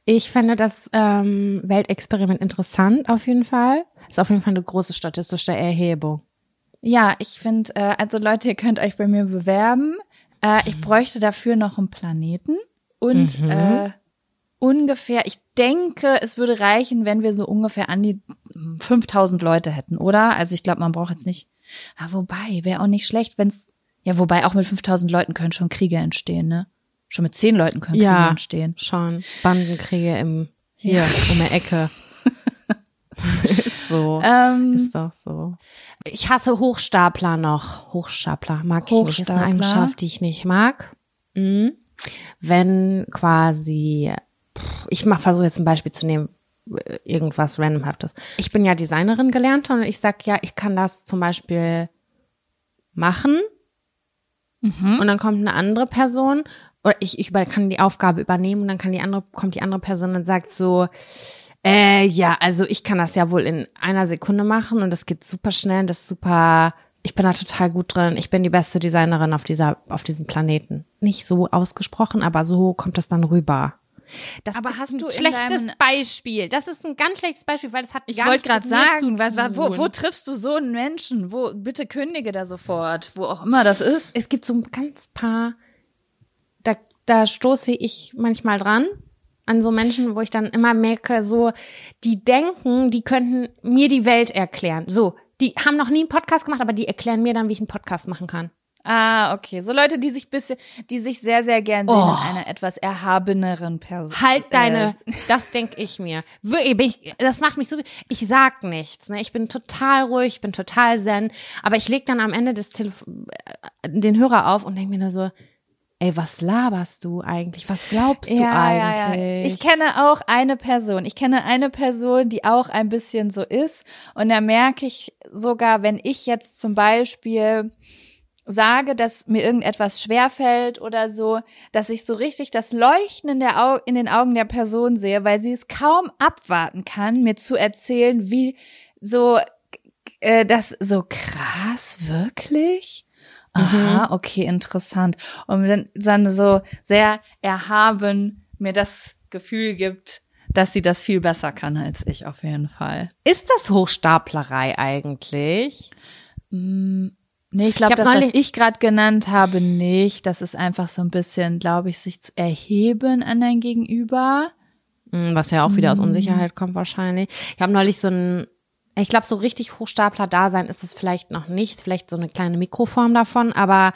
A: Ich fände das ähm, Weltexperiment interessant auf jeden Fall. Ist auf jeden Fall eine große statistische Erhebung.
B: Ja, ich finde, äh, also Leute, ihr könnt euch bei mir bewerben. Äh, ich bräuchte dafür noch einen Planeten und
A: Mhm.
B: äh, ungefähr, ich denke, es würde reichen, wenn wir so ungefähr an die 5000 Leute hätten, oder? Also ich glaube, man braucht jetzt nicht, ah, wobei, wäre auch nicht schlecht, wenn's, ja, wobei auch mit 5000 Leuten können schon Kriege entstehen, ne? Schon mit 10 Leuten können
A: Ja.
B: Kriege entstehen.
A: Schon Bandenkriege im hier um die Ecke. ist so.
B: Ähm,
A: Ist doch so. Ich hasse Hochstapler noch. Hochstapler mag ich nicht. Ist eine
B: Hochstapler?
A: Eigenschaft, die ich nicht mag. Mhm. Wenn quasi, ich mach, versuche jetzt ein Beispiel zu nehmen, äh, irgendwas randomhaftes. Ich bin ja Designerin gelernt und ich sag ja, ich kann das zum Beispiel machen
B: mhm.
A: und dann kommt eine andere Person oder ich, ich über- kann die Aufgabe übernehmen und dann kann die andere, kommt die andere Person und sagt so, äh, ja, also ich kann das ja wohl in einer Sekunde machen und das geht super schnell, und das ist super, ich bin da total gut drin, ich bin die beste Designerin auf dieser, auf diesem Planeten. Nicht so ausgesprochen, aber so kommt das dann rüber. Das
B: Aber
A: ist
B: hast
A: ein
B: du
A: schlechtes Beispiel. Das ist ein ganz schlechtes Beispiel, weil das hat
B: Ich wollte gerade sagen, was, wo, wo triffst du so einen Menschen? Wo, bitte kündige da sofort, wo auch immer das ist.
A: es gibt so ein ganz paar, da, stoße ich manchmal dran an so Menschen, wo ich dann immer merke, so, die denken, die könnten mir die Welt erklären. So, die haben noch nie einen Podcast gemacht, aber die erklären mir dann, wie ich einen Podcast machen kann.
B: Ah, okay. So Leute, die sich bisschen, die sich sehr, sehr gern sehen
A: Oh.
B: in einer etwas erhabeneren Person.
A: Halt deine,
B: Äh,
A: das denke ich mir. Ich- Das macht mich so, ich sag nichts. Ne? Ich bin total ruhig, ich bin total zen, aber ich leg dann am Ende des Telef äh, den Hörer auf und denke mir nur so, ey, was laberst du eigentlich? Was glaubst du
B: ja,
A: eigentlich?
B: ja, ja. Ich kenne auch eine Person. Ich kenne eine Person, die auch ein bisschen so ist. Und da merke ich sogar, wenn ich jetzt zum Beispiel sage, dass mir irgendetwas schwerfällt oder so, dass ich so richtig das Leuchten in, der Au in den Augen der Person sehe, weil sie es kaum abwarten kann, mir zu erzählen, wie so äh, das so krass wirklich. Aha, okay, interessant. Und dann, dann so sehr erhaben mir das Gefühl gibt, dass sie das viel besser kann als ich auf jeden Fall.
A: Ist das Hochstaplerei eigentlich?
B: Mm, Nee, ich glaube, das, was ich gerade genannt habe, nicht. Das ist einfach so ein bisschen, glaube ich, sich zu erheben an dein Gegenüber.
A: Hm, Was ja auch wieder aus
B: Mm.
A: Unsicherheit kommt wahrscheinlich. Ich habe neulich so ein, ich glaube, so richtig Hochstapler-Dasein ist es vielleicht noch nicht, vielleicht so eine kleine Mikroform davon, aber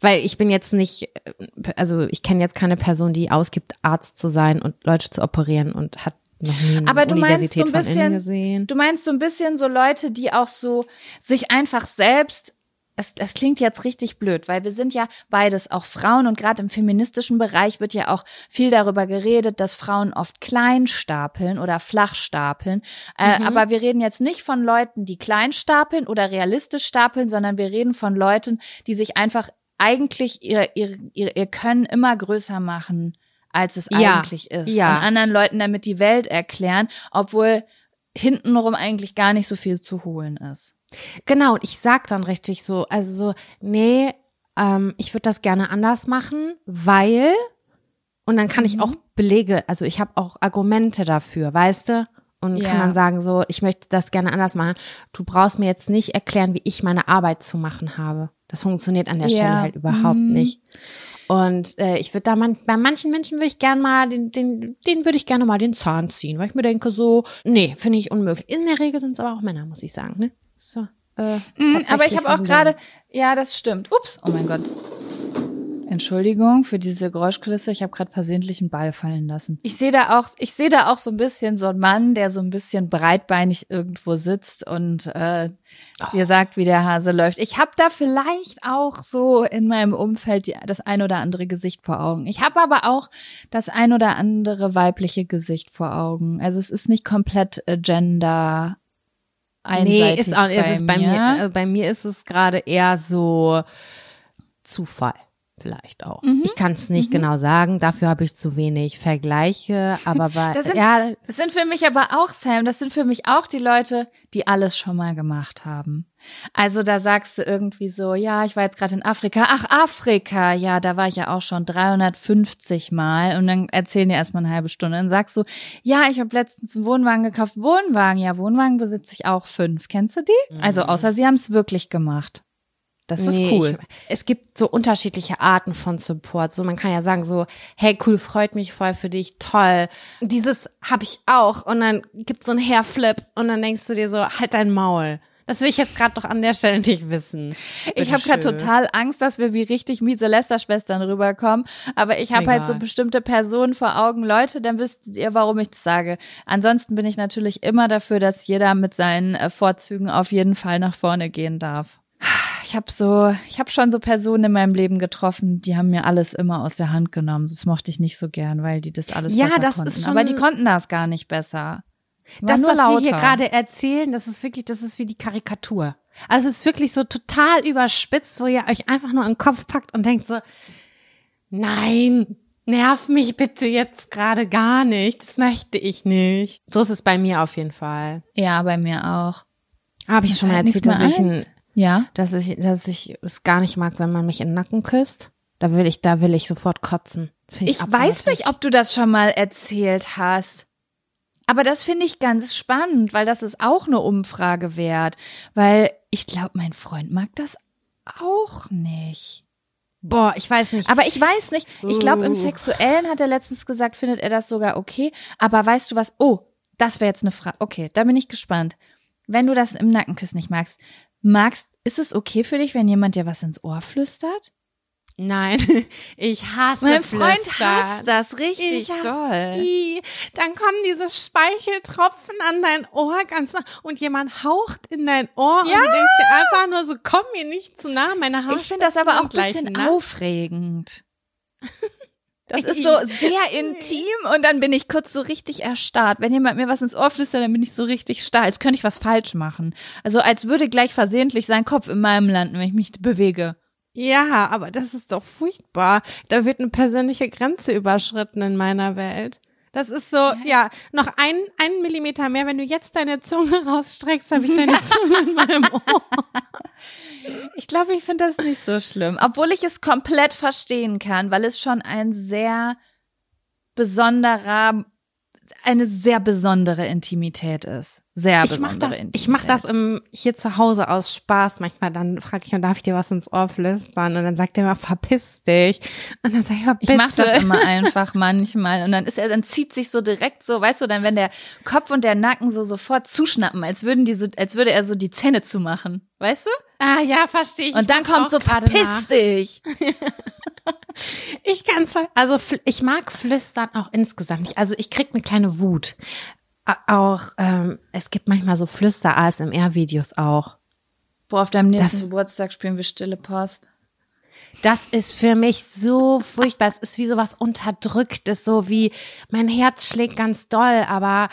A: weil ich bin jetzt nicht, äh, also ich kenne jetzt keine Person, die ausgibt, Arzt zu sein und Leute zu operieren und hat noch nie eine
B: Aber du meinst so ein bisschen-
A: gesehen.
B: Du meinst so ein bisschen so Leute, die auch so sich einfach selbst es, es klingt jetzt richtig blöd, weil wir sind ja beides auch Frauen und gerade im feministischen Bereich wird ja auch viel darüber geredet, dass Frauen oft klein stapeln oder flach stapeln. Äh,
A: Mhm.
B: Aber wir reden jetzt nicht von Leuten, die klein stapeln oder realistisch stapeln, sondern wir reden von Leuten, die sich einfach eigentlich ihr, ihr, ihr, ihr Können immer größer machen, als es
A: Ja,
B: eigentlich ist.
A: ja.
B: Und anderen Leuten damit die Welt erklären, obwohl hintenrum eigentlich gar nicht so viel zu holen ist.
A: Genau, und ich sag dann richtig so, also so, nee, ähm, ich würde das gerne anders machen, weil Und dann kann ich
B: Mhm.
A: auch Belege, also ich habe auch Argumente dafür, weißt du? Und kann
B: Ja.
A: dann sagen, so, ich möchte das gerne anders machen. Du brauchst mir jetzt nicht erklären, wie ich meine Arbeit zu machen habe. Das funktioniert an der
B: Ja.
A: Stelle halt überhaupt
B: Mhm.
A: nicht. Und äh, ich würde da man, bei manchen Menschen würde ich gerne mal den, den, den würde ich gerne mal den Zahn ziehen, weil ich mir denke so, nee, finde ich unmöglich. In der Regel sind es aber auch Männer, muss ich sagen. Ne? So, äh,
B: Mhm, aber ich habe auch gerade, ja, das stimmt. Ups, oh mein Gott. Entschuldigung für diese Geräuschkulisse. Ich habe gerade versehentlich einen Ball fallen lassen. Ich sehe da auch, ich sehe da auch so ein bisschen so einen Mann, der so ein bisschen breitbeinig irgendwo sitzt und äh, mir sagt, wie der Hase läuft. Ich habe da vielleicht auch so in meinem Umfeld die, das ein oder andere Gesicht vor Augen. Ich habe aber auch das ein oder andere weibliche Gesicht vor Augen. Also es ist nicht komplett äh, gender
A: Nee,
B: einseitig
A: ist auch, ist es bei mir, äh, bei mir ist es gerade eher so Zufall. Vielleicht auch.
B: Mhm.
A: Ich kann es nicht genau sagen, dafür habe ich zu wenig Vergleiche, aber bei,
B: Das sind-
A: ja,
B: Das sind für mich aber auch, Sam, das sind für mich auch die Leute, die alles schon mal gemacht haben. Also da sagst du irgendwie so, ja, ich war jetzt gerade in Afrika. Ach, Afrika, ja, da war ich ja auch schon 350 Mal. Und dann erzählen die erstmal eine halbe Stunde. Dann sagst du, ja, ich habe letztens einen Wohnwagen gekauft. Wohnwagen, ja, Wohnwagen besitze ich auch fünf. Kennst du die? Also außer sie haben es wirklich gemacht. Das ist
A: Nee,
B: cool.
A: Ich, es gibt so unterschiedliche Arten von Support. So, man kann ja sagen so, hey, cool, freut mich voll für dich, toll. Dieses habe ich auch. Und dann gibt's so einen Hairflip und dann denkst du dir so, halt dein Maul. Das will ich jetzt gerade doch an der Stelle nicht wissen.
B: Ich habe gerade total Angst, dass wir wie richtig miese Lästerschwestern rüberkommen. Aber ich habe halt so bestimmte Personen vor Augen. Leute, dann wisst ihr, warum ich das sage. Ansonsten bin ich natürlich immer dafür, dass jeder mit seinen äh, Vorzügen auf jeden Fall nach vorne gehen darf. Ich habe so, ich habe schon so Personen in meinem Leben getroffen, die haben mir alles immer aus der Hand genommen. Das mochte ich nicht so gern, weil die das alles
A: Ja,
B: besser
A: das
B: konnten.
A: ist schon-
B: Aber die konnten das gar nicht besser.
A: Das, was wir hier
B: lauter.
A: gerade erzählen, das ist wirklich, das ist wie die Karikatur. Also es ist wirklich so total überspitzt, wo ihr euch einfach nur den Kopf packt und denkt so, nein, nerv mich bitte jetzt gerade gar nicht. Das möchte ich nicht. So ist es bei mir auf jeden Fall.
B: Ja, bei mir auch.
A: Habe ich
B: Mir
A: schon mal erzählt, dass ich,
B: ein. Ja.
A: dass ich, dass ich es gar nicht mag, wenn man mich in den Nacken küsst. Da will ich, da will ich sofort kotzen. Find
B: Ich weiß
A: abartig.
B: nicht, ob du das schon mal erzählt hast. Aber das finde ich ganz spannend, weil das ist auch eine Umfrage wert. Weil ich glaube, mein Freund mag das auch nicht.
A: Boah, ich weiß nicht.
B: Aber ich weiß nicht. Ich glaube, im
A: Uh.
B: Sexuellen hat er letztens gesagt, findet er das sogar okay. Aber weißt du was? Oh, das wäre jetzt eine Frage. Okay, da bin ich gespannt. Wenn du das im Nackenküss nicht magst, magst, ist es okay für dich, wenn jemand dir was ins Ohr flüstert?
A: Nein, ich hasse
B: Mein Freund
A: Flüstern.
B: hasst das richtig
A: Ich hasse-
B: doll.
A: I, dann kommen diese Speicheltropfen an dein Ohr ganz nah und jemand haucht in dein Ohr und
B: Ja.
A: du denkst dir einfach nur so, komm mir nicht zu nah, meine Haare.
B: Ich finde das aber auch ein bisschen
A: nass.
B: aufregend. Das ist so sehr intim und dann bin ich kurz so richtig erstarrt. Wenn jemand mir was ins Ohr flüstert, dann bin ich so richtig starr, als könnte ich was falsch machen. Also als würde gleich versehentlich sein Kopf in meinem landen, wenn ich mich bewege.
A: Ja, aber das ist doch furchtbar. Da wird eine persönliche Grenze überschritten in meiner Welt. Das ist so, ja, noch ein, ein Millimeter mehr. Wenn du jetzt deine Zunge rausstreckst, habe ich deine Zunge in meinem Ohr.
B: Ich glaube, ich finde das nicht so schlimm, obwohl ich es komplett verstehen kann, weil es schon ein sehr besonderer, eine sehr besondere Intimität ist. Sehr
A: Ich mach das,
B: Intimität.
A: ich mach das im, hier zu Hause aus Spaß. Manchmal dann frage ich, und darf ich dir was ins Ohr flüstern? Und dann sagt er immer, verpiss dich. Und dann sag ich,
B: Ich
A: bitte.
B: mach das immer einfach manchmal und dann ist er, dann zieht sich so direkt so, weißt du, dann wenn der Kopf und der Nacken so sofort zuschnappen, als würden die so, als würde er so die Zähne zumachen, weißt du?
A: Ah ja, verstehe ich.
B: Und dann
A: Ich
B: kommt so, verpiss dich.
A: Ich kann's voll. Also ich mag Flüstern auch insgesamt nicht. Also ich krieg eine kleine Wut. Auch ähm, es gibt manchmal so Flüster ASMR Videos auch.
B: Boah, auf deinem nächsten
A: Das-
B: Geburtstag spielen wir Stille Post.
A: Das ist für mich so furchtbar. Es ist wie sowas unterdrücktes, so wie mein Herz schlägt ganz doll, aber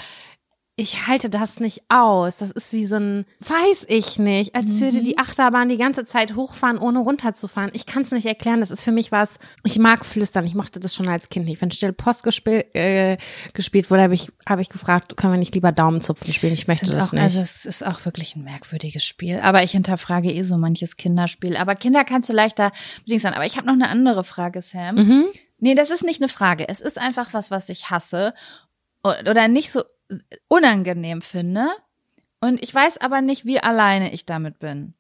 A: ich halte das nicht aus. Das ist wie so ein, weiß ich nicht, als würde die Achterbahn die ganze Zeit hochfahren, ohne runterzufahren. Ich kann es nicht erklären. Das ist für mich was. Ich mag flüstern. Ich mochte das schon als Kind nicht. Wenn Stille Post gespiel, äh, gespielt wurde, habe ich, habe ich gefragt, können wir nicht lieber Daumenzupfen spielen? Ich möchte das
B: auch,
A: nicht.
B: Also es ist auch wirklich ein merkwürdiges Spiel. Aber ich hinterfrage eh so manches Kinderspiel. Aber Kinder kannst du leichter bedingt sein. Aber ich habe noch eine andere Frage, Sam.
A: mhm.
B: Nee, das ist nicht eine Frage. Es ist einfach was, was ich hasse oder nicht so unangenehm finde. Und ich weiß aber nicht, wie alleine ich damit bin.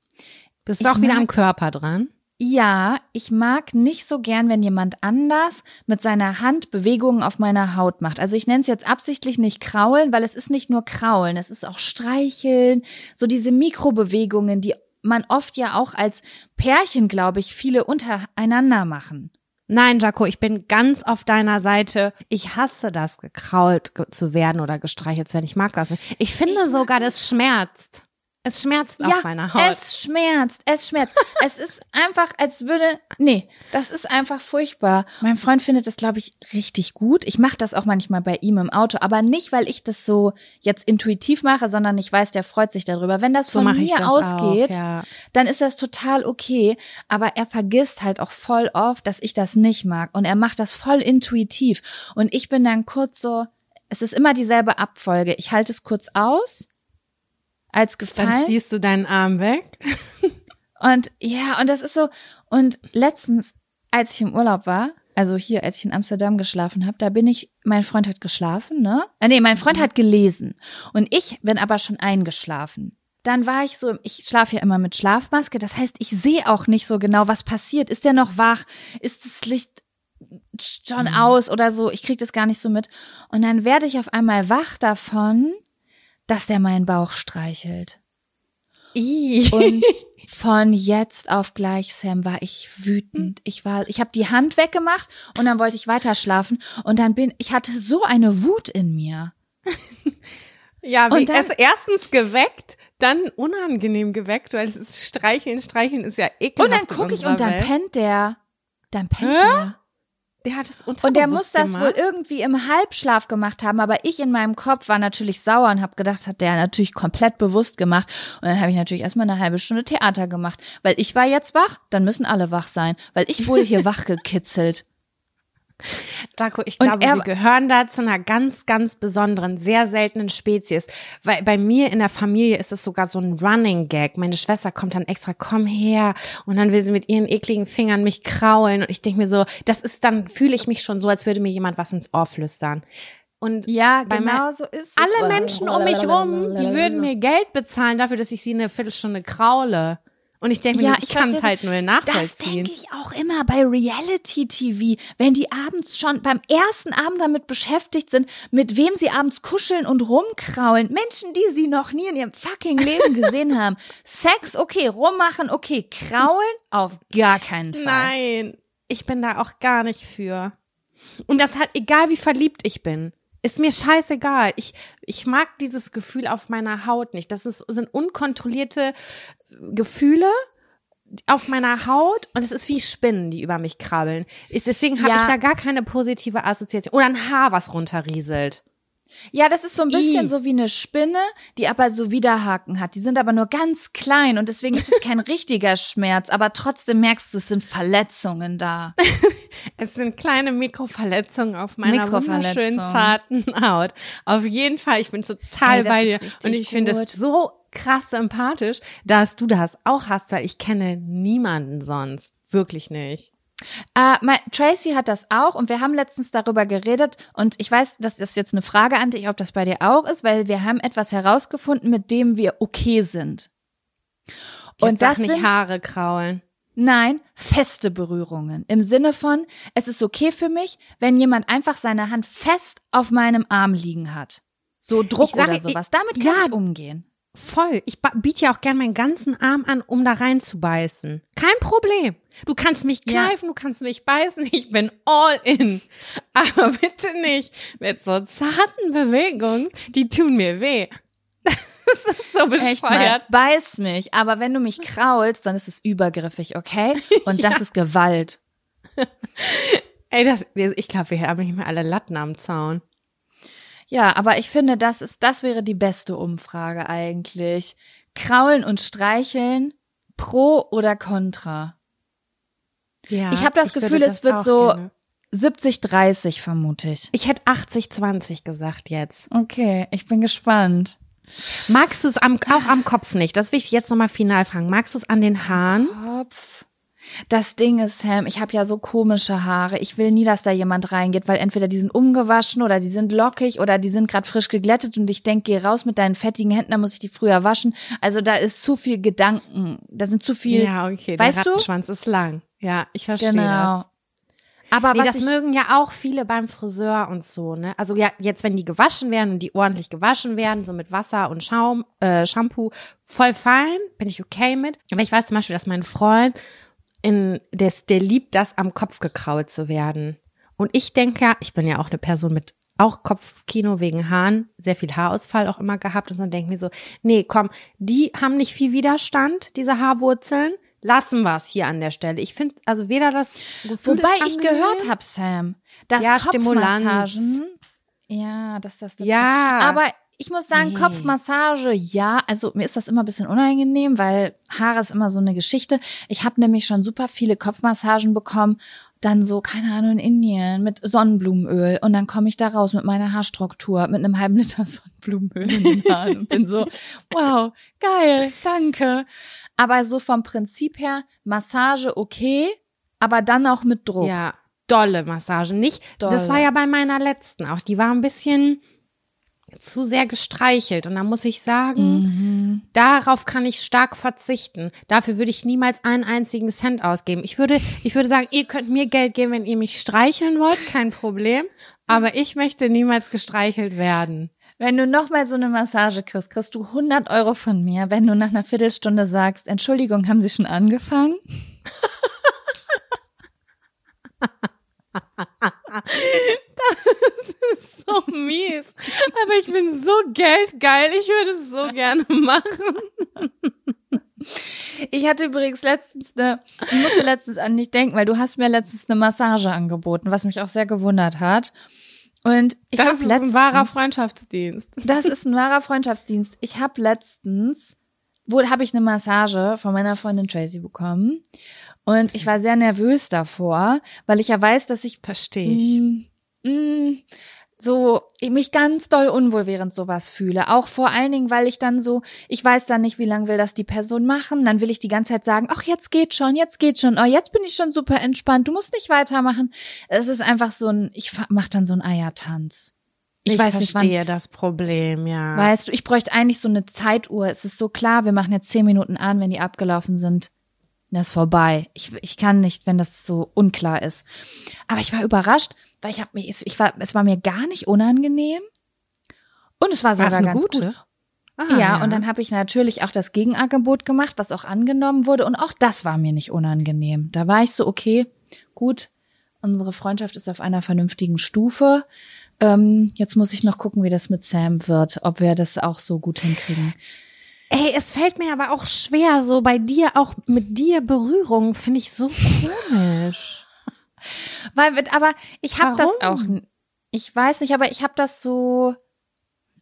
A: Bist du auch wieder am Körper dran?
B: Ja, ich mag nicht so gern, wenn jemand anders mit seiner Hand Bewegungen auf meiner Haut macht. Also ich nenne es jetzt absichtlich nicht kraulen, weil es ist nicht nur kraulen, es ist auch streicheln, so diese Mikrobewegungen, die man oft ja auch als Pärchen, glaube ich, viele untereinander machen.
A: Nein, Jaco, ich bin ganz auf deiner Seite. Ich hasse das, gekrault zu werden oder gestreichelt zu werden. Ich mag das nicht. Ich finde ich sogar, das schmerzt. Es schmerzt
B: ja,
A: auf meiner Haut.
B: Es schmerzt, es schmerzt. es ist einfach, als würde. Nee, das ist einfach furchtbar. Mein Freund findet das, glaube ich, richtig gut. Ich mache das auch manchmal bei ihm im Auto, aber nicht, weil ich das so jetzt intuitiv mache, sondern ich weiß, der freut sich darüber. Wenn das von so mir das ausgeht, auch, ja. dann ist das total okay. Aber er vergisst halt auch voll oft, dass ich das nicht mag. Und er macht das voll intuitiv. Und ich bin dann kurz so, es ist immer dieselbe Abfolge. Ich halte es kurz aus als Gefallen.
A: Dann ziehst du deinen Arm weg.
B: und ja, und das ist so, und letztens, als ich im Urlaub war, also hier, als ich in Amsterdam geschlafen habe, da bin ich, mein Freund hat geschlafen, ne? Äh, nee, mein Freund mhm. hat gelesen. Und ich bin aber schon eingeschlafen. Dann war ich so, ich schlafe ja immer mit Schlafmaske, das heißt, ich sehe auch nicht so genau, was passiert. Ist der noch wach? Ist das Licht schon mhm. aus oder so? Ich krieg das gar nicht so mit. Und dann werde ich auf einmal wach davon, dass der meinen Bauch streichelt.
A: I.
B: Und von jetzt auf gleich, Sam, war ich wütend. Ich war, ich habe die Hand weggemacht und dann wollte ich weiter schlafen und dann bin, ich hatte so eine Wut in mir.
A: ja, wie und dann, es erstens geweckt, dann unangenehm geweckt, weil es ist Streicheln, Streicheln ist ja ekelhaft.
B: Und dann gucke ich und dann pennt der. Dann pennt Hä? der.
A: Der hat es
B: Und der muss das gemacht. wohl irgendwie im Halbschlaf gemacht haben, aber ich in meinem Kopf war natürlich sauer und habe gedacht, das hat der natürlich komplett bewusst gemacht. Und dann habe ich natürlich erstmal eine halbe Stunde Theater gemacht, weil ich war jetzt wach, dann müssen alle wach sein, weil ich wurde hier wach gekitzelt.
A: Daco, ich glaube, er, wir gehören da zu einer ganz, ganz besonderen, sehr seltenen Spezies. Weil bei mir in der Familie ist es sogar so ein Running Gag. Meine Schwester kommt dann extra, komm her. Und dann will sie mit ihren ekligen Fingern mich kraulen. Und ich denke mir so, das ist, dann fühle ich mich schon so, als würde mir jemand was ins Ohr flüstern. Und
B: ja, genau so ist es.
A: Alle Menschen um mich rum, die würden mir Geld bezahlen dafür, dass ich sie eine Viertelstunde kraule. Und ich denke mir, ja, ich, ich kann es halt nur nachvollziehen.
B: Das denke ich auch immer bei Reality TV, wenn die abends schon beim ersten Abend damit beschäftigt sind, mit wem sie abends kuscheln und rumkraulen. Menschen, die sie noch nie in ihrem fucking Leben gesehen haben. Sex, okay, rummachen, okay, kraulen, auf gar keinen Fall.
A: Nein, ich bin da auch gar nicht für. Und das hat, egal wie verliebt ich bin. Ist mir scheißegal. Ich, ich mag dieses Gefühl auf meiner Haut nicht. Das ist, sind unkontrollierte Gefühle auf meiner Haut und es ist wie Spinnen, die über mich krabbeln. Ist, deswegen habe ja. ich da gar keine positive Assoziation. Oder ein Haar, was runterrieselt.
B: Ja, das ist so ein bisschen I. so wie eine Spinne, die aber so Widerhaken hat. Die sind aber nur ganz klein und deswegen ist es kein richtiger Schmerz, aber trotzdem merkst du, es sind Verletzungen da.
A: es sind kleine Mikroverletzungen auf meiner wunderschönen zarten Haut. Auf jeden Fall, ich bin total Ey, bei dir und ich finde es so krass sympathisch, dass du das auch hast, weil ich kenne niemanden sonst. Wirklich nicht.
B: Uh, mein, Tracy hat das auch und wir haben letztens darüber geredet und ich weiß, das ist jetzt eine Frage an dich, ob das bei dir auch ist, weil wir haben etwas herausgefunden, mit dem wir okay sind.
A: Und jetzt das nicht sind, Haare kraulen.
B: Nein, feste Berührungen. Im Sinne von, es ist okay für mich, wenn jemand einfach seine Hand fest auf meinem Arm liegen hat. So Druck sage, oder sowas. Damit kann ja, ich umgehen.
A: Voll. Ich biete ja auch gern meinen ganzen Arm an, um da reinzubeißen. Kein Problem. Du kannst mich kneifen, ja. du kannst mich beißen, ich bin all in. Aber bitte nicht mit so zarten Bewegungen, die tun mir weh. Das ist so bescheuert.
B: Beiß mich, aber wenn du mich kraulst, dann ist es übergriffig, okay? Und das ja. ist Gewalt.
A: Ey, das, ich glaube, wir haben nicht mehr alle Latten am Zaun.
B: Ja, aber ich finde, das ist, das wäre die beste Umfrage eigentlich. Kraulen und streicheln, pro oder contra? Ja. Ich habe das ich Gefühl, es wird so 70-30 vermute ich.
A: Ich hätte 80-20 gesagt jetzt.
B: Okay, ich bin gespannt.
A: Magst du es am, auch am Kopf nicht? Das will ich jetzt nochmal final fragen. Magst du es an den Haaren?
B: Kopf. Das Ding ist, Sam, ich habe ja so komische Haare. Ich will nie, dass da jemand reingeht, weil entweder die sind umgewaschen oder die sind lockig oder die sind gerade frisch geglättet und ich denke, geh raus mit deinen fettigen Händen, dann muss ich die früher waschen. Also da ist zu viel Gedanken, da sind zu viel.
A: Ja, okay,
B: weißt
A: der
B: du?
A: Rattenschwanz ist lang. Ja, ich verstehe
B: Genau.
A: das.
B: Aber
A: Nee,
B: was
A: das mögen ja auch viele beim Friseur und so, ne? Also ja, jetzt, wenn die gewaschen werden und die ordentlich gewaschen werden, so mit Wasser und Schaum, äh, Shampoo, voll fein, bin ich okay mit. Aber ich weiß zum Beispiel, dass mein Freund, in, der, der liebt das, am Kopf gekrault zu werden. Und ich denke ja, ich bin ja auch eine Person mit auch Kopfkino wegen Haaren, sehr viel Haarausfall auch immer gehabt und so denke mir so, nee, komm, die haben nicht viel Widerstand, diese Haarwurzeln. Lassen wir es hier an der Stelle. Ich finde, also weder das Gefühl
B: wobei ich gehört habe, Sam, dass
A: Ja,
B: Kopfmassagen, ja, dass das, das
A: Ja.
B: Aber ich muss sagen,
A: Nee.
B: Kopfmassage, ja. Also mir ist das immer ein bisschen unangenehm, weil Haare ist immer so eine Geschichte. Ich habe nämlich schon super viele Kopfmassagen bekommen. Dann so, keine Ahnung, in Indien mit Sonnenblumenöl. Und dann komme ich da raus mit meiner Haarstruktur, mit einem halben Liter Sonnenblumenöl in den Haaren und bin so, wow, geil, danke. Aber so vom Prinzip her, Massage okay, aber dann auch mit Druck.
A: Ja, dolle Massagen. Nicht, das
B: Dolle.
A: war ja bei meiner letzten auch. Die war ein bisschen zu sehr gestreichelt. Und da muss ich sagen,
B: Mhm.
A: darauf kann ich stark verzichten. Dafür würde ich niemals einen einzigen Cent ausgeben. Ich würde, ich würde sagen, ihr könnt mir Geld geben, wenn ihr mich streicheln wollt, kein Problem. Aber ich möchte niemals gestreichelt werden.
B: Wenn du nochmal so eine Massage kriegst, kriegst du 100 Euro von mir, wenn du nach einer Viertelstunde sagst, Entschuldigung, haben Sie schon angefangen?
A: So mies. Aber ich bin so geldgeil. Ich würde es so gerne machen.
B: Ich hatte übrigens letztens eine, ich musste letztens an dich denken, weil du hast mir letztens eine Massage angeboten, was mich auch sehr gewundert hat. Und ich
A: Das ist ein
B: letztens,
A: wahrer Freundschaftsdienst.
B: Das ist ein wahrer Freundschaftsdienst. Ich habe letztens, wo habe ich eine Massage von meiner Freundin Tracy bekommen. Und ich war sehr nervös davor, weil ich ja weiß, dass ich
A: Verstehe ich.
B: Mm, mm, so ich mich ganz doll unwohl während sowas fühle. Auch vor allen Dingen, weil ich dann so, ich weiß dann nicht, wie lange will das die Person machen. Dann will ich die ganze Zeit sagen, ach, jetzt geht schon, jetzt geht schon, oh, jetzt bin ich schon super entspannt, du musst nicht weitermachen. Es ist einfach so ein, ich mach dann so einen Eiertanz. Ich,
A: Ich,
B: weiß nicht, wann,
A: verstehe das Problem, ja.
B: weißt du, ich bräuchte eigentlich so eine Zeituhr. Es ist so klar, wir machen jetzt zehn Minuten an, wenn die abgelaufen sind. Das ist vorbei. Ich, ich kann nicht, wenn das so unklar ist. Aber ich war überrascht, weil ich habe mir, ich war, es war mir gar nicht unangenehm. Und es war sogar ganz
A: gute?
B: gut.
A: Ah,
B: ja, und dann habe ich natürlich auch das Gegenangebot gemacht, was auch angenommen wurde. Und auch das war mir nicht unangenehm. Da war ich so, okay, gut, unsere Freundschaft ist auf einer vernünftigen Stufe. Ähm, jetzt muss ich noch gucken, wie das mit Sam wird, ob wir das auch so gut hinkriegen.
A: Ey, es fällt mir aber auch schwer, so bei dir, auch mit dir Berührung, finde ich so komisch.
B: Weil, aber ich habe das auch, ich weiß nicht, aber ich habe das so,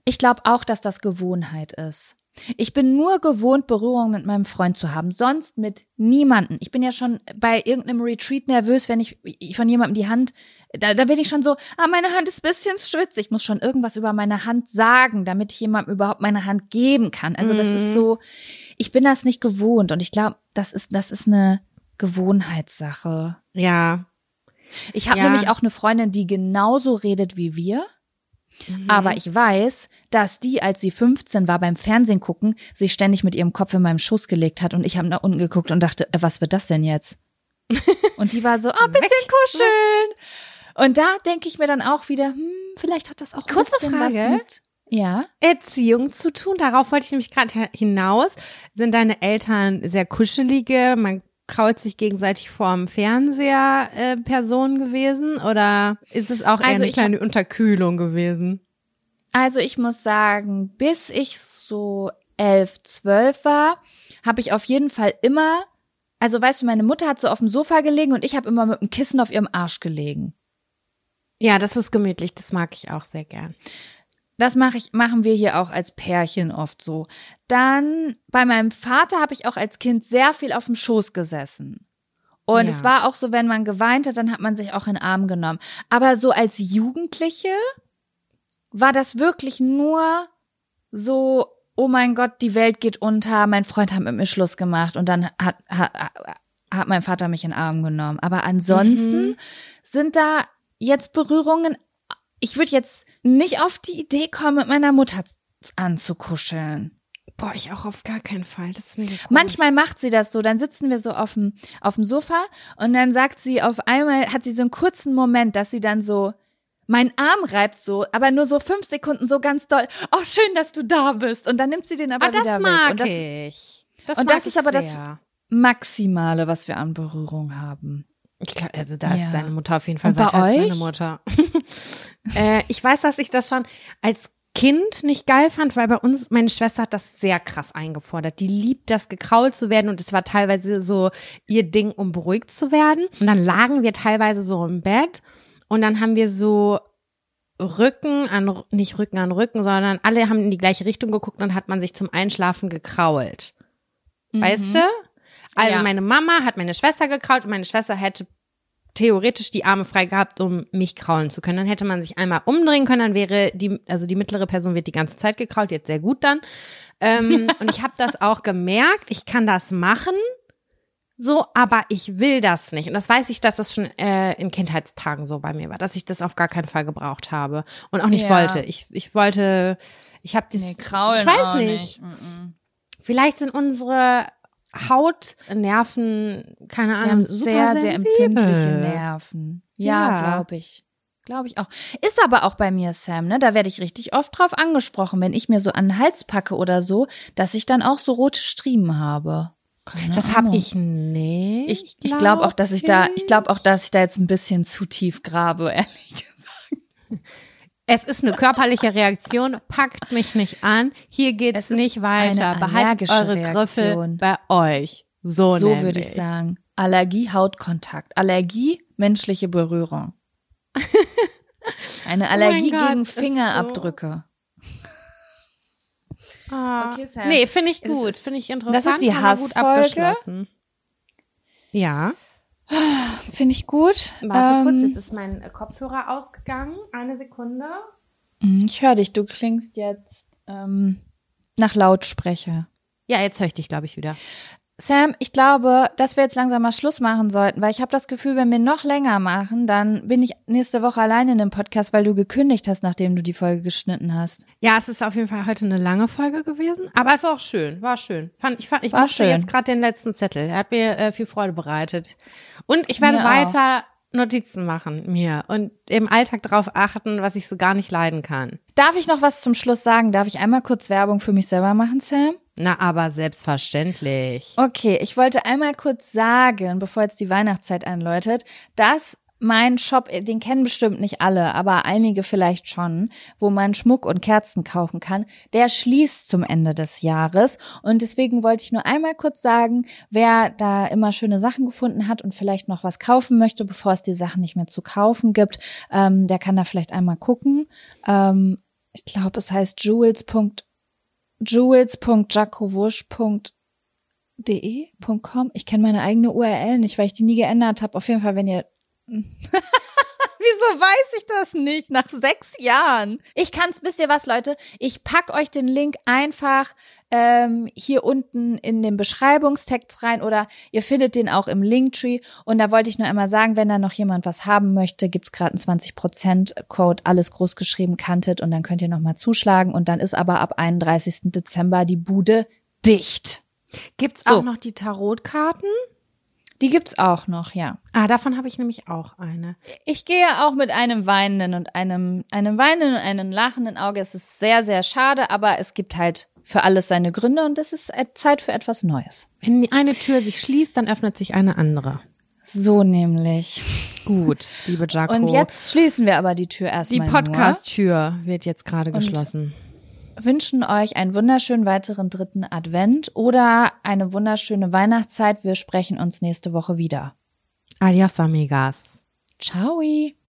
B: ich glaube auch, dass das Gewohnheit ist. Ich bin nur gewohnt, Berührung mit meinem Freund zu haben, sonst mit niemanden. Ich bin ja schon bei irgendeinem Retreat nervös, wenn ich von jemandem die Hand, da, da bin ich schon so, ah, meine Hand ist ein bisschen schwitzig. Ich muss schon irgendwas über meine Hand sagen, damit ich jemandem überhaupt meine Hand geben kann. Also das ist
A: Mhm.
B: so, ich bin das nicht gewohnt und ich glaube, das ist, das ist eine Gewohnheitssache.
A: Ja.
B: Ich habe
A: Ja.
B: nämlich auch eine Freundin, die genauso redet wie wir.
A: Mhm.
B: Aber ich weiß, dass die, als sie 15 war beim Fernsehen gucken, sich ständig mit ihrem Kopf in meinem Schoß gelegt hat und ich habe nach unten geguckt und dachte, äh, was wird das denn jetzt? Und die war so, ah, bisschen
A: Weg.
B: kuscheln. Und da denke ich mir dann auch wieder, hm, vielleicht hat das auch ein
A: Kurze
B: bisschen
A: Frage.
B: was mit. Ja.
A: Erziehung zu tun. Darauf wollte ich nämlich gerade hinaus. Sind deine Eltern sehr kuschelige, man kraut sich gegenseitig vorm Fernseher äh, Personen gewesen oder ist es auch eher
B: Also
A: eine kleine Unterkühlung gewesen?
B: Also ich muss sagen, bis ich so elf, zwölf war, habe ich auf jeden Fall immer, also weißt du, meine Mutter hat so auf dem Sofa gelegen und ich habe immer mit dem Kissen auf ihrem Arsch gelegen.
A: Ja, das ist gemütlich, das mag ich auch sehr gern.
B: Das mache ich, machen wir hier auch als Pärchen oft so. Dann bei meinem Vater habe ich auch als Kind sehr viel auf dem Schoß gesessen. Und
A: Ja.
B: es war auch so, wenn man geweint hat, dann hat man sich auch in den Arm genommen. Aber so als Jugendliche war das wirklich nur so, oh mein Gott, die Welt geht unter, mein Freund hat mit mir Schluss gemacht und dann hat, hat hat mein Vater mich in den Arm genommen. Aber ansonsten
A: Mhm.
B: sind da jetzt Berührungen. Ich würde jetzt nicht auf die Idee kommen, mit meiner Mutter anzukuscheln.
A: Boah, ich auch auf gar keinen Fall. Das ist mega komisch.
B: Manchmal macht sie das so, dann sitzen wir so auf dem, auf dem Sofa und dann sagt sie auf einmal, hat sie so einen kurzen Moment, dass sie dann so meinen Arm reibt so, aber nur so fünf Sekunden so ganz doll. Oh, schön, dass du da bist. Und dann nimmt sie den aber
A: Ah, das
B: wieder
A: mag
B: weg. Und das
A: ich. Das
B: und
A: mag
B: das ist aber das-
A: sehr.
B: Maximale, was wir an Berührung haben.
A: Ich glaub, also da ist
B: Ja.
A: seine Mutter auf jeden Fall weiter als meine? Mutter. äh, ich weiß, dass ich das schon als Kind nicht geil fand, weil bei uns, meine Schwester hat das sehr krass eingefordert. Die liebt das, gekrault zu werden und es war teilweise so ihr Ding, um beruhigt zu werden. Und dann lagen wir teilweise so im Bett und dann haben wir so Rücken an, nicht Rücken an Rücken, sondern alle haben in die gleiche Richtung geguckt und hat man sich zum Einschlafen gekrault. Weißt du? Also
B: Ja.
A: meine Mama hat meine Schwester gekrault und meine Schwester hätte theoretisch die Arme frei gehabt, um mich kraulen zu können. Dann hätte man sich einmal umdrehen können, dann wäre die, also die mittlere Person wird die ganze Zeit gekrault, jetzt sehr gut dann. Ähm, und ich habe das auch gemerkt, ich kann das machen, so, aber ich will das nicht. Und das weiß ich, dass das schon äh, in Kindheitstagen so bei mir war, dass ich das auf gar keinen Fall gebraucht habe und auch nicht
B: Ja.
A: wollte. Ich, ich wollte, ich habe das,
B: Nee, kraulen
A: ich weiß nicht.
B: Mm-mm.
A: Vielleicht sind unsere Hautnerven, keine
B: Die
A: Ahnung,
B: haben sehr, sehr empfindliche Nerven. Ja,
A: Ja.
B: glaube ich. Glaube ich auch. Ist aber auch bei mir, Sam, ne? Da werde ich richtig oft drauf angesprochen, wenn ich mir so an den Hals packe oder so, dass ich dann auch so rote Striemen habe. Keine
A: Das habe ich nicht.
B: Ich, ich glaube auch, dass ich da, ich glaube auch, dass ich da jetzt ein bisschen zu tief grabe, ehrlich gesagt.
A: Es ist eine körperliche Reaktion, packt mich nicht an. Hier geht's nicht weiter. Behaltet eure Griffel
B: Reaktion.
A: bei euch. So,
B: So
A: nämlich.
B: würde ich sagen. Allergie, Hautkontakt. Allergie, menschliche Berührung. Eine Allergie
A: Oh Gott,
B: gegen
A: ist so.
B: Fingerabdrücke.
A: Ah.
B: Okay, Sam.
A: Nee, finde ich gut. Finde ich interessant.
B: das ist die Hassfolge.
A: abgeschlossen. Ja.
B: Finde ich gut.
A: Warte kurz,
B: Ähm,
A: jetzt ist mein Kopfhörer ausgegangen. Eine Sekunde.
B: Mm, Ich höre dich, du klingst jetzt ähm, nach Lautsprecher.
A: Ja, jetzt höre ich dich, glaube ich, wieder.
B: Sam, ich glaube, dass wir jetzt langsam mal Schluss machen sollten, weil ich habe das Gefühl, wenn wir noch länger machen, dann bin ich nächste Woche alleine in dem Podcast, weil du gekündigt hast, nachdem du die Folge geschnitten hast.
A: Ja, es ist auf jeden Fall heute eine lange Folge gewesen, aber es war auch schön, war schön. Fand, ich fand, ich
B: War schön.
A: jetzt gerade den letzten Zettel. Er hat mir äh, viel Freude bereitet. Und ich werde
B: Mir auch.
A: weiter Notizen machen mir und im Alltag darauf achten, was ich so gar nicht leiden kann.
B: Darf ich noch was zum Schluss sagen? Darf ich einmal kurz Werbung für mich selber machen, Sam?
A: Na, aber selbstverständlich.
B: Okay, ich wollte einmal kurz sagen, bevor jetzt die Weihnachtszeit einläutet, dass mein Shop, den kennen bestimmt nicht alle, aber einige vielleicht schon, wo man Schmuck und Kerzen kaufen kann, der schließt zum Ende des Jahres. Und deswegen wollte ich nur einmal kurz sagen, wer da immer schöne Sachen gefunden hat und vielleicht noch was kaufen möchte, bevor es die Sachen nicht mehr zu kaufen gibt, ähm, der kann da vielleicht einmal gucken. Ähm, ich glaube, es heißt jules. jules.jacowusch.de.com. Ich kenne meine eigene URL nicht, weil ich die nie geändert habe. Auf jeden Fall, wenn ihr Wieso weiß ich das nicht? Nach sechs Jahren. Ich kann's, wisst ihr was, Leute? Ich pack euch den Link einfach ähm, hier unten in den Beschreibungstext rein oder ihr findet den auch im Linktree. Und da wollte ich nur einmal sagen, wenn da noch jemand was haben möchte, gibt's gerade einen 20% Code, alles groß geschrieben, kantet und dann könnt ihr nochmal zuschlagen. Und dann ist aber ab 31. Dezember die Bude dicht.
A: Gibt's
B: So.
A: auch noch die Tarotkarten?
B: Die gibt's auch noch, ja.
A: Ah, davon habe ich nämlich auch eine.
B: Ich gehe auch mit einem weinenden und einem, einem weinenden und einem lachenden Auge. Es ist sehr, sehr schade, aber es gibt halt für alles seine Gründe und es ist Zeit für etwas Neues.
A: Wenn die eine Tür sich schließt, dann öffnet sich eine andere.
B: So nämlich.
A: Gut, liebe Jaco.
B: Und jetzt schließen wir aber die Tür
A: die
B: erstmal.
A: Podcast-Tür wird jetzt gerade geschlossen.
B: Wünschen euch einen wunderschönen weiteren dritten Advent oder eine wunderschöne Weihnachtszeit. Wir sprechen uns nächste Woche wieder.
A: Adios, amigas.
B: Ciao.